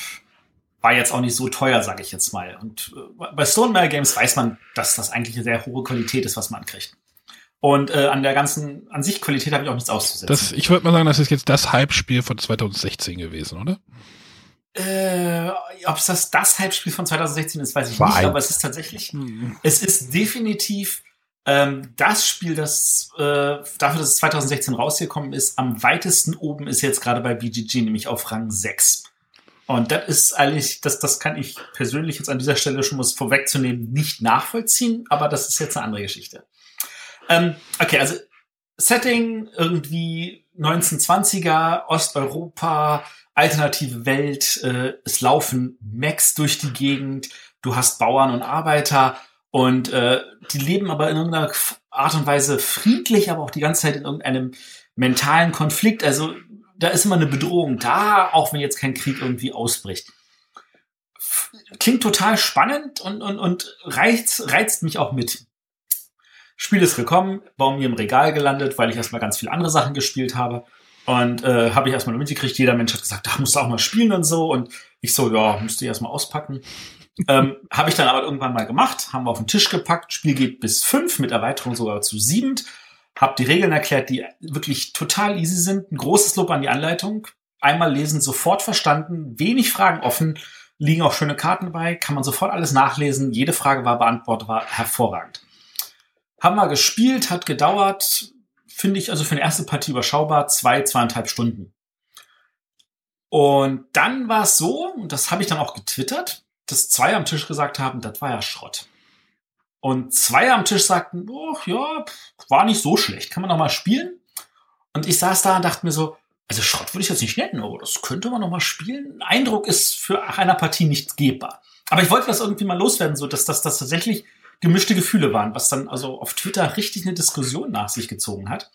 war jetzt auch nicht so teuer, sage ich jetzt mal. Und äh, bei Stonemeyer Games weiß man, dass das eigentlich eine sehr hohe Qualität ist, was man kriegt. Und äh, an der ganzen, an sich Qualität habe ich auch nichts auszusetzen. Das, ich würde mal sagen, das ist jetzt das Hype-Spiel von 2016 gewesen, oder? Äh, ob es das, das Hype-Spiel von 2016 ist, weiß ich War nicht, aber es ist tatsächlich, mhm. es ist definitiv ähm, das Spiel, das äh, dafür, dass es 2016 rausgekommen ist, am weitesten oben ist jetzt gerade bei BGG, nämlich auf Rang 6. Und das ist eigentlich, das, das kann ich persönlich jetzt an dieser Stelle schon was vorwegzunehmen nicht nachvollziehen, aber das ist jetzt eine andere Geschichte. Ähm, okay, also Setting irgendwie 1920er, Osteuropa, alternative Welt, äh, es laufen Mechs durch die Gegend, du hast Bauern und Arbeiter und äh, die leben aber in irgendeiner Art und Weise friedlich, aber auch die ganze Zeit in irgendeinem mentalen Konflikt. Also da ist immer eine Bedrohung da, auch wenn jetzt kein Krieg irgendwie ausbricht. Klingt total spannend und, und, und reizt, reizt mich auch mit. Spiel ist gekommen, bei mir im Regal gelandet, weil ich erstmal ganz viele andere Sachen gespielt habe. Und äh, habe ich erstmal mitgekriegt, jeder Mensch hat gesagt, da musst du auch mal spielen und so. Und ich so, ja, müsste ich erstmal auspacken. ähm, habe ich dann aber irgendwann mal gemacht, haben wir auf den Tisch gepackt. Spiel geht bis fünf, mit Erweiterung sogar zu sieben. Hab die Regeln erklärt, die wirklich total easy sind. Ein großes Lob an die Anleitung. Einmal lesen, sofort verstanden, wenig Fragen offen, liegen auch schöne Karten bei, kann man sofort alles nachlesen. Jede Frage war beantwortet, war hervorragend. Haben wir gespielt, hat gedauert, finde ich also für eine erste Partie überschaubar, zwei, zweieinhalb Stunden. Und dann war es so, und das habe ich dann auch getwittert, dass zwei am Tisch gesagt haben, das war ja Schrott. Und zwei am Tisch sagten, oh, ja, war nicht so schlecht, kann man noch mal spielen. Und ich saß da und dachte mir so, also Schrott würde ich jetzt nicht nennen, aber das könnte man noch mal spielen. Eindruck ist für einer Partie nicht gebbar. Aber ich wollte das irgendwie mal loswerden, so dass das tatsächlich gemischte Gefühle waren, was dann also auf Twitter richtig eine Diskussion nach sich gezogen hat.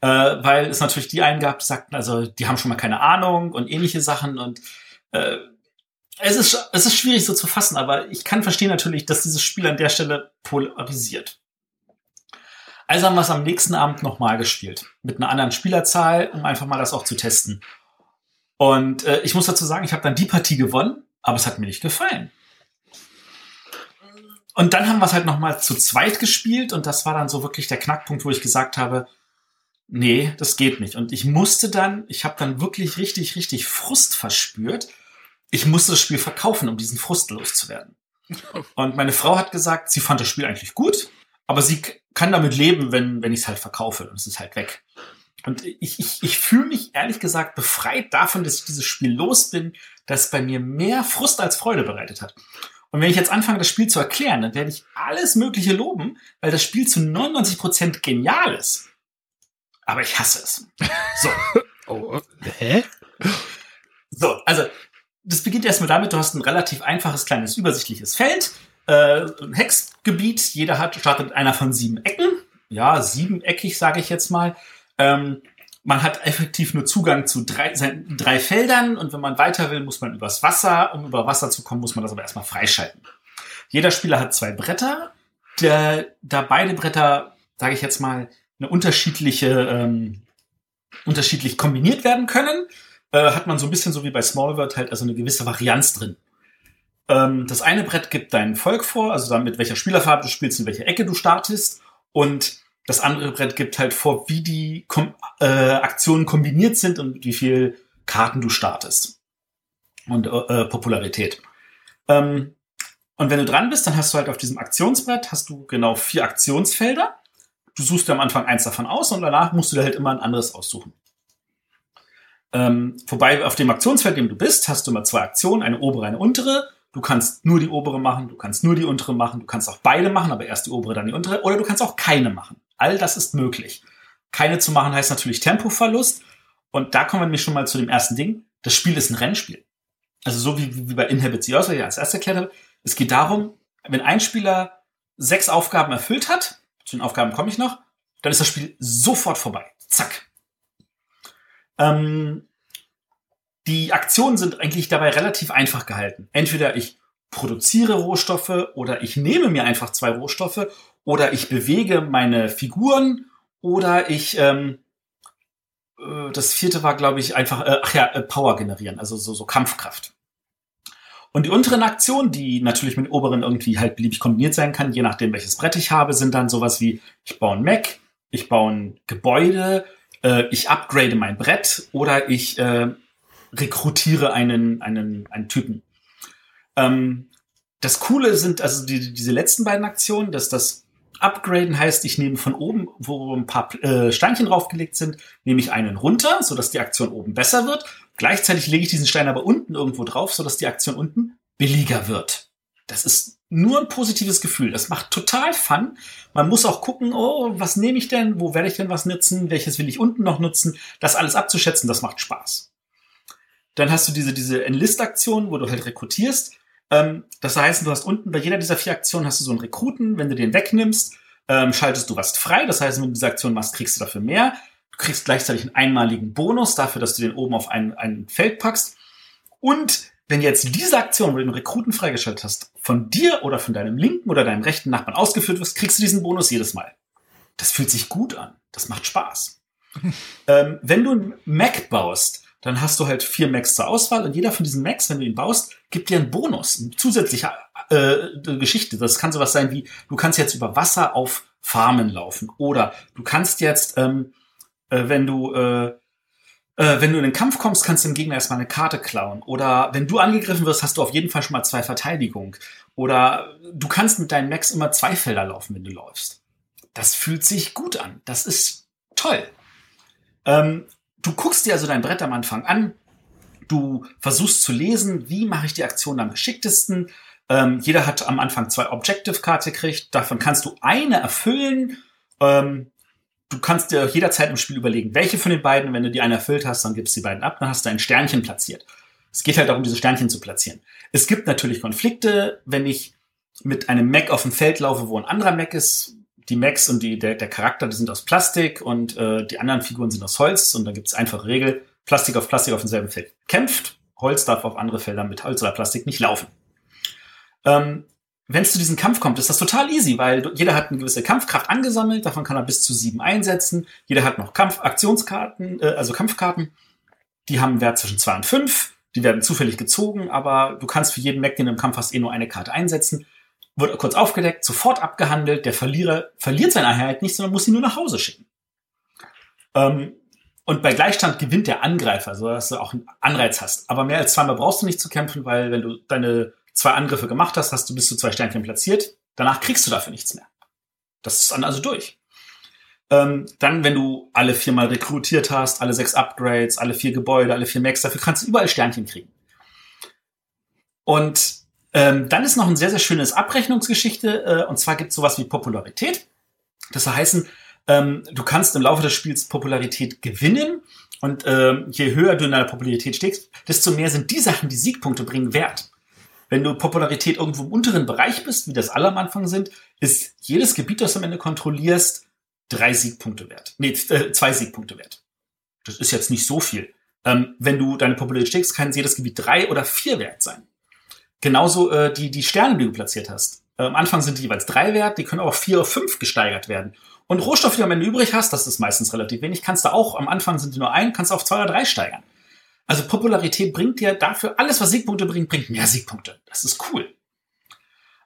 Äh, weil es natürlich die einen gab, die sagten, also die haben schon mal keine Ahnung und ähnliche Sachen und äh, es ist, es ist schwierig so zu fassen, aber ich kann verstehen natürlich, dass dieses Spiel an der Stelle polarisiert. Also haben wir es am nächsten Abend nochmal gespielt. Mit einer anderen Spielerzahl, um einfach mal das auch zu testen. Und äh, ich muss dazu sagen, ich habe dann die Partie gewonnen, aber es hat mir nicht gefallen. Und dann haben wir es halt noch mal zu zweit gespielt und das war dann so wirklich der Knackpunkt, wo ich gesagt habe, nee, das geht nicht. Und ich musste dann, ich habe dann wirklich richtig, richtig Frust verspürt. Ich musste das Spiel verkaufen, um diesen Frust loszuwerden. Und meine Frau hat gesagt, sie fand das Spiel eigentlich gut, aber sie kann damit leben, wenn, wenn ich es halt verkaufe und es ist halt weg. Und ich, ich, ich fühle mich ehrlich gesagt befreit davon, dass ich dieses Spiel los bin, das bei mir mehr Frust als Freude bereitet hat. Und wenn ich jetzt anfange, das Spiel zu erklären, dann werde ich alles Mögliche loben, weil das Spiel zu 99 Prozent genial ist. Aber ich hasse es. So. oh, hä? So, also, das beginnt erstmal damit, du hast ein relativ einfaches, kleines, übersichtliches Feld, äh, ein Hexgebiet, jeder hat, startet mit einer von sieben Ecken. Ja, siebeneckig, sage ich jetzt mal. Ähm, man hat effektiv nur Zugang zu drei, drei Feldern und wenn man weiter will, muss man übers Wasser. Um über Wasser zu kommen, muss man das aber erstmal freischalten. Jeder Spieler hat zwei Bretter. Der, da beide Bretter, sage ich jetzt mal, eine unterschiedliche ähm, unterschiedlich kombiniert werden können, äh, hat man so ein bisschen so wie bei Small World halt also eine gewisse Varianz drin. Ähm, das eine Brett gibt dein Volk vor, also dann mit welcher Spielerfarbe du spielst, in welcher Ecke du startest. Und das andere Brett gibt halt vor, wie die Kom äh, Aktionen kombiniert sind und wie viel Karten du startest. Und äh, Popularität. Ähm, und wenn du dran bist, dann hast du halt auf diesem Aktionsbrett hast du genau vier Aktionsfelder. Du suchst dir am Anfang eins davon aus und danach musst du dir halt immer ein anderes aussuchen. Ähm, wobei auf dem Aktionsfeld, dem du bist, hast du immer zwei Aktionen, eine obere, eine untere. Du kannst nur die obere machen, du kannst nur die untere machen, du kannst auch beide machen, aber erst die obere, dann die untere, oder du kannst auch keine machen. All das ist möglich. Keine zu machen heißt natürlich Tempoverlust. Und da kommen wir nämlich schon mal zu dem ersten Ding. Das Spiel ist ein Rennspiel. Also so wie, wie bei Inhabit Zero, was ich als erstes erklärt habe. Es geht darum, wenn ein Spieler sechs Aufgaben erfüllt hat, zu den Aufgaben komme ich noch, dann ist das Spiel sofort vorbei. Zack. Ähm, die Aktionen sind eigentlich dabei relativ einfach gehalten. Entweder ich produziere Rohstoffe oder ich nehme mir einfach zwei Rohstoffe oder ich bewege meine Figuren oder ich ähm, äh, das vierte war glaube ich einfach äh, ach ja äh, Power generieren, also so, so Kampfkraft. Und die unteren Aktionen, die natürlich mit oberen irgendwie halt beliebig kombiniert sein kann, je nachdem welches Brett ich habe, sind dann sowas wie ich baue ein Mac, ich baue ein Gebäude, äh, ich upgrade mein Brett oder ich äh, rekrutiere einen, einen, einen Typen. Ähm, das Coole sind also die, diese letzten beiden Aktionen, dass das Upgraden heißt, ich nehme von oben, wo ein paar äh, Steinchen draufgelegt sind, nehme ich einen runter, sodass die Aktion oben besser wird. Gleichzeitig lege ich diesen Stein aber unten irgendwo drauf, sodass die Aktion unten billiger wird. Das ist nur ein positives Gefühl. Das macht total Fun. Man muss auch gucken, oh, was nehme ich denn? Wo werde ich denn was nutzen? Welches will ich unten noch nutzen? Das alles abzuschätzen, das macht Spaß. Dann hast du diese, diese Enlist-Aktion, wo du halt rekrutierst. Ähm, das heißt, du hast unten bei jeder dieser vier Aktionen hast du so einen Rekruten. Wenn du den wegnimmst, ähm, schaltest du was frei. Das heißt, wenn du diese Aktion machst, kriegst du dafür mehr. Du kriegst gleichzeitig einen einmaligen Bonus dafür, dass du den oben auf ein, ein Feld packst. Und wenn jetzt diese Aktion, wo du den Rekruten freigeschaltet hast, von dir oder von deinem linken oder deinem rechten Nachbarn ausgeführt wirst, kriegst du diesen Bonus jedes Mal. Das fühlt sich gut an. Das macht Spaß. ähm, wenn du einen Mac baust, dann hast du halt vier Macs zur Auswahl und jeder von diesen Macs, wenn du ihn baust, gibt dir einen Bonus, eine zusätzliche äh, Geschichte. Das kann sowas sein wie, du kannst jetzt über Wasser auf Farmen laufen oder du kannst jetzt, ähm, äh, wenn du äh, äh, wenn du in den Kampf kommst, kannst du dem Gegner erstmal eine Karte klauen. Oder wenn du angegriffen wirst, hast du auf jeden Fall schon mal zwei Verteidigung. Oder du kannst mit deinen Max immer zwei Felder laufen, wenn du läufst. Das fühlt sich gut an. Das ist toll. Ähm, du guckst dir also dein Brett am Anfang an. Du versuchst zu lesen, wie mache ich die Aktion am geschicktesten. Ähm, jeder hat am Anfang zwei Objective-Karte gekriegt. Davon kannst du eine erfüllen. Ähm, du kannst dir jederzeit im Spiel überlegen, welche von den beiden, wenn du die eine erfüllt hast, dann gibst du die beiden ab, dann hast du ein Sternchen platziert. Es geht halt darum, diese Sternchen zu platzieren. Es gibt natürlich Konflikte, wenn ich mit einem Mac auf dem Feld laufe, wo ein anderer Mac ist. Die Macs und die, der, der Charakter, die sind aus Plastik und äh, die anderen Figuren sind aus Holz und da gibt es einfache Regel, Plastik auf Plastik auf demselben Feld kämpft, Holz darf auf andere Felder mit Holz oder Plastik nicht laufen. Ähm, wenn es zu diesem Kampf kommt, ist das total easy, weil jeder hat eine gewisse Kampfkraft angesammelt, davon kann er bis zu sieben einsetzen. Jeder hat noch Kampfaktionskarten, äh, also Kampfkarten. Die haben einen Wert zwischen zwei und fünf. Die werden zufällig gezogen, aber du kannst für jeden Mac, den du im Kampf hast, eh nur eine Karte einsetzen. Wird kurz aufgedeckt, sofort abgehandelt. Der Verlierer verliert seine Einheit nicht, sondern muss sie nur nach Hause schicken. Ähm, und bei Gleichstand gewinnt der Angreifer, so dass du auch einen Anreiz hast. Aber mehr als zweimal brauchst du nicht zu kämpfen, weil wenn du deine zwei Angriffe gemacht hast, hast du bis zu zwei Sternchen platziert. Danach kriegst du dafür nichts mehr. Das ist dann also durch. Ähm, dann, wenn du alle viermal rekrutiert hast, alle sechs Upgrades, alle vier Gebäude, alle vier Max, dafür kannst du überall Sternchen kriegen. Und ähm, dann ist noch ein sehr, sehr schönes Abrechnungsgeschichte, äh, und zwar gibt es sowas wie Popularität. Das heißt, ähm, du kannst im Laufe des Spiels Popularität gewinnen und ähm, je höher du in deiner Popularität steckst, desto mehr sind die Sachen, die Siegpunkte bringen, wert. Wenn du Popularität irgendwo im unteren Bereich bist, wie das alle am Anfang sind, ist jedes Gebiet, das du am Ende kontrollierst, drei Siegpunkte wert. Nee, äh, zwei Siegpunkte wert. Das ist jetzt nicht so viel. Ähm, wenn du deine Popularität steckst, kann jedes Gebiet drei oder vier wert sein. Genauso äh, die, die Sterne, die du platziert hast. Äh, am Anfang sind die jeweils drei wert, die können auch vier oder fünf gesteigert werden. Und Rohstoffe, die du am Ende übrig hast, das ist meistens relativ wenig, kannst du auch, am Anfang sind die nur ein, kannst du auf zwei oder drei steigern. Also Popularität bringt dir dafür, alles was Siegpunkte bringt, bringt mehr Siegpunkte. Das ist cool.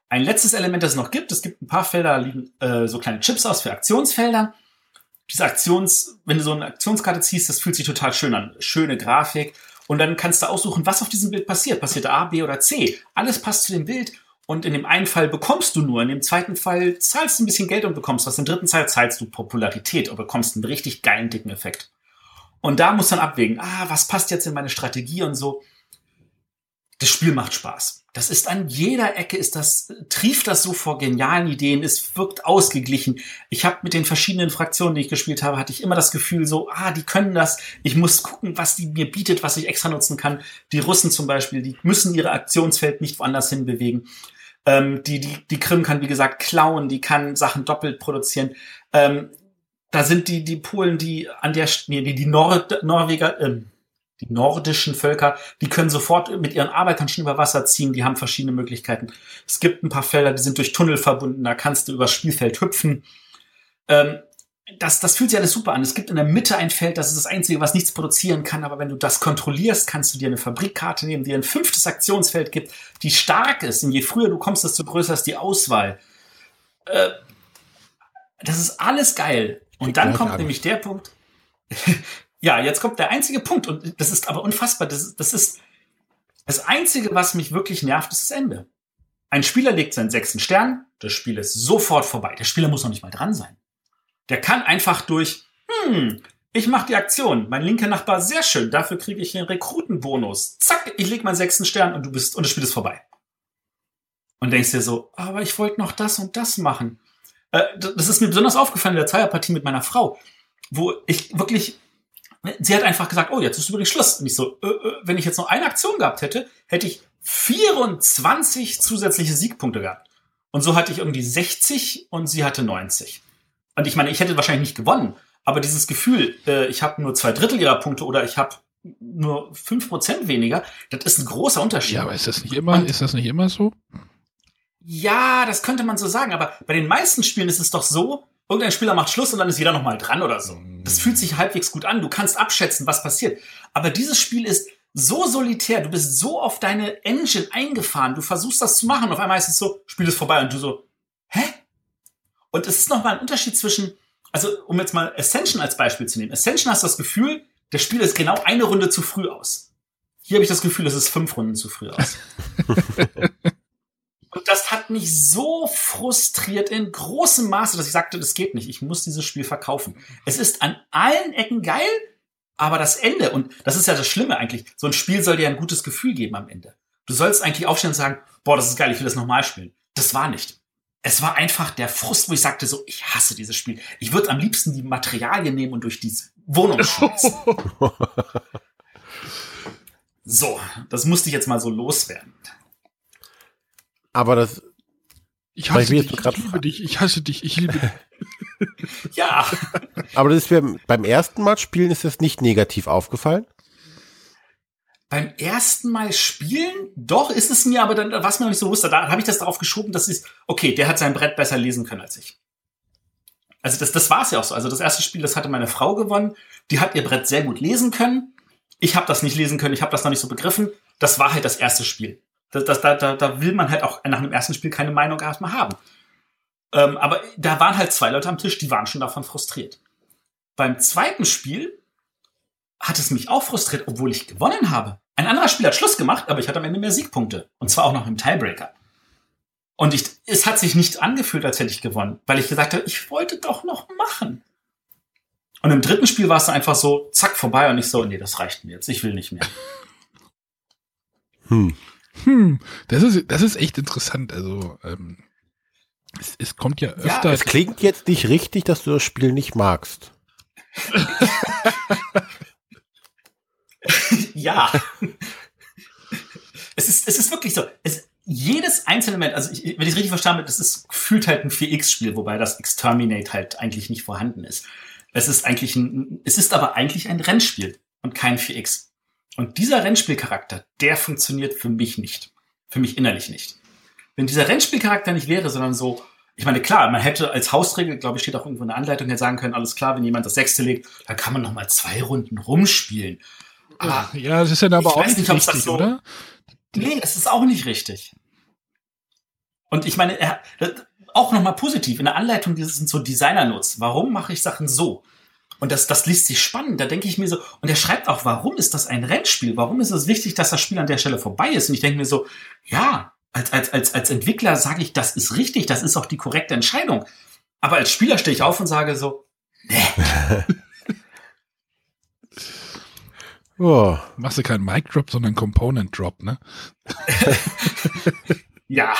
Ein letztes Element, das es noch gibt, es gibt ein paar Felder, da liegen äh, so kleine Chips aus für Aktionsfelder. Diese Aktions, wenn du so eine Aktionskarte ziehst, das fühlt sich total schön an. Schöne Grafik. Und dann kannst du aussuchen, was auf diesem Bild passiert. Passiert A, B oder C. Alles passt zu dem Bild. Und in dem einen Fall bekommst du nur, in dem zweiten Fall zahlst du ein bisschen Geld und bekommst was. Im dritten Fall zahlst du Popularität und bekommst einen richtig geilen, dicken Effekt. Und da muss dann abwägen, ah, was passt jetzt in meine Strategie und so. Das Spiel macht Spaß. Das ist an jeder Ecke, ist das, trieft das so vor genialen Ideen, es wirkt ausgeglichen. Ich habe mit den verschiedenen Fraktionen, die ich gespielt habe, hatte ich immer das Gefühl so, ah, die können das, ich muss gucken, was die mir bietet, was ich extra nutzen kann. Die Russen zum Beispiel, die müssen ihre Aktionsfeld nicht woanders hin bewegen. Ähm, die, die, die Krim kann, wie gesagt, klauen, die kann Sachen doppelt produzieren. Ähm, da sind die, die Polen, die an der, nee, die, die Nord, Norweger, ähm, die nordischen Völker, die können sofort mit ihren Arbeitern schon über Wasser ziehen, die haben verschiedene Möglichkeiten. Es gibt ein paar Felder, die sind durch Tunnel verbunden, da kannst du übers Spielfeld hüpfen. Ähm, das, das fühlt sich alles super an. Es gibt in der Mitte ein Feld, das ist das Einzige, was nichts produzieren kann, aber wenn du das kontrollierst, kannst du dir eine Fabrikkarte nehmen, die ein fünftes Aktionsfeld gibt, die stark ist. Und je früher du kommst, desto größer ist die Auswahl. Äh, das ist alles geil. Und dann kommt nämlich der Punkt. ja, jetzt kommt der einzige Punkt, und das ist aber unfassbar. Das, ist, das ist das Einzige, was mich wirklich nervt, ist das Ende. Ein Spieler legt seinen sechsten Stern, das Spiel ist sofort vorbei. Der Spieler muss noch nicht mal dran sein. Der kann einfach durch, hm, ich mache die Aktion, mein linker Nachbar, sehr schön, dafür kriege ich einen Rekrutenbonus. Zack, ich leg meinen sechsten Stern und du bist, und das Spiel ist vorbei. Und denkst dir so, aber ich wollte noch das und das machen. Äh, das ist mir besonders aufgefallen in der Zweierpartie mit meiner Frau, wo ich wirklich, sie hat einfach gesagt, oh, jetzt ist übrigens Schluss. Und ich so, äh, äh, wenn ich jetzt noch eine Aktion gehabt hätte, hätte ich 24 zusätzliche Siegpunkte gehabt. Und so hatte ich irgendwie 60 und sie hatte 90. Und ich meine, ich hätte wahrscheinlich nicht gewonnen, aber dieses Gefühl, äh, ich habe nur zwei Drittel ihrer Punkte oder ich habe nur fünf Prozent weniger, das ist ein großer Unterschied. Ja, aber ist das nicht immer, und, ist das nicht immer so? Ja, das könnte man so sagen, aber bei den meisten Spielen ist es doch so, irgendein Spieler macht Schluss und dann ist jeder nochmal dran oder so. Das fühlt sich halbwegs gut an. Du kannst abschätzen, was passiert. Aber dieses Spiel ist so solitär. Du bist so auf deine Engine eingefahren. Du versuchst das zu machen. Auf einmal ist es so, Spiel ist vorbei und du so, hä? Und es ist nochmal ein Unterschied zwischen, also um jetzt mal Ascension als Beispiel zu nehmen. Ascension hast du das Gefühl, das Spiel ist genau eine Runde zu früh aus. Hier habe ich das Gefühl, es ist fünf Runden zu früh aus. Mich so frustriert in großem Maße, dass ich sagte, das geht nicht. Ich muss dieses Spiel verkaufen. Es ist an allen Ecken geil, aber das Ende, und das ist ja das Schlimme eigentlich, so ein Spiel soll dir ein gutes Gefühl geben am Ende. Du sollst eigentlich aufstehen und sagen, boah, das ist geil, ich will das nochmal spielen. Das war nicht. Es war einfach der Frust, wo ich sagte so, ich hasse dieses Spiel. Ich würde am liebsten die Materialien nehmen und durch die Wohnung schmeißen. so, das musste ich jetzt mal so loswerden. Aber das. Ich hasse dich, ich liebe dich, ich hasse dich, ich liebe dich. ja. Aber das ist mir beim ersten Mal spielen ist das nicht negativ aufgefallen. Beim ersten Mal spielen, doch, ist es mir, aber dann war es mir noch nicht so bewusst. Da habe ich das darauf geschoben, dass ist, okay, der hat sein Brett besser lesen können als ich. Also das, das war es ja auch so. Also das erste Spiel, das hatte meine Frau gewonnen. Die hat ihr Brett sehr gut lesen können. Ich habe das nicht lesen können, ich habe das noch nicht so begriffen. Das war halt das erste Spiel. Das, das, da, da, da will man halt auch nach einem ersten Spiel keine Meinung erstmal haben. Ähm, aber da waren halt zwei Leute am Tisch, die waren schon davon frustriert. Beim zweiten Spiel hat es mich auch frustriert, obwohl ich gewonnen habe. Ein anderer Spieler hat Schluss gemacht, aber ich hatte am Ende mehr Siegpunkte. Und zwar auch noch im Tiebreaker. Und ich, es hat sich nicht angefühlt, als hätte ich gewonnen, weil ich gesagt habe, ich wollte doch noch machen. Und im dritten Spiel war es einfach so, zack, vorbei und ich so, nee, das reicht mir jetzt, ich will nicht mehr. Hm. Hm, das ist, das ist echt interessant. Also, ähm, es, es kommt ja öfter. Ja, es klingt jetzt nicht richtig, dass du das Spiel nicht magst. ja. es ist, es ist wirklich so. Es, jedes einzelne Moment, also ich, wenn ich es richtig verstanden habe, das ist, fühlt halt ein 4X-Spiel, wobei das Exterminate halt eigentlich nicht vorhanden ist. Es ist eigentlich ein, es ist aber eigentlich ein Rennspiel und kein 4X. Und dieser Rennspielcharakter, der funktioniert für mich nicht. Für mich innerlich nicht. wenn dieser Rennspielcharakter nicht wäre, sondern so, ich meine, klar, man hätte als Hausregel, glaube ich, steht auch irgendwo in der Anleitung, hätte sagen können, alles klar, wenn jemand das Sechste legt, dann kann man noch mal zwei Runden rumspielen. Aber ja, das ist ja aber auch nicht, nicht richtig, so, oder? Nee, das ist auch nicht richtig. Und ich meine, er, auch noch mal positiv, in der Anleitung das sind so Designer-Notes. Warum mache ich Sachen so? Und das, das liest sich spannend. Da denke ich mir so, und er schreibt auch, warum ist das ein Rennspiel? Warum ist es wichtig, dass das Spiel an der Stelle vorbei ist? Und ich denke mir so, ja, als, als, als, als Entwickler sage ich, das ist richtig, das ist auch die korrekte Entscheidung. Aber als Spieler stehe ich auf und sage so, nee. oh. Machst du keinen Mic Drop, sondern Component Drop, ne? ja.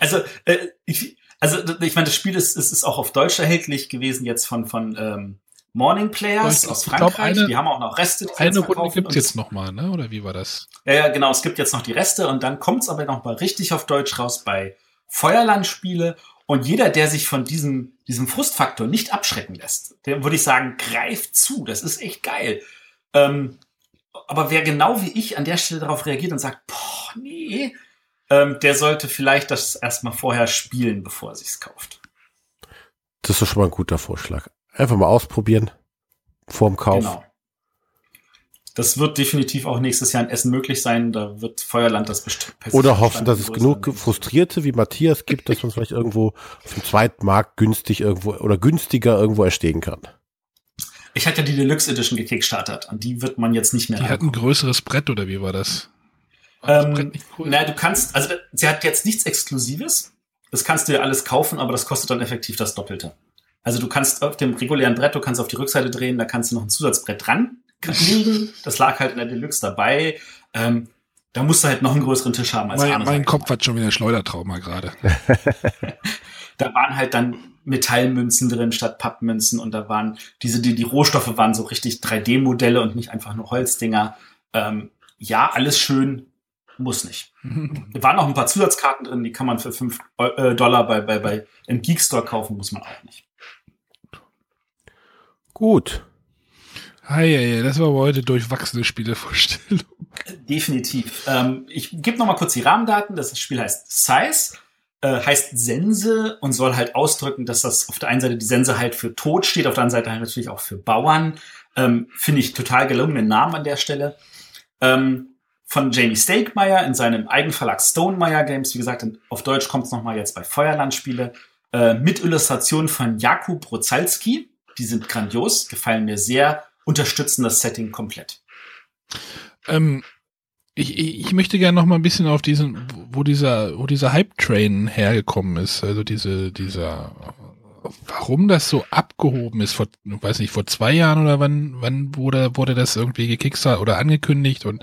Also, äh, ich, also ich meine, das Spiel ist, ist, ist auch auf Deutsch erhältlich gewesen, jetzt von, von ähm, Morning Players ich, aus Frankreich. Glaub, eine, die haben auch noch Reste. Eine Runde gibt's jetzt noch mal, ne? Oder wie war das? Ja, ja, genau. Es gibt jetzt noch die Reste und dann kommt's aber noch mal richtig auf Deutsch raus bei Feuerlandspiele. Und jeder, der sich von diesem, diesem Frustfaktor nicht abschrecken lässt, der würde ich sagen, greift zu. Das ist echt geil. Ähm, aber wer genau wie ich an der Stelle darauf reagiert und sagt, boah, nee, ähm, der sollte vielleicht das erstmal vorher spielen, bevor er sich's kauft. Das ist doch schon mal ein guter Vorschlag. Einfach mal ausprobieren vorm Kauf. Genau. Das wird definitiv auch nächstes Jahr in Essen möglich sein. Da wird Feuerland das bestimmt. Oder hoffen, dass es genug Frustrierte wie Matthias gibt, dass man es vielleicht irgendwo auf dem zweiten Markt günstig irgendwo oder günstiger irgendwo erstehen kann. Ich hatte ja die Deluxe Edition gekickstartet und die wird man jetzt nicht mehr. Die hat ein größeres Brett oder wie war das? Ähm, cool. Na, du kannst, also sie hat jetzt nichts Exklusives. Das kannst du ja alles kaufen, aber das kostet dann effektiv das Doppelte. Also du kannst auf dem regulären Brett, du kannst auf die Rückseite drehen, da kannst du noch ein Zusatzbrett dran legen. Das lag halt in der Deluxe dabei. Ähm, da musst du halt noch einen größeren Tisch haben als Mein, mein Kopf hat schon wieder Schleudertrauma gerade. da waren halt dann Metallmünzen drin statt Pappmünzen und da waren diese, die, die Rohstoffe waren so richtig 3D-Modelle und nicht einfach nur Holzdinger. Ähm, ja, alles schön, muss nicht. Da waren noch ein paar Zusatzkarten drin, die kann man für 5 äh, Dollar bei, bei, bei im Geekstore kaufen, muss man auch nicht. Gut. Hi, das war aber heute durchwachsene Spielevorstellung. Definitiv. Ähm, ich gebe noch mal kurz die Rahmendaten. Das Spiel heißt Size, äh, heißt Sense und soll halt ausdrücken, dass das auf der einen Seite die Sense halt für Tod steht, auf der anderen Seite halt natürlich auch für Bauern. Ähm, Finde ich total gelungenen Namen an der Stelle. Ähm, von Jamie Stakemeier in seinem Eigenverlag Stonemeyer Games. Wie gesagt, auf Deutsch kommt es nochmal jetzt bei Feuerlandspiele. Äh, mit Illustration von Jakub Rozalski. Die sind grandios, gefallen mir sehr, unterstützen das Setting komplett. Ähm, ich, ich möchte gerne noch mal ein bisschen auf diesen, wo dieser, wo dieser Hype-Train hergekommen ist. Also diese, dieser, warum das so abgehoben ist, vor, weiß nicht, vor zwei Jahren oder wann, wann wurde, wurde das irgendwie gekickstartet oder angekündigt und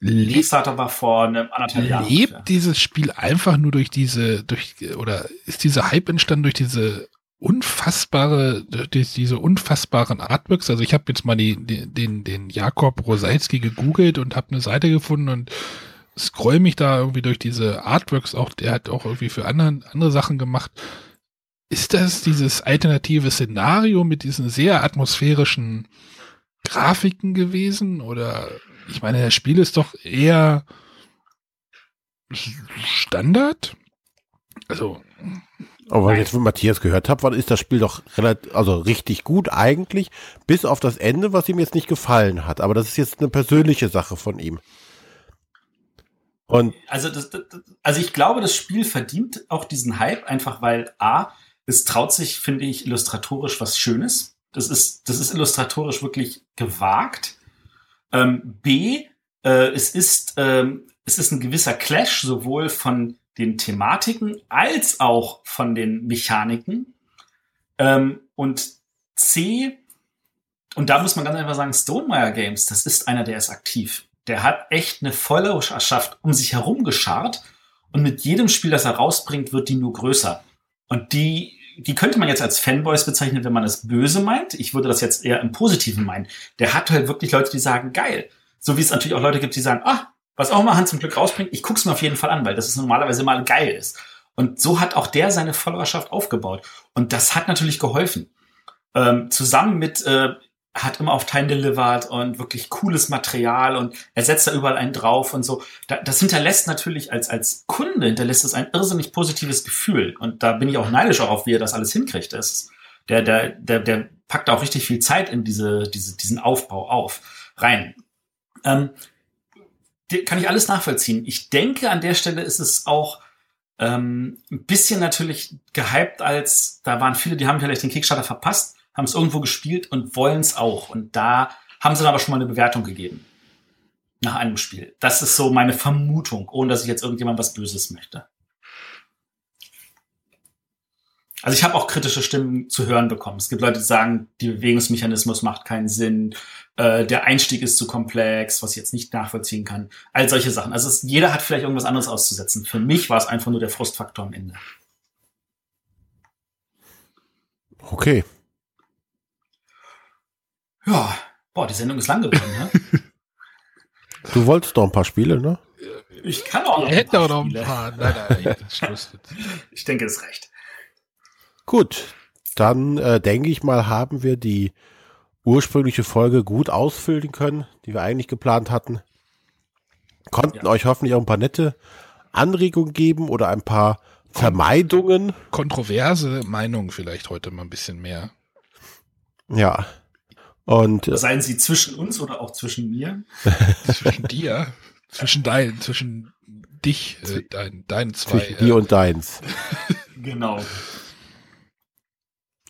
Kickstarter war vor einem anderthalb Jahren. Lebt dieses Spiel einfach nur durch diese, durch, oder ist dieser Hype entstanden durch diese unfassbare, durch diese unfassbaren Artworks? Also ich habe jetzt mal die, die, den, den Jakob Rosalski gegoogelt und habe eine Seite gefunden und scroll mich da irgendwie durch diese Artworks auch, der hat auch irgendwie für andere, andere Sachen gemacht. Ist das dieses alternative Szenario mit diesen sehr atmosphärischen Grafiken gewesen oder ich meine, das Spiel ist doch eher Standard. Also. Aber weil ich jetzt von Matthias gehört habe, ist das Spiel doch relativ, also richtig gut eigentlich, bis auf das Ende, was ihm jetzt nicht gefallen hat. Aber das ist jetzt eine persönliche Sache von ihm. Und also, das, das, also ich glaube, das Spiel verdient auch diesen Hype, einfach weil A, es traut sich, finde ich, illustratorisch was Schönes. Das ist, das ist illustratorisch wirklich gewagt. Ähm, B, äh, es ist, ähm, es ist ein gewisser Clash sowohl von den Thematiken als auch von den Mechaniken. Ähm, und C, und da muss man ganz einfach sagen, Stonemeyer Games, das ist einer, der ist aktiv. Der hat echt eine Followerschaft um sich herum geschart und mit jedem Spiel, das er rausbringt, wird die nur größer. Und die die könnte man jetzt als Fanboys bezeichnen, wenn man es böse meint. Ich würde das jetzt eher im Positiven meinen. Der hat halt wirklich Leute, die sagen, geil. So wie es natürlich auch Leute gibt, die sagen, ah, was auch immer Hans zum Glück rausbringt, ich guck's mir auf jeden Fall an, weil das ist normalerweise mal geil ist. Und so hat auch der seine Followerschaft aufgebaut. Und das hat natürlich geholfen. Ähm, zusammen mit äh, hat immer auf Time delivered und wirklich cooles Material und er setzt da überall einen drauf und so. das hinterlässt natürlich als, als Kunde, hinterlässt es ein irrsinnig positives Gefühl. Und da bin ich auch neidisch auf, wie er das alles hinkriegt. Der, der, der, der packt auch richtig viel Zeit in diese, diese, diesen Aufbau auf, rein. Ähm, kann ich alles nachvollziehen. Ich denke, an der Stelle ist es auch ähm, ein bisschen natürlich gehypt, als da waren viele, die haben vielleicht den Kickstarter verpasst, haben es irgendwo gespielt und wollen es auch. Und da haben sie dann aber schon mal eine Bewertung gegeben. Nach einem Spiel. Das ist so meine Vermutung, ohne dass ich jetzt irgendjemand was Böses möchte. Also ich habe auch kritische Stimmen zu hören bekommen. Es gibt Leute, die sagen, die Bewegungsmechanismus macht keinen Sinn, äh, der Einstieg ist zu komplex, was ich jetzt nicht nachvollziehen kann. All solche Sachen. Also es, jeder hat vielleicht irgendwas anderes auszusetzen. Für mich war es einfach nur der Frustfaktor am Ende. Okay. Ja, boah, die Sendung ist lang geworden, ne? Du wolltest doch ein paar Spiele, ne? Ich kann auch noch. Wir hätten auch noch ein paar. Nein, nein, Schluss. Ich denke, es reicht. Gut, dann äh, denke ich mal, haben wir die ursprüngliche Folge gut ausfüllen können, die wir eigentlich geplant hatten. Konnten ja. euch hoffentlich auch ein paar nette Anregungen geben oder ein paar Vermeidungen. Kontroverse Meinungen vielleicht heute mal ein bisschen mehr. Ja. Und äh, seien sie zwischen uns oder auch zwischen mir? zwischen dir, zwischen dein, zwischen dich, äh, dein, dein zwei. Zwischen äh, dir und deins. genau.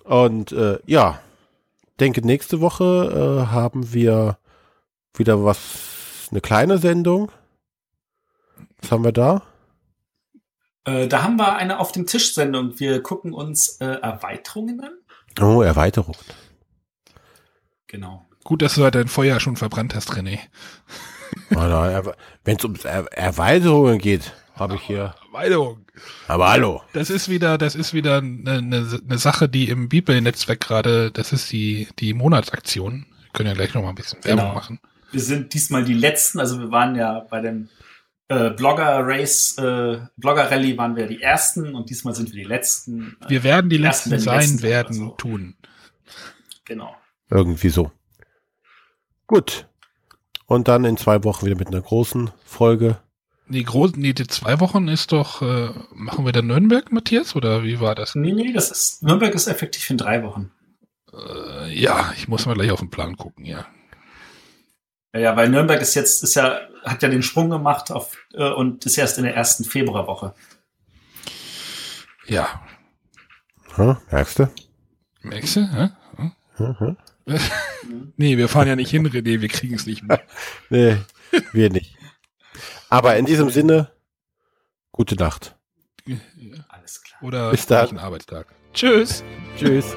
Und äh, ja, denke, nächste Woche äh, haben wir wieder was, eine kleine Sendung. Was haben wir da? Äh, da haben wir eine auf dem Tisch Sendung. Wir gucken uns äh, Erweiterungen an. Oh, Erweiterungen. Genau. Gut, dass du dein Feuer schon verbrannt hast, René. Wenn es um er Erweiterungen geht, habe ich hier. Erweiterung. Aber hallo. Das ist wieder, das ist wieder eine, eine, eine Sache, die im Bibel-Netzwerk gerade, das ist die, die Monatsaktion. Wir können ja gleich noch mal ein bisschen Werbung genau. machen. Wir sind diesmal die letzten, also wir waren ja bei dem äh, Blogger Race, äh, Blogger Rally waren wir die ersten und diesmal sind wir die letzten. Äh, wir werden die, die letzten, letzten sein, letzten werden, so. tun. Genau. Irgendwie so. Gut. Und dann in zwei Wochen wieder mit einer großen Folge. Die großen, nee, die zwei Wochen ist doch, äh, machen wir dann Nürnberg, Matthias, oder wie war das? Nee, nee, das ist, Nürnberg ist effektiv in drei Wochen. Äh, ja, ich muss mal gleich auf den Plan gucken, ja. Ja, ja, weil Nürnberg ist jetzt, ist ja, hat ja den Sprung gemacht auf, äh, und ist erst in der ersten Februarwoche. Ja. Hm, merkst du? Merkst du? Hm? Hm? nee, wir fahren ja nicht hin, René, wir kriegen es nicht mehr. nee, wir nicht. Aber in diesem Sinne, gute Nacht. Alles klar. Oder Bis dann. Arbeitstag. Tschüss. Tschüss.